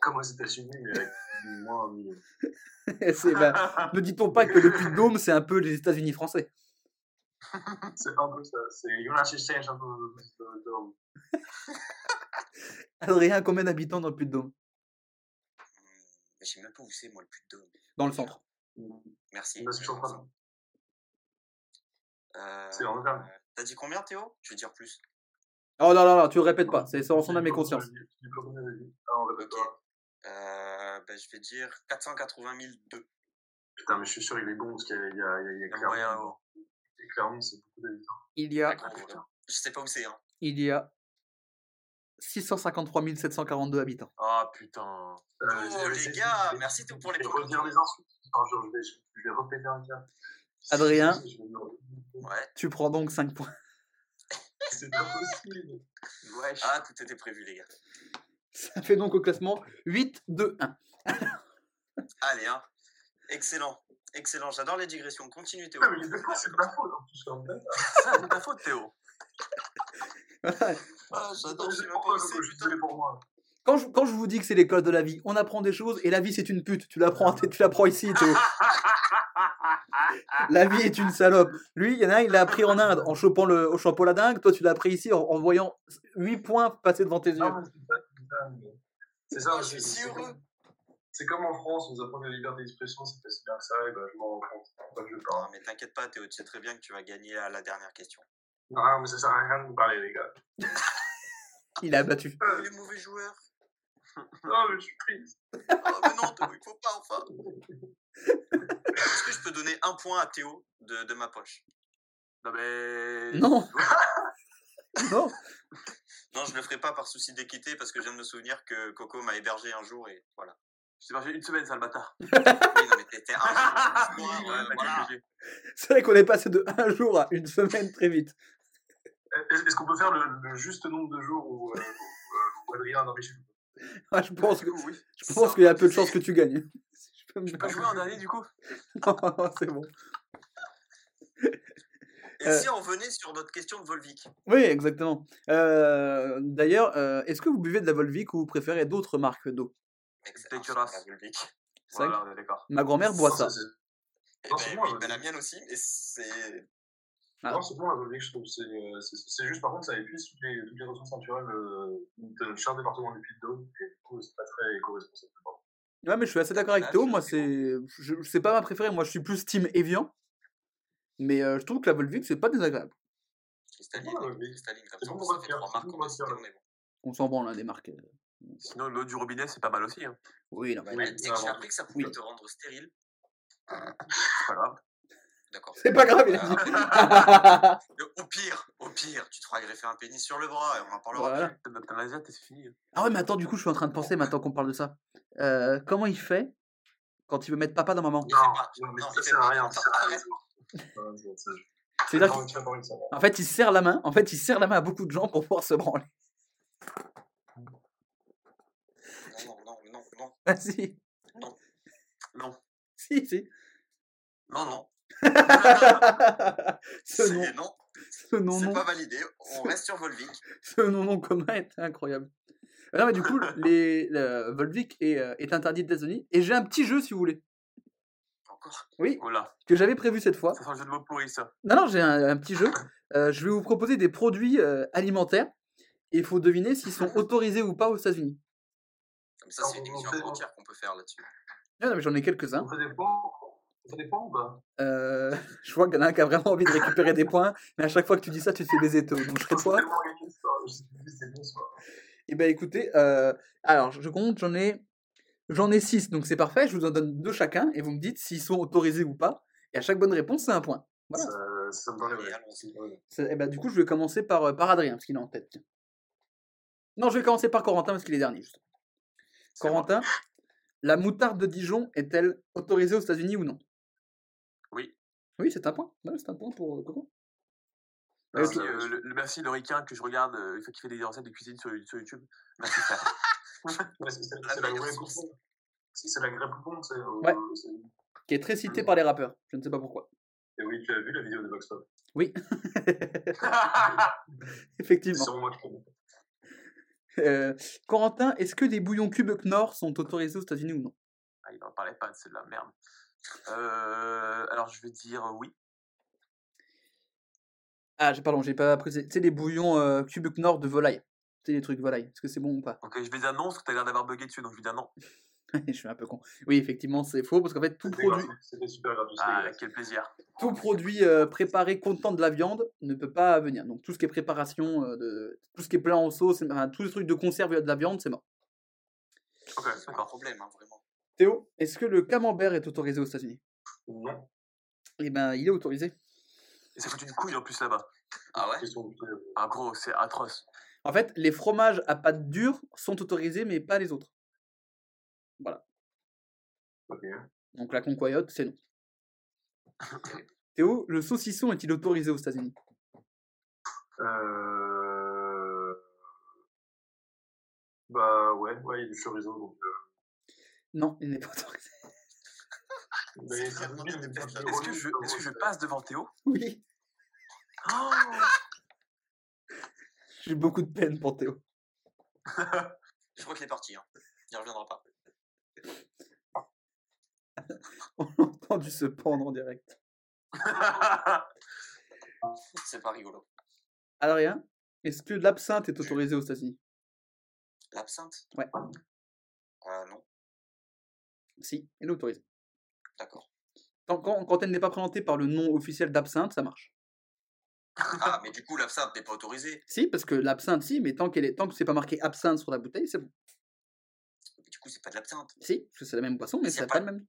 E: Comme aux États-Unis, mais avec moins un million.
A: C'est- bah, Ne dit-on pas que le Puy-de-Dôme, c'est un peu les États-Unis français
E: C'est un peu ça. C'est United States of the Dome.
A: Adrien, combien d'habitants dans le Puy-de-Dôme
D: Hmm, Mais je sais même pas où c'est, moi, le pute d'homme.
A: Dans le centre.
D: Merci.
E: Parce C'est en Auvergne.
D: T'as dit combien, Théo? Je vais dire plus.
A: Oh là là là, tu le répètes pas, c'est sans son âme et conscience.
D: Euh, je vais dire 480 002.
E: Putain, mais je suis sûr qu'il est bon parce qu'il y a, il y a, il y a, il
F: Il moyen,
E: Clermont. Et Clermont, c'est beaucoup d'habitants.
A: Il y a.
D: Je sais pas où c'est, hein.
A: il y a 653 742 habitants.
F: Ah putain.
E: Euh,
D: Oh, les gars, merci tout pour les
E: je vais revenir les insultes. Je vais, je vais repéter un cas.
A: Adrien.
D: Ouais.
A: Tu prends donc 5 points.
E: C'est pas possible.
D: Ah, tout était prévu, les gars.
A: Ça fait donc au classement 8, 2, 1.
D: Allez, hein. Excellent. Excellent. J'adore les digressions. Continue, Théo.
E: Mais fois, c'est de ma faute en plus.
F: c'est ta faute, Théo.
D: Ah, j'adore.
E: Je
D: pas
E: pour moi.
A: Quand je, quand je vous dis que c'est l'école de la vie, on apprend des choses et la vie c'est une pute. Tu l'apprends, tu l'apprends ici, Théo. La vie est une salope. Lui, il y en a un, il l'a appris en Inde en chopant le, au chapeau la dingue. Toi, tu l'as appris ici en, en voyant 8 points passer devant tes yeux.
E: C'est ça,
D: je suis
E: c'est-
D: heureux.
E: comme- C'est comme en France, on nous apprend la liberté d'expression, c'est pas si bien que ça, et ben je m'en rends compte. C'est pas que je
D: Non, mais t'inquiète pas, Théo. Tu sais très bien que tu vas gagner à la dernière question.
E: Non, mais ça sert à rien de vous parler, les gars.
A: Il a battu.
D: Les mauvais joueurs.
E: Non, mais je suis triste.
D: Oh, mais non, Théo, il faut pas, enfin. Est-ce que je peux donner un point à Théo de, de ma poche?
F: Non, mais.
A: Non. non.
D: Non, je le ferai pas par souci d'équité parce que je viens de me souvenir que Coco m'a hébergé un jour et voilà.
F: Je t'ai marché une semaine, sale bâtard.
D: Oui, non, mais t'étais un jour.
F: Oui,
D: excuse-moi,
F: ouais,
D: euh, voilà.
A: C'est vrai qu'on est passé de un jour à une semaine très vite.
E: Est-ce qu'on peut faire le, le juste nombre de jours où, euh, où, euh, où Adrien a dormi chez nous
A: Ah, je pense que-
F: Oui.
A: Je pense qu'il y a peu de chances que tu gagnes. Je peux me
F: Tu peux jouer en dernier, du coup?
A: Non, c'est bon.
D: Et
A: Euh.
D: si on revenait sur notre question de Volvic?
A: Oui, exactement. Euh, D'ailleurs, euh, est-ce que vous buvez de la Volvic ou vous préférez d'autres marques d'eau?
F: Dégueulasse.
A: vrai
F: Voilà,
A: Ma grand-mère boit ça.
E: c'est-
D: Eh
E: Non,
D: ben oui, ben la mienne aussi, et c'est.
A: Ah.
E: Non, c'est bon, la Volvic, je trouve. C'est euh, c'est- juste, par contre, ça épuise toutes les, toutes les ressources naturelles euh, de notre cher département du Puy-de-Dôme. Et du coup, c'est pas très éco-responsable.
A: Ouais, mais je suis assez d'accord avec Théo. Moi, c'est je- c'est pas ma préférée. Moi, je suis plus Team Evian. Mais euh, je trouve que la Volvic, c'est pas désagréable.
D: Cristalline,
E: Ouais,
D: cristalline, comme ça, ça
E: pour
D: fait trois marques on est bon.
A: On s'en branle, hein, des marques.
F: Sinon, l'eau du robinet, c'est pas mal aussi. Hein.
A: Oui, non, mais-
D: Ouais, tu sais que j'ai appris que ça pouvait
A: Oui.
D: te rendre stérile.
F: C'est pas grave.
D: D'accord.
A: C'est pas grave, il a dit.
D: Au pire, au pire, tu te feras greffer un pénis sur le bras et on en parlera
A: Voilà.
D: plus.
F: C'est fini.
A: Ah ouais, mais attends, du coup, je suis en train de penser, maintenant qu'on parle de ça. Euh, comment il fait quand il veut mettre papa dans maman?
E: Non,
D: pas.
E: non, mais
D: Non,
E: ça sert à rien.
A: C'est-à-dire fait, il serre la main. En fait, il serre la main à beaucoup de gens pour pouvoir se branler.
D: Non, non, non, non, non,
A: Ah si,
F: Non.
A: si, si.
D: non, non.
A: ce nom,
D: C'est non,
A: ce nom,
D: c'est pas validé. On reste sur Volvic.
A: ce nom, nom commun est incroyable. Euh, Non, mais du coup, les, le Volvic est, euh, est interdit aux États-Unis. Et j'ai un petit jeu, si vous voulez.
D: Encore?
A: Oui,
F: Oh là.
A: que j'avais prévu cette fois.
F: Ça sent le jeu de mots pourri, ça.
A: Non, non, j'ai un, un petit jeu. Euh, je vais vous proposer des produits euh, alimentaires. Et il faut deviner s'ils sont autorisés ou pas aux États-Unis.
D: Comme ça, c'est une émission entière qu'on peut faire là-dessus.
A: Ah, non, mais j'en ai quelques-uns.
E: Des points ou pas?
A: Euh, je vois qu'il y en a un qui a vraiment envie de récupérer des points. Mais à chaque fois que tu dis ça, tu te fais des étaux. Donc je serais
E: C'est
A: toi.
E: ça.
A: Eh ben écoutez, euh, alors je compte, j'en ai, j'en ai six, donc c'est parfait. Je vous en donne deux chacun et vous me dites s'ils sont autorisés ou pas. Et à chaque bonne réponse, c'est un point. Voilà.
E: Ça, ça me paraît.
A: C'est- Eh ben, du coup, je vais commencer par, euh, par Adrien, parce qu'il est en tête. tiens. Non, je vais commencer par Corentin, parce qu'il est dernier. Juste.
F: C'est moi.
A: Corentin, la moutarde de Dijon est-elle autorisée aux États-Unis ou non?
F: Oui.
A: C'est un point. Ouais, c'est un point pour euh, Coco.
F: Merci,
A: tout-
F: euh, le, le- merci le ricain que je regarde, euh, il fait qu'il fait des recettes de cuisine sur, sur YouTube. Merci frère.
E: Ouais, c'est c'est-
D: La
E: c'est vraie c'est la vraie poupon, c'est. euh,
A: Ouais.
E: c'est-
A: Qui est très cité par les rappeurs. Je ne sais pas pourquoi.
E: Et oui, tu as vu la vidéo de Vox Pop
A: Oui,
E: C'est
A: effectivement.
E: sûrement moi qui.
A: Euh, Corentin, est-ce que des bouillons cubes Knorr sont autorisés aux États-Unis ou non?
F: Ah, il en parlait pas, c'est de la merde. Euh, alors je vais dire oui.
A: Ah, j'ai- pardon, j'ai pas précisé. Tu sais, les bouillons euh, Knorr de volaille. Tu sais, les trucs volaille. Est-ce que c'est bon ou pas?
F: Ok, je vais dire non, parce que t'as l'air d'avoir bugué dessus, donc je vais dire non.
A: Je suis un peu con. Oui, effectivement, c'est faux parce qu'en fait, tout produit,
E: C'était super gratuit.
F: Ah, quel plaisir.
A: tout produit euh, préparé contenant de la viande ne peut pas venir. Donc tout ce qui est préparation, euh, de, tout ce qui est plat en sauce, enfin, tous les trucs de conserve de la viande, c'est mort.
F: Ok,
D: C'est un
F: d'accord.
D: problème, hein, vraiment.
A: Théo, est-ce que le camembert est autorisé aux États-Unis?
E: Non.
A: Eh ben, il est autorisé.
F: Et ça coûte une couille en plus là-bas.
D: Ah ouais?
F: Ah gros, c'est atroce.
A: En fait, les fromages à pâte dure sont autorisés, mais pas les autres. Voilà.
E: Ok.
A: Donc la concoyote, c'est non. Théo, le saucisson est-il autorisé aux États-Unis?
E: Euh... Bah ouais, ouais, il y a du chorizo. Donc, euh,
A: Non, il n'est pas autorisé.
F: Est-ce que, je, que passe devant Théo?
A: Oui,
F: Oh
A: j'ai beaucoup de peine pour Théo.
D: Je crois qu'il est parti. Hein. Il ne reviendra pas.
A: On a entendu se pendre en direct.
D: C'est pas rigolo.
A: Adrien, est-ce que l'absinthe est autorisée aux États-Unis?
D: L'absinthe?
A: Ouais.
D: Euh, non,
A: Si, elle est autorisée.
D: d'accord.
A: Quand, quand elle n'est pas présentée par le nom officiel d'absinthe, ça marche.
D: Ah, mais du coup, l'absinthe n'est pas autorisée.
A: Si, parce que l'absinthe, si, mais tant, qu'elle est, tant que c'est pas marqué absinthe sur la bouteille, c'est bon.
D: Du coup, c'est pas de l'absinthe.
A: Si, parce que c'est la même boisson, mais n'a pas
D: pas-
A: le même.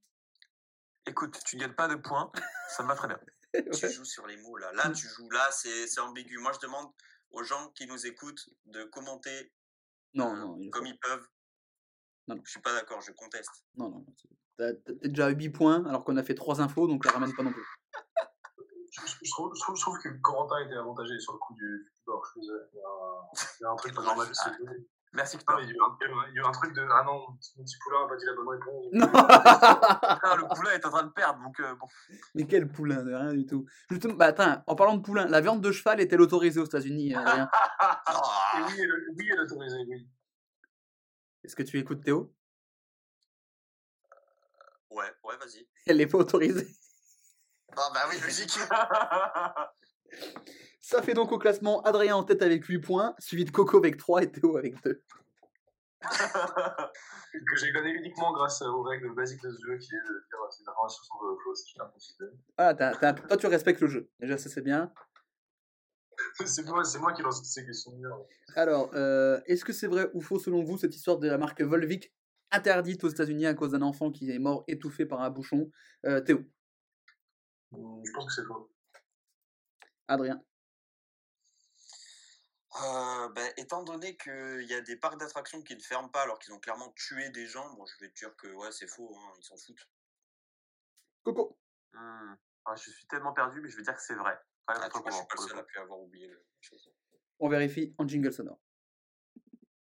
F: Écoute, tu ne gagnes pas de points, ça me va très bien.
D: Tu joues sur les mots là. Là, tu joues. Là, c'est c'est ambigu. Moi, je demande aux gens qui nous écoutent de commenter
A: Non,
D: euh,
A: non, il
D: comme
A: faut-
D: ils peuvent.
A: Non, non.
D: Je suis pas d'accord, je conteste.
A: non, non. T'as déjà 8 points, alors qu'on a fait 3 infos, donc la ramène pas non plus.
E: Je, je- je trouve, je, trouve, que Corentin était avantagé sur le coup du, du bord. Il y a un, il y a un truc vie, c'est que-
F: Merci Victor.
E: il y, a eu un, il y a un- truc de Ah non, mon petit poulain n'a pas dit la bonne réponse.
A: Non
F: Ah, le poulet est en train de perdre, donc euh, bon.
A: Mais quel poulain, de rien du tout. Justement, bah attends, en parlant de poulain, la viande de cheval est-elle autorisée aux États-Unis Adrien?
D: Ah,
E: oui, elle est autorisée, oui.
A: Est-ce que tu écoutes Théo?
D: Ouais, ouais, vas-y.
A: Elle n'est pas autorisée.
D: Ah, bah oui, logique.
A: Ça fait donc au classement Adrien en tête avec 8 points, suivi de Coco avec 3 et Théo avec 2.
E: Que j'ai gagné uniquement grâce aux règles basiques de ce jeu qui est de dire les informations sont à préciser.
A: Ah, toi tu respectes le jeu. Déjà, ça c'est bien.
E: C'est moi, c'est moi qui lance ces questions.
A: Alors, euh, est-ce que c'est vrai ou faux selon vous cette histoire de la marque Volvic interdite aux États-Unis à cause d'un enfant qui est mort étouffé par un bouchon? Euh, Théo,
E: Hum, Je pense que c'est faux.
A: Adrien,
D: Euh, bah, étant donné qu'il y a des parcs d'attractions qui ne ferment pas alors qu'ils ont clairement tué des gens, bon, je vais te dire que ouais, c'est faux, hein, ils s'en foutent.
A: Coco.
F: Hmm. Ah, je suis tellement perdu, mais je vais dire que c'est vrai.
D: Ah, je suis pas le seul à avoir oublié le.
A: On vérifie en jingle sonore.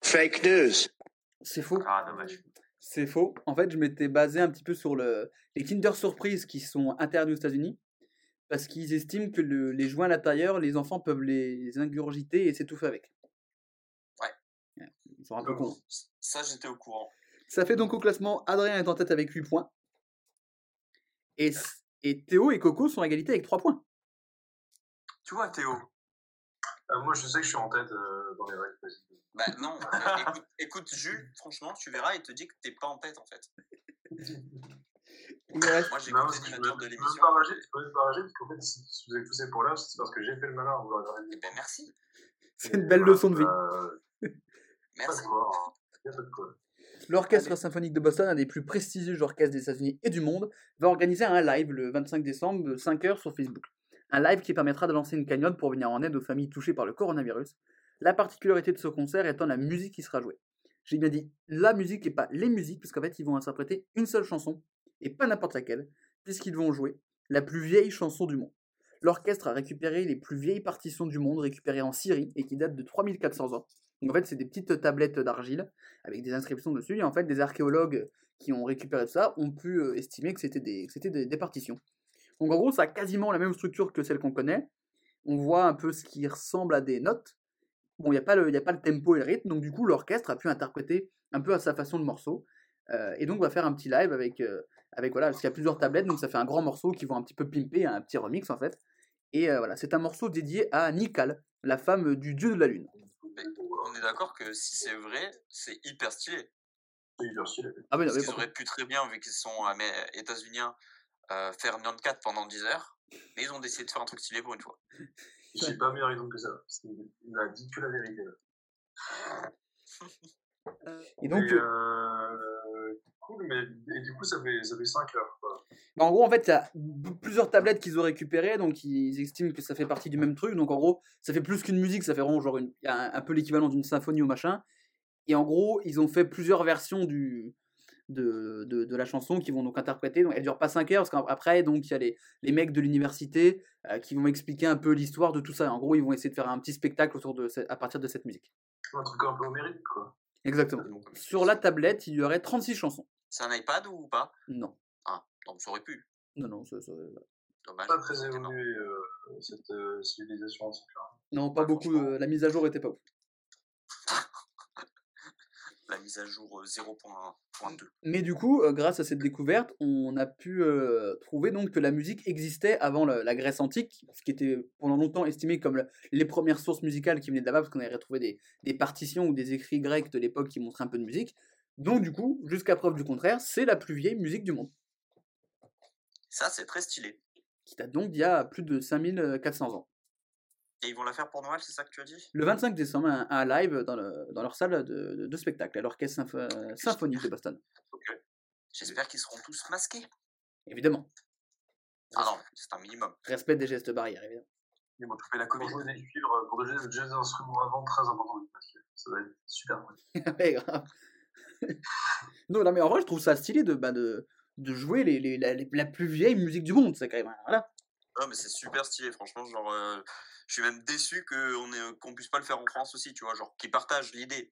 B: Fake news.
A: C'est faux.
F: Ah, dommage.
A: C'est faux. En fait, je m'étais basé un petit peu sur le... les Kinder Surprise qui sont interdits aux États-Unis parce qu'ils estiment que le- les joints à l'intérieur, les enfants peuvent les ingurgiter et s'étouffer avec.
D: Ouais.
A: Ils sont un peu cons.
D: Ça, j'étais au courant.
A: Ça fait donc au classement, Adrien est en tête avec 8 points. Et, et Théo et Coco sont à égalité avec 3 points.
F: Tu vois, Théo,
E: Euh, moi, je sais que je suis en tête euh, dans les règles.
D: Bah non, euh, écoute, écoute, Jules, franchement, tu verras, il te dit que t'es pas en tête en fait. Moi, j'ai l'animateur de l'émission.
E: je peux même pas rager, parce qu'en fait, si, vous avez tous ces points-là, c'est parce que j'ai fait le malin à vouloir
D: Eh ben merci,
A: C'est une belle leçon de vie.
E: Euh,
D: merci.
E: hein.
A: L'Orchestre symphonique de Boston, un des plus prestigieux orchestres des États-Unis et du monde, va organiser un live le 25 décembre, 5h sur Facebook. Un live qui permettra de lancer une cagnotte pour venir en aide aux familles touchées par le coronavirus. La particularité de ce concert étant la musique qui sera jouée. J'ai bien dit la musique et pas les musiques, parce qu'en fait, ils vont interpréter une seule chanson, et pas n'importe laquelle, puisqu'ils vont jouer la plus vieille chanson du monde. L'orchestre a récupéré les plus vieilles partitions du monde récupérées en Syrie et qui datent de 3400 ans. Donc en fait, c'est des petites tablettes d'argile avec des inscriptions dessus. Et en fait, des archéologues qui ont récupéré ça ont pu euh, estimer que c'était des, des partitions. Donc en gros, ça a quasiment la même structure que celle qu'on connaît. On voit un peu ce qui ressemble à des notes. Bon, il n'y a, pas le- y a pas le tempo et le rythme, donc du coup, l'orchestre a pu interpréter un peu à sa façon le morceau. Euh, et donc, on va faire un petit live avec, euh, avec voilà, parce qu'il y a plusieurs tablettes, donc ça fait un grand morceau qui vont un petit peu pimper, un petit remix en fait. Et euh, voilà, c'est un morceau dédié à Nikal, la femme du dieu de la lune.
D: Mais on est d'accord que si c'est vrai, c'est hyper stylé.
E: C'est hyper stylé.
A: Ah oui, non, mais contre-
D: auraient pu très bien, vu qu'ils sont états-uniens, euh, faire 94 pendant 10 heures. Mais ils ont décidé de faire un truc stylé pour une fois.
E: J'ai pas meilleur exemple que ça. parce qu'il- Il a dit que la vérité.
A: Et donc,
E: et,
A: euh,
E: euh, cool, mais et du coup, ça fait, ça fait 5 heures. Quoi.
A: En gros, en fait, il y a plusieurs tablettes qu'ils ont récupérées, donc ils estiment que ça fait partie du même truc. Donc en gros, ça fait plus qu'une musique, ça fait vraiment genre une, un, un peu l'équivalent d'une symphonie ou machin. Et en gros, ils ont fait plusieurs versions du, de, de, de la chanson qui vont donc interpréter. Donc elle dure pas 5 heures, parce qu'après, donc il y a les, les mecs de l'université euh, qui vont expliquer un peu l'histoire de tout ça. En gros, ils vont essayer de faire un petit spectacle autour de à partir de cette musique.
E: Un truc un peu homérique, quoi.
A: Exactement. Sur la tablette, il y aurait 36 chansons.
D: C'est un iPad ou pas?
A: Non.
D: Hein, donc ça aurait pu.
A: Non, non, ça, ça-
D: Dommage.
E: Pas très évolué, euh, cette euh, civilisation
A: non, pas beaucoup. euh, la mise à jour était pas ouf.
D: La mise à jour euh, 0.2.
A: Mais du coup, euh, grâce à cette découverte, on a pu euh, trouver donc que la musique existait avant la, la Grèce antique, ce qui était pendant longtemps estimé comme le- les premières sources musicales qui venaient de là-bas, parce qu'on avait retrouvé des, des partitions ou des écrits grecs de l'époque qui montraient un peu de musique. Donc du coup, jusqu'à preuve du contraire, c'est la plus vieille musique du monde,
D: Ça, c'est très stylé.
A: qui date donc d'il y a plus de 5400 ans.
D: Et ils vont la faire pour Noël, c'est ça que tu as dit
A: Le 25 décembre, un, un live dans, le- dans leur salle de, de- de spectacle, à l'orchestre sympho- symphonique de Boston.
D: J'espère qu'ils seront tous masqués.
A: Évidemment,
D: Ah non, c'est un minimum.
A: respect des gestes barrières, évidemment.
F: Ils m'ont trouvé la
E: jouer des cuivres, pour des jeux d'instruments avant, très important. Parce que ça va être super.
A: Ouais, grave. non, non, mais en vrai, je trouve ça stylé de, bah, de, de jouer les, les- la, les- la plus vieille musique du monde. C'est quand même. Voilà.
D: Non, mais c'est super stylé, franchement. Genre, euh, je suis même déçu qu'on qu'on puisse pas le faire en France aussi, tu vois. Genre, qu'ils partagent l'idée.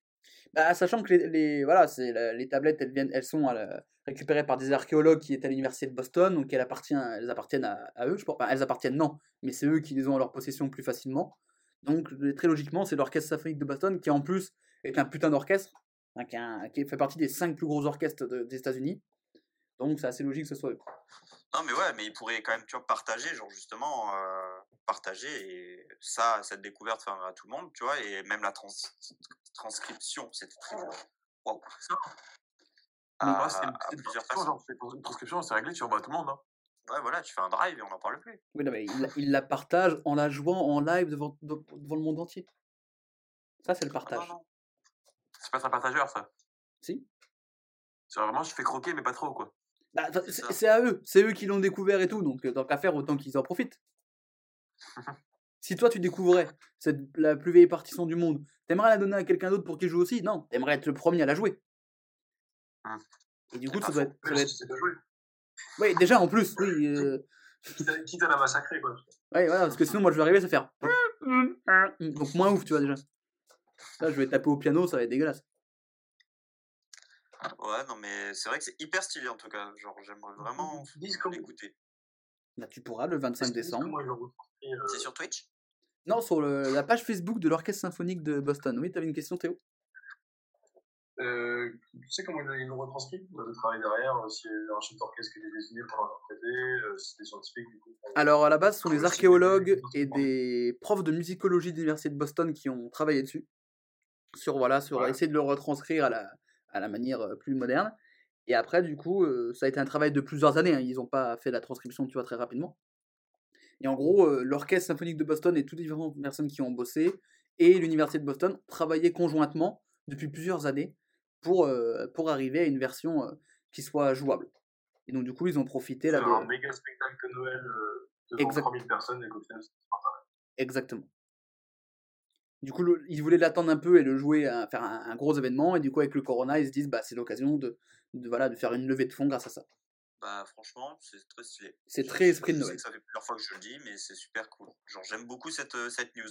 A: Bah, sachant que les, les- voilà, c'est les tablettes, elles, viennent, elles sont la- récupérées par des archéologues qui étaient à l'université de Boston, donc elles appartiennent, elles appartiennent à, à eux. Je pense, enfin, elles appartiennent, non, mais c'est eux qui les ont en leur possession plus facilement. Donc, très logiquement, c'est l'orchestre symphonique de Boston qui, en plus, est un putain d'orchestre, hein, qui, qui fait partie des cinq plus gros orchestres de- des États-Unis. Donc, c'est assez logique que ce soit eux.
D: Non, mais ouais, mais ils pourraient quand même, tu vois, partager, genre, justement, euh, partager, et ça, cette découverte, enfin, à tout le monde, tu vois, et même la trans- transcription, c'était très. Waouh.
F: Mais
D: À,
F: moi, c'est une une transcription, c'est réglé, tu envoies à tout le monde. Hein.
D: Ouais, voilà, tu fais un drive et on n'en parle plus.
A: Oui, non, mais il, la- il la partage en la jouant en live devant, de- devant le monde entier. Ça, c'est le
D: Ah,
A: partage.
F: C'est pas un partageur, ça.
A: Si
F: C'est vraiment, je fais croquer, mais pas trop, quoi.
A: Bah,
D: ça.
A: c'est à eux, c'est eux qui l'ont découvert et tout, donc euh, tant qu'à faire, autant qu'ils en profitent. Si toi tu découvrais cette, la plus vieille partition du monde, t'aimerais la donner à quelqu'un d'autre pour qu'il joue aussi? Non, t'aimerais être le premier à la jouer.
F: Hum.
A: Et du coup, ça doit être. ça doit être-. Oui, déjà en plus, oui. euh,
E: Quitte à- la massacrer, quoi.
A: Ouais, voilà, parce que sinon, moi je vais arriver à faire. Donc moins ouf, tu vois déjà. Là, je vais taper au piano, ça va être dégueulasse.
D: Ouais, non, mais c'est vrai que c'est hyper stylé en tout cas. Genre, j'aimerais vraiment
E: Dis comment-
D: l'écouter.
A: Là, tu pourras le 25 décembre.
E: Euh,
D: C'est sur Twitch?
A: Non, sur le- la page Facebook de l'Orchestre Symphonique de Boston. Oui, t'avais une question, Théo?
E: Euh, tu sais comment ils l'ont retranscrit? Le travail derrière, euh, s'il y a un chef d'orchestre qui est désigné pour l'interpréter, euh, si c'est des scientifiques, du coup. pour-
A: Alors, à la base, ce sont
E: Ah
A: des archéologues et des profs de musicologie de l'Université de Boston qui ont travaillé dessus. Sur, voilà, sur
E: Ouais.
A: essayer de le retranscrire à la, à la manière plus moderne. Et après, du coup, euh, ça a été un travail de plusieurs années. hein. Ils n'ont pas fait la transcription, tu vois, très rapidement. Et en gros, euh, l'Orchestre Symphonique de Boston et toutes les différentes personnes qui ont bossé et l'Université de Boston travaillaient conjointement depuis plusieurs années pour, euh, pour arriver à une version qui soit jouable. Et donc, du coup, ils ont profité là
E: un méga spectacle de Noël devant
A: Exact.
E: 3000 personnes et.
A: Exactement. Du coup, le- ils voulaient l'attendre un peu et le jouer, à faire un, un gros événement. Et du coup, avec le Corona, ils se disent, bah, c'est l'occasion de, de, voilà, de faire une levée de fonds grâce à ça.
D: Bah, franchement, c'est très stylé.
A: C'est très esprit de Noël.
D: que ça fait plusieurs fois que je le dis, mais c'est super cool. Genre, j'aime beaucoup cette, euh, cette news.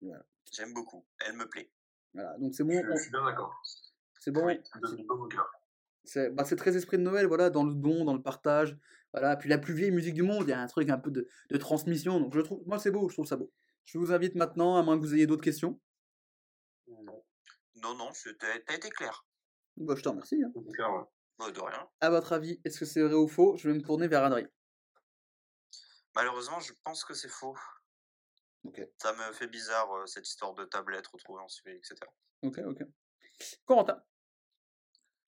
A: Voilà.
D: J'aime beaucoup. Elle me plaît.
A: Voilà, donc c'est bon,
E: Je,
A: on-
E: suis bien d'accord.
A: c'est bon.
E: Oui.
A: C'est bah, c'est très esprit de Noël, voilà, dans le don, dans le partage. Voilà, puis la plus vieille musique du monde, il y a un truc un peu de, de transmission. Donc je trouve, moi c'est beau, je trouve ça beau. Je vous invite maintenant, à moins que vous ayez d'autres questions.
D: Non. Non, non, t'as été clair.
A: Bah, je te remercie. hein.
E: Ouais.
D: Bah, de rien.
A: À votre avis, est-ce que c'est vrai ou faux? Je vais me tourner vers Adrien.
D: Malheureusement, je pense que c'est faux.
A: Ok.
D: Ça me fait bizarre, euh, cette histoire de tablette retrouvée en Suède, etc.
A: Ok, ok. Corentin.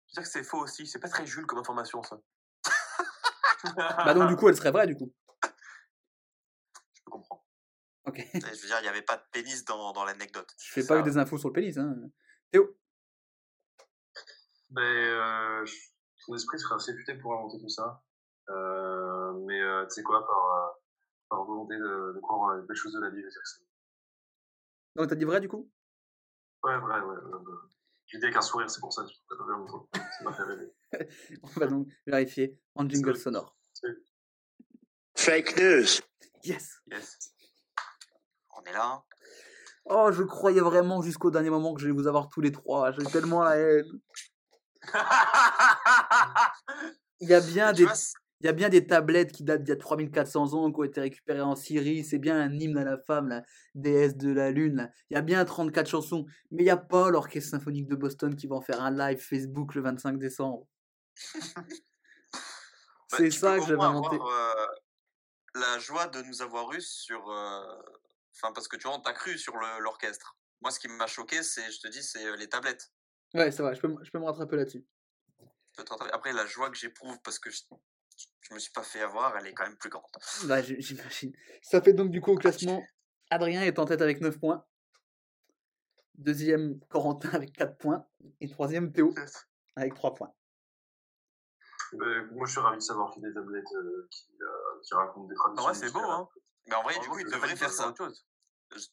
F: Je veux dire que c'est faux aussi. C'est pas très Jules comme information, ça.
A: Bah donc du coup, elle serait vraie du coup.
F: Je peux comprendre.
A: Ok.
D: Je veux dire, il n'y avait pas de pénis dans, dans l'anecdote.
A: Je fais pas
F: ça.
A: que des infos sur le pénis. Hein. Théo.
E: Ben, euh, esprit serait assez futé pour inventer tout ça. Euh, mais euh, tu sais quoi, par, euh, par volonté de, de croire les belles choses de la vie, je que c'est.
A: Donc t'as dit vrai du coup?
E: Ouais, ouais, ouais. ouais, ouais. J'ai dit avec un sourire, c'est pour ça que pas longtemps. Ça m'a fait rêver.
A: On va donc vérifier en jingle sonore.
B: Fake news.
A: Yes
F: Yes.
D: On est là. hein.
A: Oh, je croyais vraiment jusqu'au dernier moment que je vais vous avoir tous les trois. J'ai tellement la haine. Il y a bien des Il y a bien des tablettes qui datent d'il y a 3400 ans, qui ont été récupérées en Syrie. C'est bien un hymne à la femme, la déesse de la lune. là. Il y a bien 34 chansons. Mais il n'y a pas l'Orchestre symphonique de Boston qui va en faire un live Facebook le 25 décembre.
D: bah,
A: C'est ça que j'avais inventé.
D: euh, la joie de nous avoir eu sur. euh, Enfin, parce que tu vois, on t'a cru sur l'orchestre. Moi, ce qui m'a choqué, c'est, je te dis, c'est euh, les tablettes.
A: Ouais, c'est vrai, je peux, me- je peux me rattraper là-dessus.
D: Après, la joie que j'éprouve parce que je, je me suis pas fait avoir, elle est quand même plus grande.
A: J- j'imagine. Ça fait donc du coup au classement, Adrien est en tête avec 9 points. Deuxième, Corentin avec 4 points. Et troisième, Théo avec 3 points.
E: Mais moi, je suis ravi de savoir qu'il y a des tablettes euh, qui, euh, qui racontent des
F: En
E: traditions.
F: vrai, c'est beau, hein.
D: Mais en vrai, du
E: Franchement,
D: coup, il devrait faire ça.
F: chose.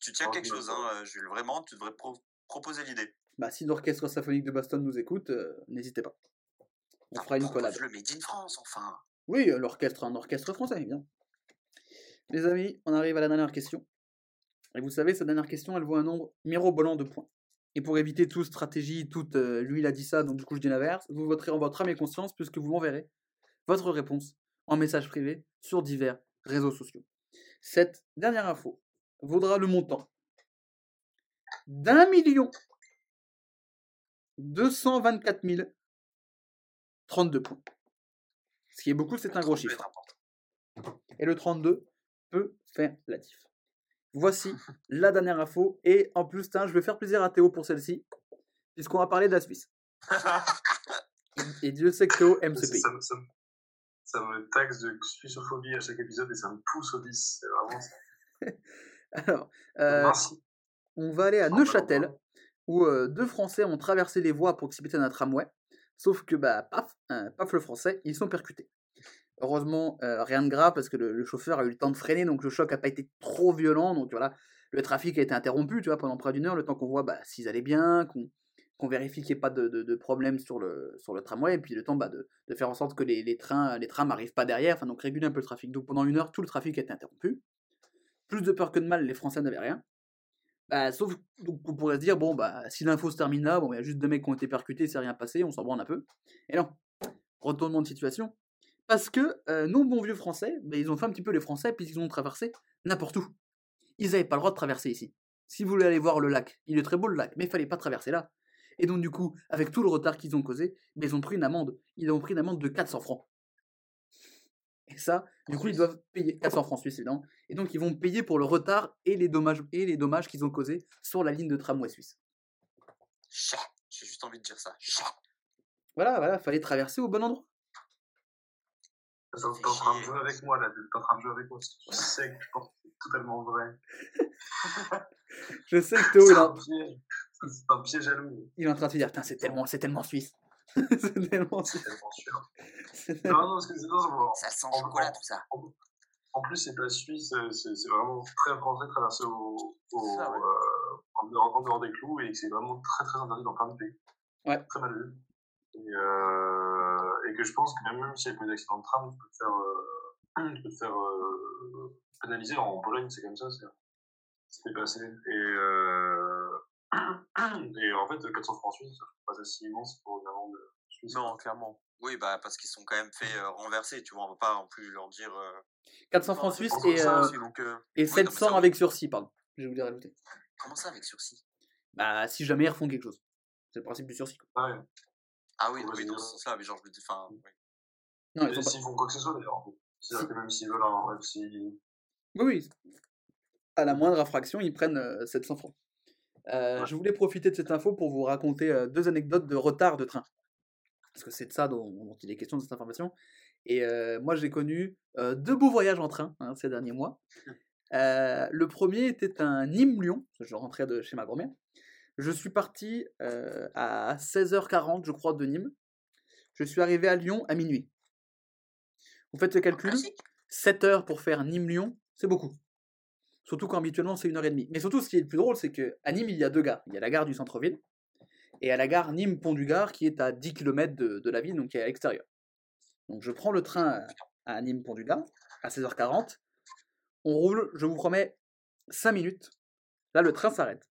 D: Tu tiens quelque chose, hein, euh, Jules. Vraiment, tu devrais pro- proposer l'idée.
A: Bah, si l'Orchestre symphonique de Boston nous écoute, euh, n'hésitez pas. On fera une collab.
D: Le Made in France, enfin.
A: Oui, euh, l'orchestre, un orchestre français, bien. Les amis, on arrive à la dernière question. Et vous savez, cette dernière question, elle vaut un nombre mirobolant de points. Et pour éviter toute stratégie, toute euh, lui il a dit ça, donc du coup je dis l'inverse, vous voterez en votre âme et conscience puisque vous m'enverrez votre réponse en message privé sur divers réseaux sociaux. Cette dernière info vaudra le montant d'un million 224 000 32 points. Ce qui est beaucoup, c'est un gros chiffre. Et le 32 peut faire la diff. Voici la dernière info. Et en plus, je vais faire plaisir à Théo pour celle-ci, puisqu'on va parler de la Suisse. Et Dieu sait que Théo aime ce pays.
E: ça me- ça me- ça me taxe de suissophobie à chaque épisode et ça me pousse au 10. C'est vraiment ça.
A: Alors, euh,
E: Merci.
A: on va aller à
E: Oh,
A: Neuchâtel, où deux Français ont traversé les voies à proximité d'un tramway. Sauf que, bah, paf, euh, paf le français, ils sont percutés. Heureusement, rien de grave parce que le, chauffeur a eu le temps de freiner, donc le choc n'a pas été trop violent. Donc voilà, le trafic a été interrompu, tu vois, pendant près d'une heure, le temps qu'on voit bah, s'ils allaient bien, qu'on vérifie qu'il n'y ait pas de, problème sur le, tramway, et puis le temps bah, de, faire en sorte que les, les trains les trams n'arrivent pas derrière, enfin donc réguler un peu le trafic. Donc pendant une heure, tout le trafic a été interrompu. Plus de peur que de mal, les Français n'avaient rien. Bah, sauf donc on pourrait se dire, bon, bah, si l'info se termine là, bon, il y a juste deux mecs qui ont été percutés, c'est rien passé, on s'en branle un peu. Et non, retournement de situation. Parce que euh, nos bons vieux Français, bah, ils ont fait un petit peu les Français, puisqu'ils ont traversé n'importe où. Ils n'avaient pas le droit de traverser ici. Si vous voulez aller voir le lac, il est très beau le lac, mais il fallait pas traverser là. Et donc du coup, avec tout le retard qu'ils ont causé, bah, ils ont pris une amende. Ils ont pris une amende de 400 francs. Et ça, du coup, ils doivent payer 400 francs suisses, évidemment. Et donc, ils vont payer pour le retard et les dommages, et les dommages qu'ils ont causés sur la ligne de tramway suisse.
D: Chat. J'ai juste envie de dire ça. Chat.
A: Voilà, voilà, fallait traverser au bon endroit.
E: T'es en train de jouer avec moi là, t'es en train de jouer avec moi tu sais que je pense que c'est totalement vrai.
A: Je sais que Théo, il
E: C'est
A: est,
E: un
A: en,
E: piège. C'est un piège à
A: il est en train de se dire, Putain, c'est tellement, c'est tellement suisse. c'est tellement
E: C'est
A: suisse.
E: tellement sûr.
A: c'est
E: Non,
A: tellement-
E: non, parce que c'est non, c'est bon.
D: Ça sent
E: En-
D: le chocolat, tout ça.
E: En plus, c'est pas suisse, c'est c'est vraiment très français de traverser au, au,
F: C'est ça, ouais.
E: euh, en, dehors, en dehors des clous et que c'est vraiment très très interdit dans plein de pays.
A: Ouais.
E: Très mal vu. Et, euh, et que je pense que même, même s'il y a pas eu d'accident de tram, tu peux te faire, euh, tu peux te faire euh, pénaliser. En Pologne, c'est comme ça, c'est- passé. Et, euh, et en fait, 400 francs suisses, ça pas si immense pour une amende suisse.
F: Non, clairement.
D: Oui, bah parce qu'ils sont quand même fait euh, renverser, tu vois, on va pas non plus leur dire. euh,
A: 400
F: Non,
A: francs suisses et, euh,
F: aussi, donc, euh,
A: et
D: non, mais
A: 700
D: ça, oui.
A: avec sursis, pardon. Je vais vous les rajouter.
D: Comment ça avec sursis?
A: Bah, si jamais ils refont quelque chose. C'est le principe du sursis. quoi.
E: Ouais.
D: Ah oui, dans ce sens-là, mais genre je me dis, enfin, oui.
A: Non, ils pas...
E: s'ils font quoi que ce soit d'ailleurs. en. C'est-à-dire que même s'ils veulent un. Même si...
A: Oui, oui. À la moindre infraction, ils prennent euh, 700 francs. Euh. Je voulais profiter de cette info pour vous raconter euh, deux anecdotes de retard de train. Parce que c'est de ça dont, dont il est question de cette information. Et euh, moi, j'ai connu deux beaux voyages en train hein, ces derniers mois. Le premier était un Nîmes-Lyon. Je rentrais de chez ma grand-mère. Je suis parti à 16h40, je crois, de Nîmes. Je suis arrivé à Lyon à minuit. Vous faites le calcul?
D: Classique.
A: 7 heures pour faire Nîmes-Lyon, c'est beaucoup. Surtout quand habituellement c'est une heure et demie. Mais surtout, ce qui est le plus drôle, c'est qu'à Nîmes, il y a deux gares. Il y a la gare du centre-ville et à la gare Nîmes-Pont-du-Gard qui est à 10 km de, de la ville, donc qui est à l'extérieur. Donc je prends le train à, à Nîmes-Pont-du-Gard à 16h40. On roule, je vous promets, 5 minutes. Là, le train s'arrête.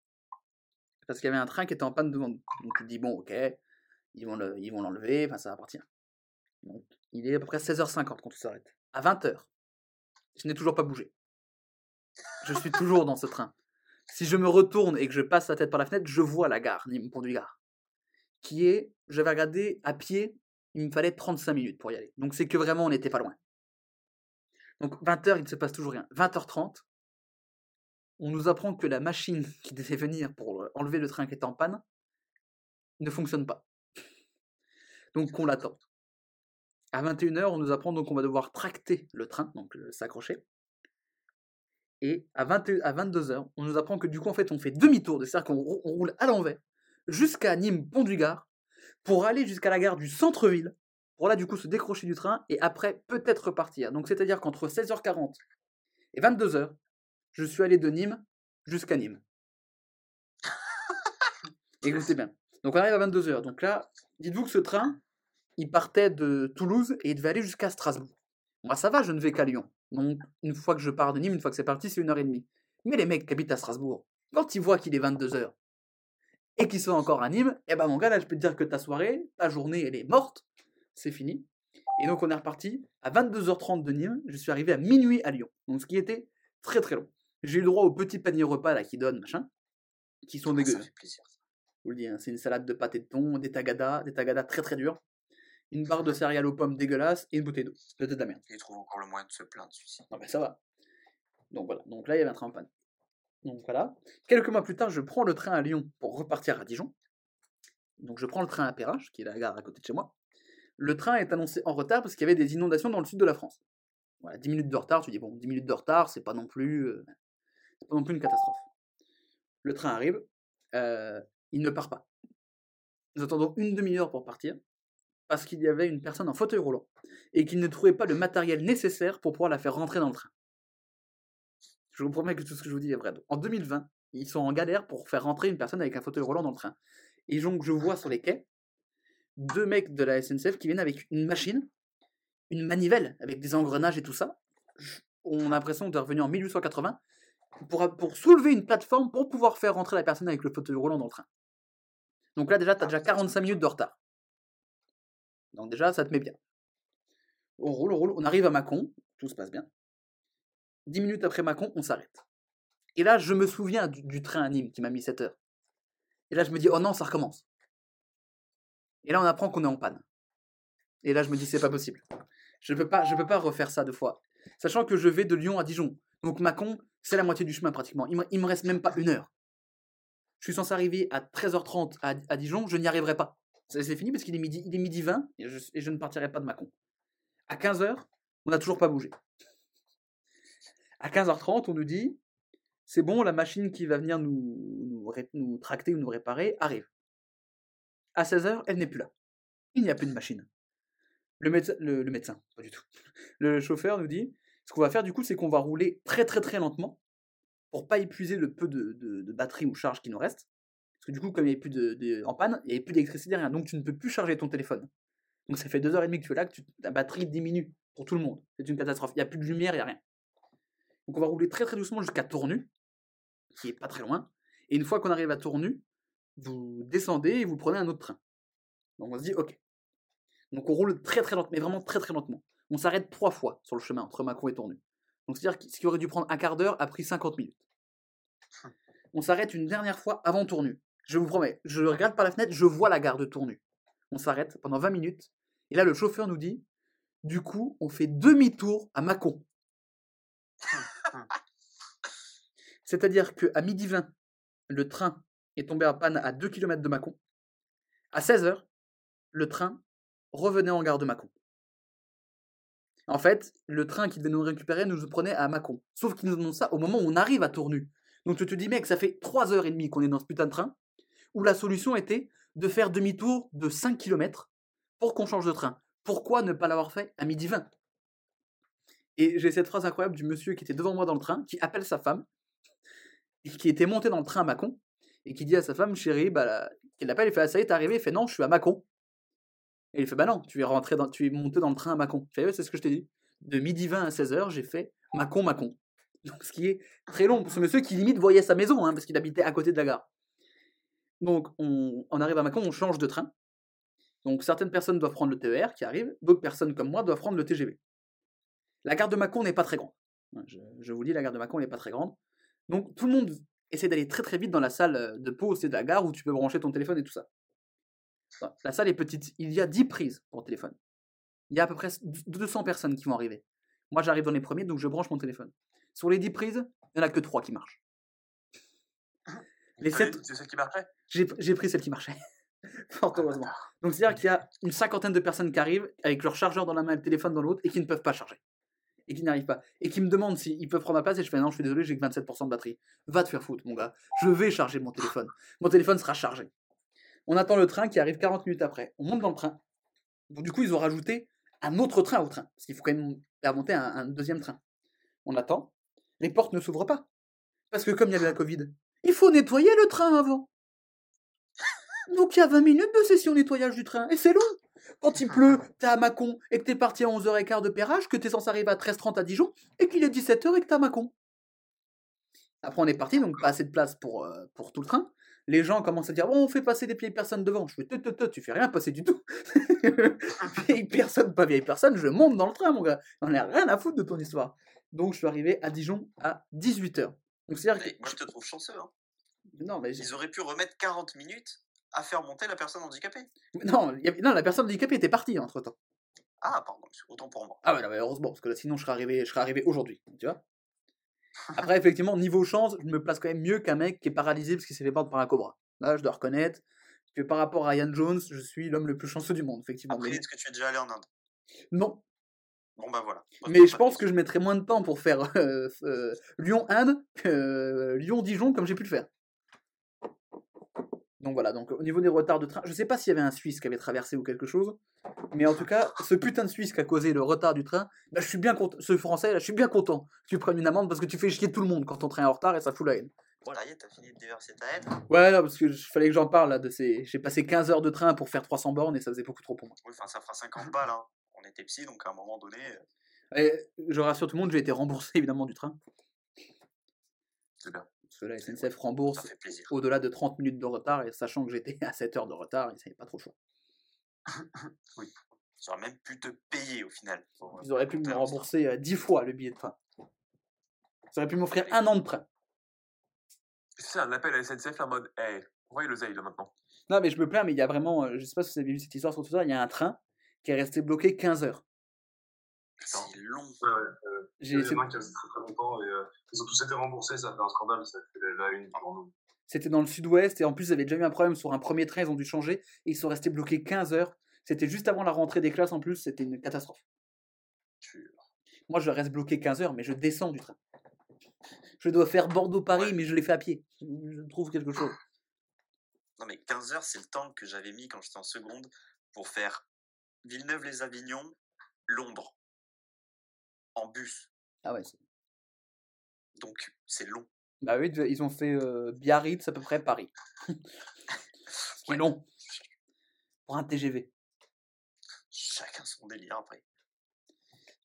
A: Parce qu'il y avait un train qui était en panne devant nous. Donc tu te dis, bon, ok, ils vont le- ils vont l'enlever, enfin ça va partir. Donc Il est à peu près 16h50 quand tout s'arrête. À 20h, je n'ai toujours pas bougé. Je suis toujours dans ce train. Si je me retourne et que je passe la tête par la fenêtre, je vois la gare, Nîmes Pont du Gard. Qui est, j'avais regardé à pied, il me fallait 35 minutes pour y aller. Donc c'est que vraiment on n'était pas loin. Donc 20h, il ne se passe toujours rien. 20h30, on nous apprend que la machine qui devait venir pour enlever le train qui est en panne ne fonctionne pas. Donc on l'attend. À 21h, on nous apprend donc qu'on va devoir tracter le train, donc euh, s'accrocher. Et à, 20 à 22h, on nous apprend que du coup, en fait, on fait demi-tour, c'est-à-dire qu'on rou- on roule à l'envers jusqu'à Nîmes, Pont du Gard, pour aller jusqu'à la gare du centre-ville, pour là, du coup, se décrocher du train et après, peut-être repartir. Donc, c'est-à-dire qu'entre 16h40 et 22h, je suis allé de Nîmes jusqu'à Nîmes. Écoutez bien. Donc, on arrive à 22h. Donc là, dites-vous que ce train, il partait de Toulouse et il devait aller jusqu'à Strasbourg. Moi, ça va, je ne vais qu'à Lyon. Donc, une fois que je pars de Nîmes, une fois que c'est parti, c'est une heure et demie. Mais les mecs qui habitent à Strasbourg, quand ils voient qu'il est 22h et qu'ils sont encore à Nîmes, eh ben mon gars, là, je peux te dire que ta soirée, ta journée, elle est morte. C'est fini. Et donc, on est reparti à 22h30 de Nîmes. Je suis arrivé à minuit à Lyon. Donc, ce qui était très très long. J'ai eu le droit aux petits paniers repas là qui donnent, machin, qui sont
D: Ah,
A: dégueux.
D: ça fait plaisir.
A: Je vous le dis, hein, c'est une salade de pâté de thon, des tagadas, des tagadas très très durs, une barre de céréales aux pommes dégueulasse et une bouteille d'eau. C'était de la merde.
D: Il trouve encore le moyen de se plaindre, celui-ci.
A: Non mais ça va. Donc voilà, donc là il y avait un train en panne. Donc voilà. Quelques mois plus tard, je prends le train à Lyon pour repartir à Dijon. Donc je prends le train à Perrache, qui est la gare à côté de chez moi. Le train est annoncé en retard parce qu'il y avait des inondations dans le sud de la France. Voilà, 10 minutes de retard, tu dis bon, 10 minutes de retard, c'est pas non plus euh, c'est pas non plus une catastrophe. Le train arrive, euh, il ne part pas. Nous attendons une demi-heure pour partir parce qu'il y avait une personne en fauteuil roulant et qu'il ne trouvait pas le matériel nécessaire pour pouvoir la faire rentrer dans le train. Je vous promets que tout ce que je vous dis est vrai. En 2020, ils sont en galère pour faire rentrer une personne avec un fauteuil roulant dans le train. Et donc je vois sur les quais deux mecs de la SNCF qui viennent avec une machine, une manivelle avec des engrenages et tout ça. On a l'impression de revenir en 1880 pour, pour soulever une plateforme pour pouvoir faire rentrer la personne avec le fauteuil roulant dans le train. Donc là déjà, tu as déjà 45 minutes de retard. Donc déjà, ça te met bien. On roule, on roule, on arrive à Mâcon, tout se passe bien. 10 minutes après Mâcon, on s'arrête. Et là, je me souviens du, train à Nîmes qui m'a mis 7 heures. Et là, je me dis, oh non, ça recommence. Et là, on apprend qu'on est en panne. Et là, je me dis, c'est pas possible. Je peux pas, je peux pas refaire ça deux fois. Sachant que je vais de Lyon à Dijon. Donc Mâcon, c'est la moitié du chemin pratiquement. Il me, me reste même pas une heure. Je suis censé arriver à 13h30 à, à Dijon, je n'y arriverai pas. C'est fini parce qu'il est midi, il est midi 20 et je, ne partirai pas de Mâcon. À 15h, on n'a toujours pas bougé. À 15h30, on nous dit c'est bon, la machine qui va venir nous, nous, tracter ou nous réparer arrive. À 16h, elle n'est plus là. Il n'y a plus de machine. Le, médecin, pas du tout. Le chauffeur nous dit ce qu'on va faire du coup, c'est qu'on va rouler très très très lentement pour pas épuiser le peu de batterie ou charge qui nous reste. Parce que du coup, comme il n'y avait plus de, de- en panne, il n'y avait plus d'électricité, rien. Donc tu ne peux plus charger ton téléphone. Donc ça fait deux heures et demie que tu es là, que tu- ta batterie diminue pour tout le monde. C'est une catastrophe. Il n'y a plus de lumière, il n'y a rien. Donc on va rouler très très doucement jusqu'à Tournu, qui est pas très loin. Et une fois qu'on arrive à Tournu, vous descendez et vous prenez un autre train. Donc on se dit, ok. Donc on roule très très lentement, mais vraiment très très lentement. On s'arrête trois fois sur le chemin entre Macron et Tournu. Donc c'est-à-dire que ce qui aurait dû prendre un quart d'heure a pris 50 minutes. On s'arrête une dernière fois avant Tournu. Je vous promets, je regarde par la fenêtre, je vois la gare de Tournu. On s'arrête pendant 20 minutes. Et là, le chauffeur nous dit, du coup, on fait demi-tour à Mâcon. C'est-à-dire qu'à midi 20, le train est tombé en panne à 2 km de Mâcon. À 16h, le train revenait en gare de Mâcon. En fait, le train qui devait nous récupérer nous prenait à Mâcon. Sauf qu'ils nous annoncent ça au moment où on arrive à Tournu. Donc tu te dis, mec, ça fait 3h30 qu'on est dans ce putain de train, où la solution était de faire demi-tour de 5 km pour qu'on change de train. Pourquoi ne pas l'avoir fait à midi 20 Et j'ai cette phrase incroyable du monsieur qui était devant moi dans le train, qui appelle sa femme, et qui était monté dans le train à Mâcon, et qui dit à sa femme, chérie, bah, qu'il l'appelle, il fait, ah, ça y est, t'es arrivé, il fait, non, je suis à Mâcon. Et il fait, bah non, tu es, rentré dans, tu es monté dans le train à fait, ouais, c'est ce que je t'ai dit. De midi 20 à 16h, j'ai fait Mâcon, Mâcon. Donc, ce qui est très long pour ce monsieur qui limite voyait sa maison, hein, parce qu'il habitait à côté de la gare. Donc, on, arrive à Mâcon, on change de train. Donc certaines personnes doivent prendre le TER qui arrive, d'autres personnes comme moi doivent prendre le TGV. La gare de Mâcon n'est pas très grande. Ouais, Je, vous dis, la gare de Mâcon n'est pas très grande. Donc tout le monde essaie d'aller très très vite dans la salle euh, de pause c'est de la gare où tu peux brancher ton téléphone et tout ça. La salle est petite, il y a 10 prises pour téléphone. Il y a à peu près 200 personnes qui vont arriver. Moi j'arrive dans les premiers, donc je branche mon téléphone. Sur les 10 prises, il n'y en a que 3 qui marchent. Les
F: dit,
A: sept-
F: C'est celle qui marchait
A: J'ai pris celle qui marchait. Fort heureusement. Donc c'est-à-dire qu'il y a une cinquantaine de personnes qui arrivent avec leur chargeur dans la main et le téléphone dans l'autre et qui ne peuvent pas charger. Et qui n'arrivent pas. Et qui me demandent s'ils peuvent prendre ma place et je fais non, je suis désolé, j'ai que 27% de batterie. Va te faire foutre, mon gars. Je vais charger mon téléphone. Mon téléphone sera chargé. On attend le train qui arrive 40 minutes après. On monte dans le train. Donc du coup, ils ont rajouté un autre train au train. Parce qu'il faut quand même monter un, un deuxième train. On attend. Les portes ne s'ouvrent pas. Parce que comme il y avait la Covid, il faut nettoyer le train avant. Donc il y a 20 minutes de session nettoyage du train, et c'est long. Quand il pleut, t'es à Mâcon, et que t'es parti à 11h15 de pérage, que t'es censé arriver à 13h30 à Dijon, et qu'il est 17h et que t'es à Mâcon. Après on est parti, donc pas assez de place pour, euh, pour tout le train. Les gens commencent à dire, bon, on fait passer des vieilles personnes devant. Je fais, te, te, te, tu fais rien passer du tout. vieille personne, pas vieille personne, je monte dans le train, mon gars. On a rien à foutre de ton histoire. Donc je suis arrivé à Dijon à 18h. Donc c'est-à-dire
D: Mais
A: que...
D: moi, je te trouve chanceux. Hein.
A: Non, mais
D: Ils auraient pu remettre 40 minutes à faire monter la personne handicapée.
A: non, y non, la personne handicapée était partie entre temps.
D: Ah, pardon, autant pour moi.
A: Ah ouais, non, mais heureusement, parce que là, sinon je serais arrivé, je serais arrivé aujourd'hui, tu vois. Après, effectivement, niveau chance, je me place quand même mieux qu'un mec qui est paralysé parce qu'il s'est fait prendre par un cobra. Là, je dois reconnaître que par rapport à Ian Jones, je suis l'homme le plus chanceux du monde, effectivement.
D: Après,
A: Mais-
D: est-ce que tu es déjà allé en Inde?
A: Non,
D: Bon, bah voilà.
A: mais je pense que je mettrais moins de temps pour faire euh, euh, Lyon-Inde que euh, Lyon-Dijon comme j'ai pu le faire. Donc voilà, donc au niveau des retards de train, je sais pas s'il y avait un Suisse qui avait traversé ou quelque chose, mais en tout cas, ce putain de Suisse qui a causé le retard du train, bah, je suis bien content, ce français, là, je suis bien content que tu prennes une amende parce que tu fais chier tout le monde quand ton train est en retard et ça fout la haine.
D: Ça y est, t'as fini de déverser ta haine
A: Ouais, là, parce que je- fallait que j'en parle là de ces. J'ai passé 15 heures de train pour faire 300 bornes et ça faisait beaucoup trop pour moi.
D: Oui, enfin, ça fera 50 balles. Hein. On était psy, donc à un moment donné. euh,
A: Et je rassure tout le monde, j'ai été remboursé évidemment du train.
F: C'est bien.
A: Parce que la SNCF rembourse au-delà de 30 minutes de retard, et sachant que j'étais à 7 heures de retard, ils n'avaient pas trop le choix.
D: Ils auraient même pu te payer au final. pour, euh,
A: Ils auraient pu me rembourser euh, 10 fois le billet de train. Ils auraient pu m'offrir un an de train.
F: C'est un appel à la SNCF là, en mode, hey, envoyez l'oseille là maintenant.
A: Non, mais je me plains, mais il y a vraiment, euh, je sais pas si vous avez vu cette histoire sur Twitter, il y a un train qui est resté bloqué 15 heures.
D: C'est long.
E: Ouais, ouais, euh,
A: J'ai-
E: il y en a un qui resté très très longtemps et euh, ils ont tous été remboursés, ça a fait un scandale, ça a fait la une pour nous.
A: C'était dans le sud-ouest, et en plus, ils avaient déjà eu un problème sur un premier train, ils ont dû changer, et ils sont restés bloqués 15 heures. C'était juste avant la rentrée des classes en plus, c'était une catastrophe. Moi, je reste bloqué 15 heures, mais je descends du train. Je dois faire Bordeaux-Paris,
D: Ouais.
A: mais je l'ai fait à pied. Je trouve quelque chose.
D: Non, mais 15 heures, c'est le temps que j'avais mis quand j'étais en seconde pour faire Villeneuve-les-Avignon, Londres. En bus.
A: Ah ouais, c'est-
D: Donc, c'est long.
A: Bah oui, ils ont fait euh, Biarritz, à peu près Paris. Ce qui est
D: Ouais.
A: long. Pour un TGV.
D: Chacun son délire après.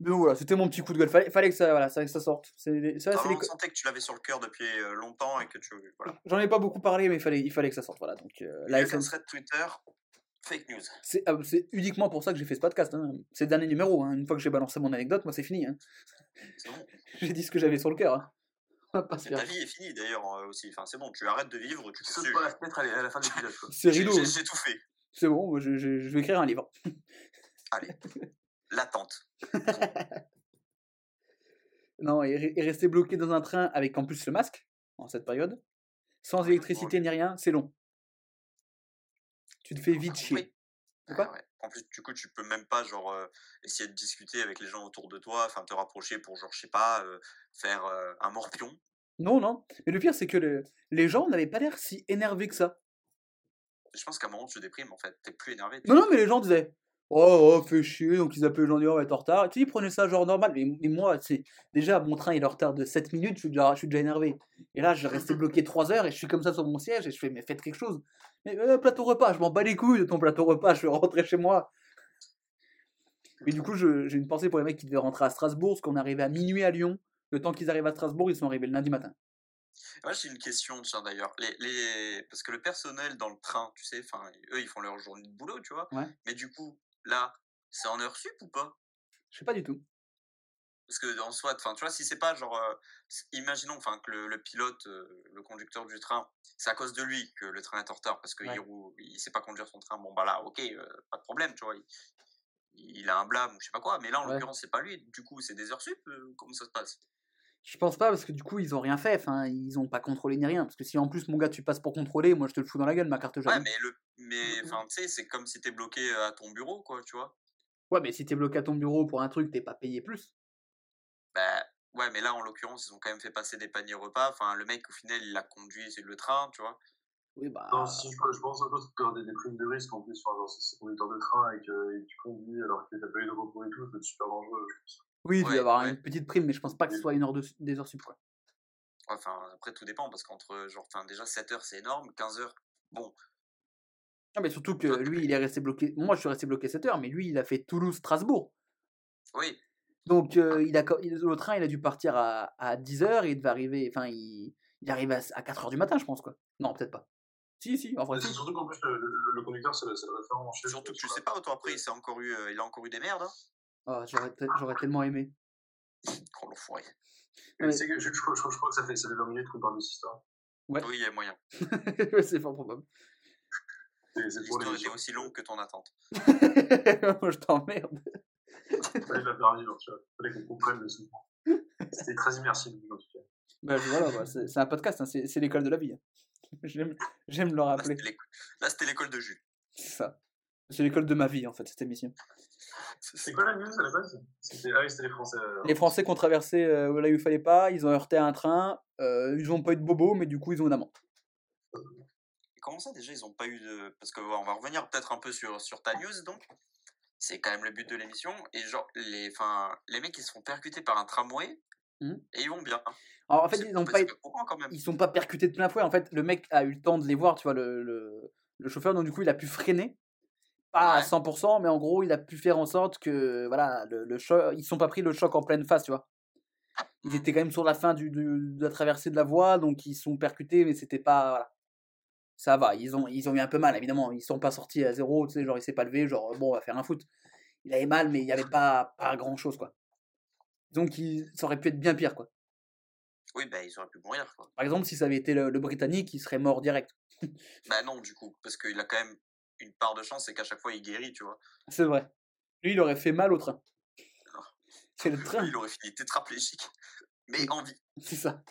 A: Mais voilà, c'était mon petit coup de gueule. Fallait, fallait que ça, voilà, ça, que ça sorte. C'est ça, c'est
D: Vraiment,
A: les
D: sentait que tu l'avais sur le cœur depuis euh, longtemps et que tu. Voilà.
A: J'en ai pas beaucoup parlé, mais il fallait, il fallait que ça sorte. Voilà, donc euh, la
D: Twitter, fake news.
A: C'est ah, c'est uniquement pour ça que j'ai fait ce podcast. Hein. C'est le dernier numéro. Hein. Une fois que j'ai balancé mon anecdote, moi c'est fini. Hein.
D: Bon.
A: J'ai dit ce que j'avais sur le cœur. Hein.
D: Ta vie est finie d'ailleurs euh, aussi. Enfin, c'est bon, tu arrêtes de vivre. Tu
F: Tu
D: te
F: sautes pas la fenêtre à la, à la fin de l'épisode.
A: C'est rideau.
D: j'ai- tout fait.
A: C'est bon, je, je- je vais écrire un livre.
D: Allez. L'attente.
A: Non, et, re- et rester bloqué dans un train avec en plus le masque en cette période, sans électricité ni rien, c'est long. Tu te fais vite chier.
D: Ah ouais. En plus, du coup, tu peux même pas genre euh, essayer de discuter avec les gens autour de toi, enfin te rapprocher pour genre je sais pas euh, faire euh, un morpion.
A: Non, non. Mais le pire, c'est que le- les gens n'avaient pas l'air si énervés que ça.
D: Je pense qu'à un moment tu déprimes en fait, t'es plus énervé.
A: Non, non, mais les gens disaient Oh, oh, fais chier. Donc ils appelaient les gens, on va être en retard. Et tu sais, ils prenaient ça genre normal. Mais, mais moi, c'est déjà, mon train il est en retard de 7 minutes, je suis déjà, je suis déjà énervé. Et là, je restais bloqué 3 heures et je suis comme ça sur mon siège et je fais Mais faites quelque chose. Mais euh, plateau repas, je m'en bats les couilles de ton plateau repas, je veux rentrer chez moi. Mais du coup, j'ai une pensée pour les mecs qui devaient rentrer à Strasbourg, parce qu'on arrivait à minuit à Lyon. Le temps qu'ils arrivent à Strasbourg, ils sont arrivés le lundi matin.
D: Moi, j'ai une question, tiens, d'ailleurs. Les, les... Parce que le personnel dans le train, tu sais, eux, ils font leur journée de boulot, tu vois.
A: Ouais.
D: Mais du coup, là, c'est en heure sup ou pas?
A: Je sais pas du tout.
D: Parce que en soi, enfin, tu vois, si c'est pas genre, euh, imaginons, enfin, que le, le pilote, euh, le conducteur du train, c'est à cause de lui que le train est en retard parce qu'il
A: Ouais.
D: roule, il sait pas conduire son train. Bon bah là, ok, euh, pas de problème, tu vois. Il, il a un blâme ou je sais pas quoi. Mais là, en
A: Ouais.
D: l'occurrence, c'est pas lui. Du coup, c'est des heures sup. comment ça se passe?
A: Je pense pas parce que du coup ils ont rien fait, enfin ils ont pas contrôlé ni rien. Parce que si en plus mon gars tu passes pour contrôler, moi je te le fous dans la gueule ma carte
D: Ouais,
A: jaune.
D: mais le, mais enfin, tu sais, c'est comme si t'es bloqué à ton bureau, quoi, tu vois.
A: Ouais mais si t'es bloqué à ton bureau pour un truc, t'es pas payé plus.
D: Bah, ouais, mais là, en l'occurrence, ils ont quand même fait passer des paniers repas. Enfin, le mec, au final, il a conduit c'est le train, tu vois.
A: Oui bah.
E: Non, si, je, je pense un peu as des, des primes de risque en plus. Enfin, genre, si c'est conducteur de train et que, et que tu conduis alors que t'as pas eu de repos et tout, ça peut être super dangereux. je pense.
A: Oui, il doit y avoir une petite prime, mais je pense pas que ce soit une heure de, des heures sup quoi.
D: Enfin, après, tout dépend, parce qu'entre, genre, enfin, déjà, 7 heures, c'est énorme. 15 heures, bon,
A: Non mais surtout que lui il est resté bloqué. Moi je suis resté bloqué 7 heures, mais lui il a fait Toulouse-Strasbourg.
D: oui.
A: Donc euh, il a, co- il- le train il a dû partir à, à 10h et il devait arriver. Enfin il, il arrive à, 4h du matin je pense quoi. Non peut-être pas. Si si, en vrai
E: surtout qu'en plus, le, le- le conducteur, c'est le, référent.
D: Surtout que tu sais pas, toi, après, il, s'est encore eu, euh, il a encore eu des merdes, hein.
A: Ah, j'aurais, te- j'aurais tellement aimé.
D: Oh, l'enfoiré.
A: Ouais.
E: je, je, crois- je crois- je crois que ça fait, ça fait 20 minutes qu'on parle de cette histoire.
A: Ouais.
D: Oui, il y a moyen.
A: c'est fort probable.
D: L'histoire était aussi longue que ton attente.
A: Moi je t'emmerde.
E: Fallait la faire vivre, tu vois. Fallait qu'on comprenne le souffrant. C'était très immersif, en tout cas.
A: Bah, voilà, bah, c'est, c'est un podcast, hein, c'est, c'est l'école de la vie. hein. J'aime, j'aime le
D: Là,
A: rappeler.
D: c'était l'école- là, c'était l'école de jus.
A: C'est ça. C'est l'école de ma vie en fait, cette émission.
E: C'est quoi la news à la base? C'était Ah oui, c'était les Français. euh,
A: Les Français qui ont traversé euh, là où il fallait pas, ils ont heurté un train, euh, ils ont pas eu de bobo, mais du coup ils ont une amende.
D: Et comment ça, déjà, ils ont pas eu de. Parce que, on va revenir peut-être un peu sur, sur ta news, donc. C'est quand même le but de l'émission. Et genre, les, enfin, les mecs, ils se font percuter par un tramway.
A: Mhm.
D: Et ils vont bien.
A: Alors, en fait, ils ont pas,
D: que pourquoi quand même?
A: ils sont pas percutés de plein fouet. En fait, le mec a eu le temps de les voir, tu vois, le, le, le chauffeur, donc du coup il a pu freiner. Pas à
D: Ouais.
A: 100%, mais en gros, il a pu faire en sorte que, voilà, le, le choc, ils sont pas pris le choc en pleine face, tu vois. Ils étaient quand même sur la fin du, du- de la traversée de la voie, donc ils sont percutés, mais c'était pas, voilà. Ça va, ils ont, ils ont eu un peu mal, évidemment. Ils sont pas sortis à zéro, tu sais, genre il s'est pas levé, genre bon, on va faire un foot. Il avait mal, mais il y avait pas, pas grand chose, quoi. Donc il, ça aurait pu être bien pire, quoi.
D: Oui, bah, ils auraient pu mourir, quoi.
A: Par exemple, si ça avait été le, le Britannique, il serait mort direct.
D: Bah, non, du coup. Parce qu'il a quand même une part de chance, c'est qu'à chaque fois, il guérit, tu vois.
A: C'est vrai. Lui, il aurait fait mal au train. C'est le train,
D: Il aurait fini tétraplégique. Mais en vie.
A: c'est ça.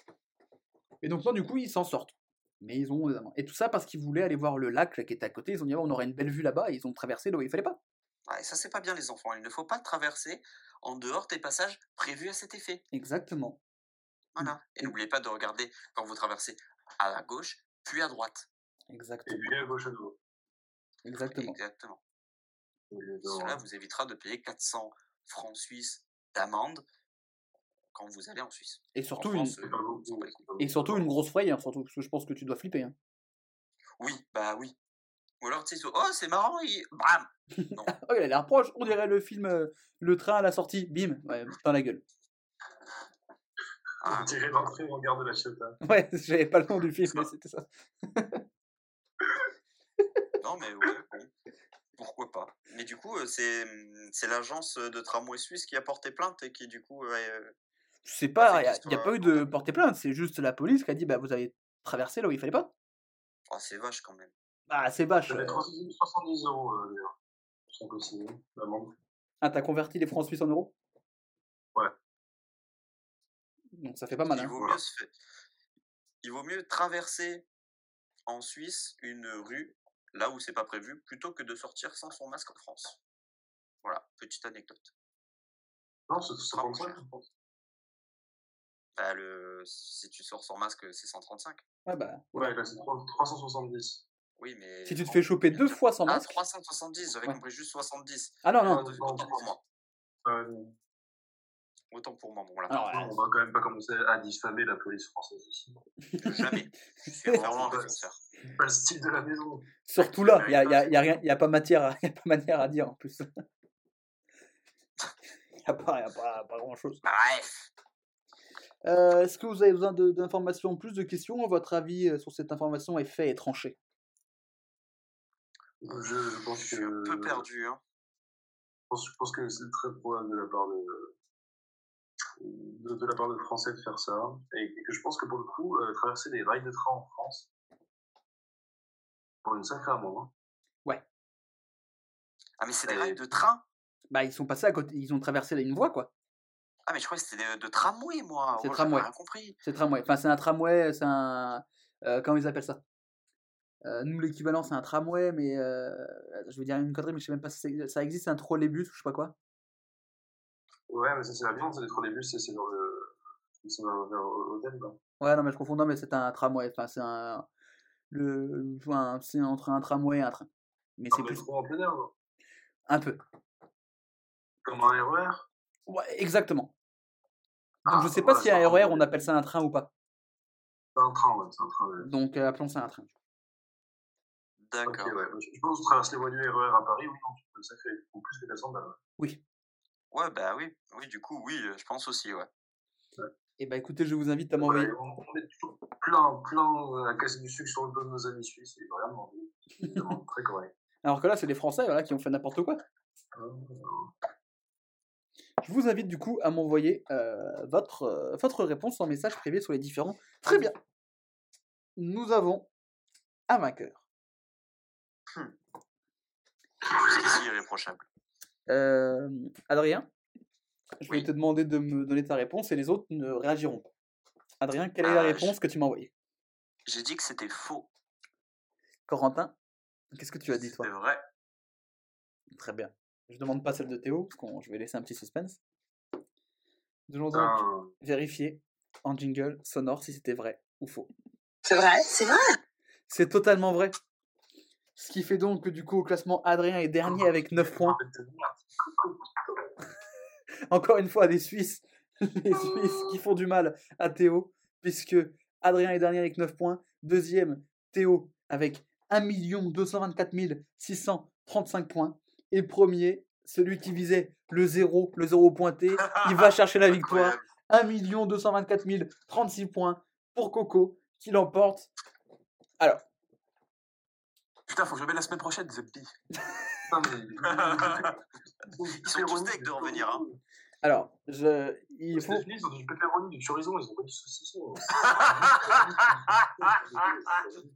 A: Et donc, non, du coup, ils s'en sortent. Mais ils ont. Et tout ça parce qu'ils voulaient aller voir le lac là, qui était à côté. Ils ont dit, Ah, on aurait une belle vue là-bas. Et ils ont traversé là où il fallait pas.
D: Ouais, ça, c'est pas bien, les enfants. Il ne faut pas traverser en dehors des passages prévus à cet effet.
A: Exactement.
D: Voilà. Et n'oubliez pas de regarder quand vous traversez à la gauche, puis à droite.
E: Et
A: Exactement.
E: puis à gauche à nouveau.
A: Exactement.
E: Euh,
D: Cela vous évitera de payer 400 francs suisses d'amende quand vous allez en Suisse.
A: Et surtout,
D: En
A: une...
D: Couilles.
A: et surtout une grosse frayeur, surtout. Parce que je pense que tu dois flipper. hein.
D: Oui, bah oui. Ou alors, tu sais, oh, c'est marrant, il... Bam
A: Oh, il a l'air proche. On dirait le film euh, Le train à la sortie. Bim. Ouais, dans la gueule.
D: Ah,
E: Tiré d'entrée au regard de la Ciotat.
A: Ouais, j'avais pas le nom du film, mais c'était ça.
D: Non, mais ouais, bon. Pourquoi pas. Mais du coup, euh, c'est c'est l'agence de tramway suisse qui a porté plainte et qui, du coup, euh,
A: C'est pas. Il n'y a, pas eu de porter plainte. C'est juste la police qui a dit, bah, vous avez traversé là où il fallait pas.
D: oh, c'est vache quand même.
A: Bah, c'est vache.
E: Ça fait
A: euh.
E: 370 euros, euh, d'ailleurs. L'amende.
A: Ah, t'as converti les francs suisses en euros?
E: Ouais.
A: Donc ça fait pas mal.
D: il,
A: Hein.
D: vaut mieux se fait- il vaut mieux traverser en Suisse une rue là où c'est pas prévu plutôt que de sortir sans son masque en France. Voilà, petite anecdote.
E: Non, c'est 55, je pense.
D: Bah, le... Si tu sors sans masque, c'est 135.
A: Ouais, bah.
E: Ouais, là, c'est 3- 370.
D: Oui, mais.
A: Si tu te fais choper deux fois sans
D: Ah,
A: masque.
D: 370, j'avais
A: Ouais.
D: compris juste 70.
A: Ah non,
E: Ah,
A: non.
E: non,
D: Autant pour moi.
E: Euh,
D: Autant pour moi, bon, voilà.
A: Alors,
E: non, on va quand même pas commencer à diffamer la police française ici.
D: Jamais. Je suis vraiment un.
E: Pas le style de la maison.
A: surtout là, il n'y a, y a- y a rien, y a pas matière à, y a pas manière à dire en plus. Il n'y a, pas, y a pas, pas grand chose.
D: Bref.
A: Euh, Est-ce que vous avez besoin d'informations, plus de questions? Votre avis euh, sur cette information est fait et tranché
E: Je, je pense
D: Je
E: que.
D: suis un peu perdu. Hein.
E: Je pense, je pense que c'est très probable de la part de, de, de la part de Français de faire ça. Et, et que je pense que pour le coup, euh, traverser des rails de train en France, pour une sacrée amende. hein.
D: Ah, mais c'est des rails de train?
A: Bah, ils sont passés à côté, ils ont traversé une voie, quoi.
D: Ah, mais je croyais que c'était de, de tramway, moi.
A: C'est
D: Oh,
A: tramway.
D: J'avais rien compris.
A: C'est tramway. Enfin, c'est un tramway, c'est un. euh, comment ils appellent ça? Euh, Nous, l'équivalent, c'est un tramway, mais. euh, je vais dire une connerie, mais je sais même pas si ça existe, c'est un trolleybus ou je sais pas quoi.
E: Ouais, mais ça, c'est la viande, c'est des trolleybus, c'est c'est dans le. Ils sont vers, vers l'hôtel, quoi.
A: Ouais, non, mais je confonds, non, mais c'est un tramway. Enfin, c'est un. Le, enfin, c'est entre un tramway et un train. Mais c'est
E: Un
A: plus.
E: en plein air, quoi.
A: Un peu.
E: Comme un RER.
A: Ouais, exactement.
E: Ah,
A: Donc, je sais pas
E: ouais,
A: si un
E: c'est
A: RER,
E: tramway.
A: on appelle ça un train ou pas.
E: C'est un train, ouais, c'est un train. ouais.
A: Donc, euh, appelons ça un train.
E: Ok,
D: D'accord.
E: ouais. Je pense que tu traverses les voies du RER à Paris, oui, non, tu peux le sacré. Ou plus que 400 balles.
A: Oui.
D: Ouais, bah oui. Oui, du coup, oui, je pense aussi, ouais.
A: Et bah, écoutez, je vous invite à
E: Ouais,
A: m'envoyer.
E: on, on met toujours plein, plein à casser du sucre sur le dos de nos amis suisses, et vraiment, c'est vraiment très correct.
A: Alors que là, c'est les Français voilà, qui ont fait n'importe quoi.
E: Euh,
A: Je vous invite du coup à m'envoyer euh, votre, euh, votre réponse en message privé sur les différents. Très bien. Nous avons un vainqueur.
D: Jusqu'ici, irréprochable.
A: Euh, Adrien, je vais
D: Oui.
A: te demander de me donner ta réponse et les autres ne réagiront pas. Adrien, quelle est la
D: Ah, je-
A: réponse que tu m'as envoyée?
D: J'ai dit que c'était faux.
A: Corentin, qu'est-ce que tu as dit toi?
F: C'est vrai.
A: Très bien. Je demande pas celle de Théo, parce que je vais laisser un petit suspense. Nous allons donc vérifier en jingle sonore si c'était vrai ou faux.
C: C'est vrai, c'est vrai.
A: C'est totalement vrai. Ce qui fait donc que du coup au classement Adrien est dernier avec 9 points. Encore une fois des Suisses. Les Suisses qui font du mal à Théo. Puisque Adrien est dernier avec 9 points. Deuxième, Théo avec 1 224 635 points. Et premier, celui qui visait le zéro, le zéro pointé, il va chercher la victoire.
D: Incroyable.
A: 1 224 036 points pour Coco qui l'emporte. Alors,
F: Putain, faut que je le mette la semaine prochaine, Zebby.
E: Putain, mais-
D: Ils sont tous deg de revenir, hein.
A: alors, je, il faut,
E: États-Unis, ils ont du pepperoni, du chorizo, ils ont pas du saucisson.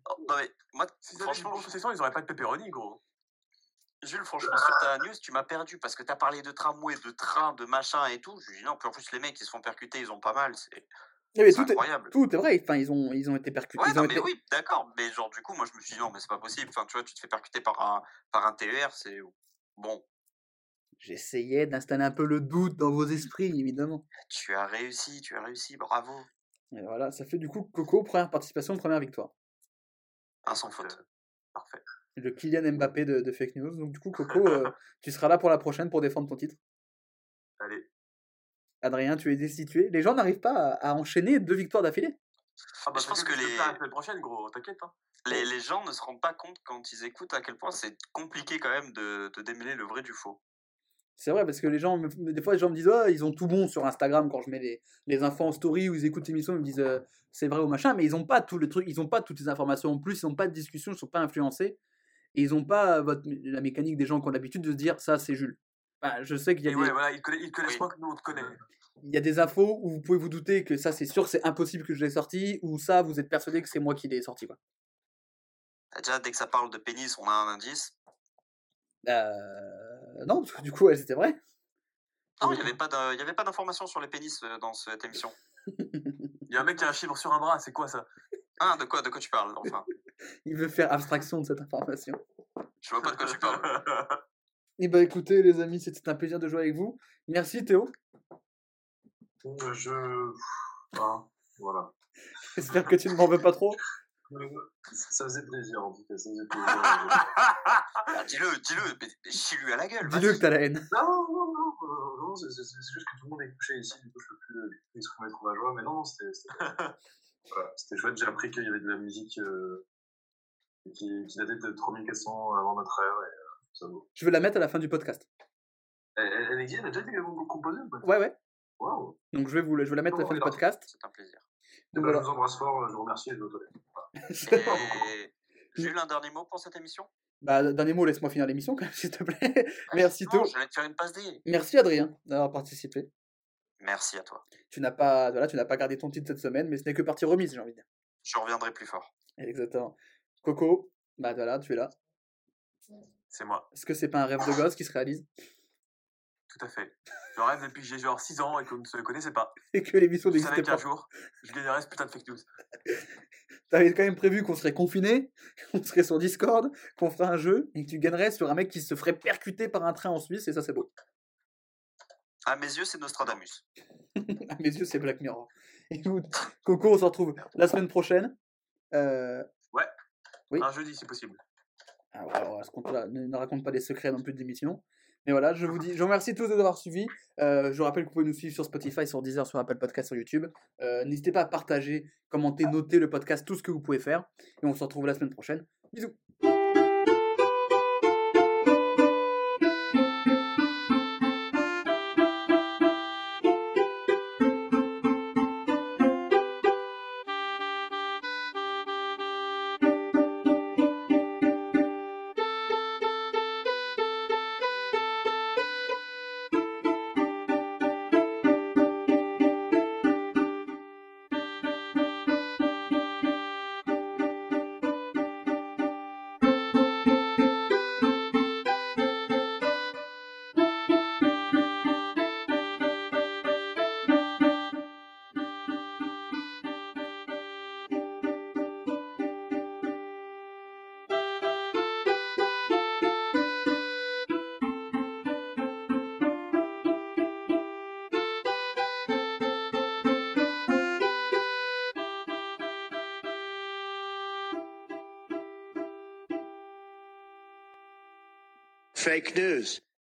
D: Oh, Non, mais moi, franchement,
F: une possession, ils auraient pas de pepperoni, gros.
D: Jules, franchement, sur ta news, tu m'as perdu parce que t'as parlé de tramway, de train, de machin et tout. Je dis non, puis en plus, les mecs, ils se font percuter, ils ont pas mal. C'est c'est
A: tout, est,
D: incroyable.
A: tout est vrai. Enfin, ils ont, ils ont été percutés.
D: Ouais, non, mais
A: été-
D: oui, d'accord. Mais genre, du coup, moi, je me suis dit non, mais c'est pas possible. Enfin, tu vois, tu te fais percuter par un, par un TER, c'est. Bon,
A: J'essayais d'installer un peu le doute dans vos esprits, évidemment.
D: tu as réussi, tu as réussi, bravo.
A: Et voilà, ça fait du coup Coco, première participation, première victoire.
D: Un sans faute.
F: Parfait.
A: Le Kylian Mbappé de, de fake news. Donc du coup, Coco, euh, tu seras là pour la prochaine pour défendre ton titre.
F: Allez.
A: Adrien, tu es destitué. Les gens n'arrivent pas à, à enchaîner deux victoires d'affilée.
F: Ah bah,
D: je pense que les-
F: La semaine prochaine, gros, t'inquiète. Hein.
D: Les, les gens ne se rendent pas compte quand ils écoutent à quel point c'est compliqué quand même de, de démêler le vrai du faux.
A: C'est vrai, parce que les gens, des fois, les gens me disent, Ah, ils ont tout bon sur Instagram quand je mets les, les infos en story ou ils écoutent l'émission, ils me disent, euh, c'est vrai ou machin, mais ils n'ont pas tout le truc, ils n'ont pas toutes les informations en plus, ils n'ont pas de discussion, ils ne sont pas influencés, et ils n'ont pas euh, votre, la mécanique des gens qui ont l'habitude de se dire, ça, c'est Jules. Enfin, je sais qu'il y, a des-
F: ouais, voilà, ils connaissent,
D: Oui.
F: que nous, on te connaît.
A: il y a des infos où vous pouvez vous douter que ça, c'est sûr, c'est impossible que je l'ai sorti, ou ça, vous êtes persuadé que c'est moi qui l'ai sorti. Quoi.
D: Déjà, dès que ça parle de pénis, on a un indice.
A: Euh, non, parce que du coup, ouais, c'était vrai.
D: Non, il n'y pas avait pas d'informations sur les pénis euh, dans cette émission.
F: Il y a un mec qui a un chiffre sur un bras, c'est quoi ça?
D: Ah, de quoi, de quoi tu parles Enfin,
A: Il veut faire abstraction de cette information.
D: je vois pas de quoi tu parles.
A: Et bah écoutez, les amis, c'était un plaisir de jouer avec vous. Merci Théo.
E: Je. Hein, voilà.
A: J'espère que tu ne m'en veux pas trop.
E: Ça faisait plaisir en tout cas, ça faisait plaisir.
D: Ah, dis-le, dis-le, mais, chie-lui à la gueule.
A: Dis-le que t'as la haine.
E: non, non, non, non, euh, non, c'est juste que tout le monde est couché ici, du coup je peux plus euh, exprimer trop ma joie, mais non, non, c'était c'était- voilà, chouette. J'ai appris qu'il y avait de la musique euh, qui, qui datait de 3400 avant notre ère, et ça vaut.
A: Je vais la mettre à la fin du podcast?
E: Elle, elle, existe, elle a déjà été composée ou pas?
A: Ouais, ouais.
E: Waouh.
A: Donc je vais vous, le- je vais la mettre à la fin du podcast.
D: C'est un plaisir.
E: Eh
A: Donc
E: ben, Je
A: voilà.
E: vous embrasse fort, je vous remercie et je vais toilettes.
D: Et eu un dernier mot pour cette émission?
A: Bah, dernier mot, laisse-moi finir l'émission, quand même, s'il te plaît. Merci,
D: Non,
A: To.
D: j'allais te faire une passe.
A: Merci, Adrien, d'avoir participé.
D: Merci à toi.
A: Tu n'as pas, voilà, tu n'as pas gardé ton titre cette semaine, mais ce n'est que partie remise, j'ai envie de dire.
D: Je reviendrai plus fort.
A: Exactement. Coco, bah voilà, tu es là.
F: C'est moi,
A: Est-ce que c'est pas un rêve de gosse qui se réalise?
F: Tout à fait. Je rêve depuis que j'ai genre 6 ans et qu'on ne se connaissait pas.
A: et que l'émission
F: Je savais
A: n'existait
F: qu'un
A: pas
F: jour, je gagnerais ce putain de fake news.
A: T'avais quand même prévu qu'on serait confiné, qu'on serait sur Discord, qu'on ferait un jeu et que tu gagnerais sur un mec qui se ferait percuter par un train en Suisse et ça c'est beau.
D: À mes yeux, c'est Nostradamus.
A: À mes yeux c'est Black Mirror. Écoute, Coco, on se retrouve la semaine prochaine. Euh, Oui.
F: Un jeudi si possible.
A: Ah, ouais, alors, ce compte-là, ne, raconte pas des secrets non plus de l'émission. Mais voilà, je vous dis, je vous remercie tous de nous avoir suivis. Euh, je vous rappelle que vous pouvez nous suivre sur Spotify, sur Deezer, sur Apple Podcast, sur YouTube. Euh, N'hésitez pas à partager, commenter, noter le podcast, tout ce que vous pouvez faire. Et on se retrouve la semaine prochaine. Bisous.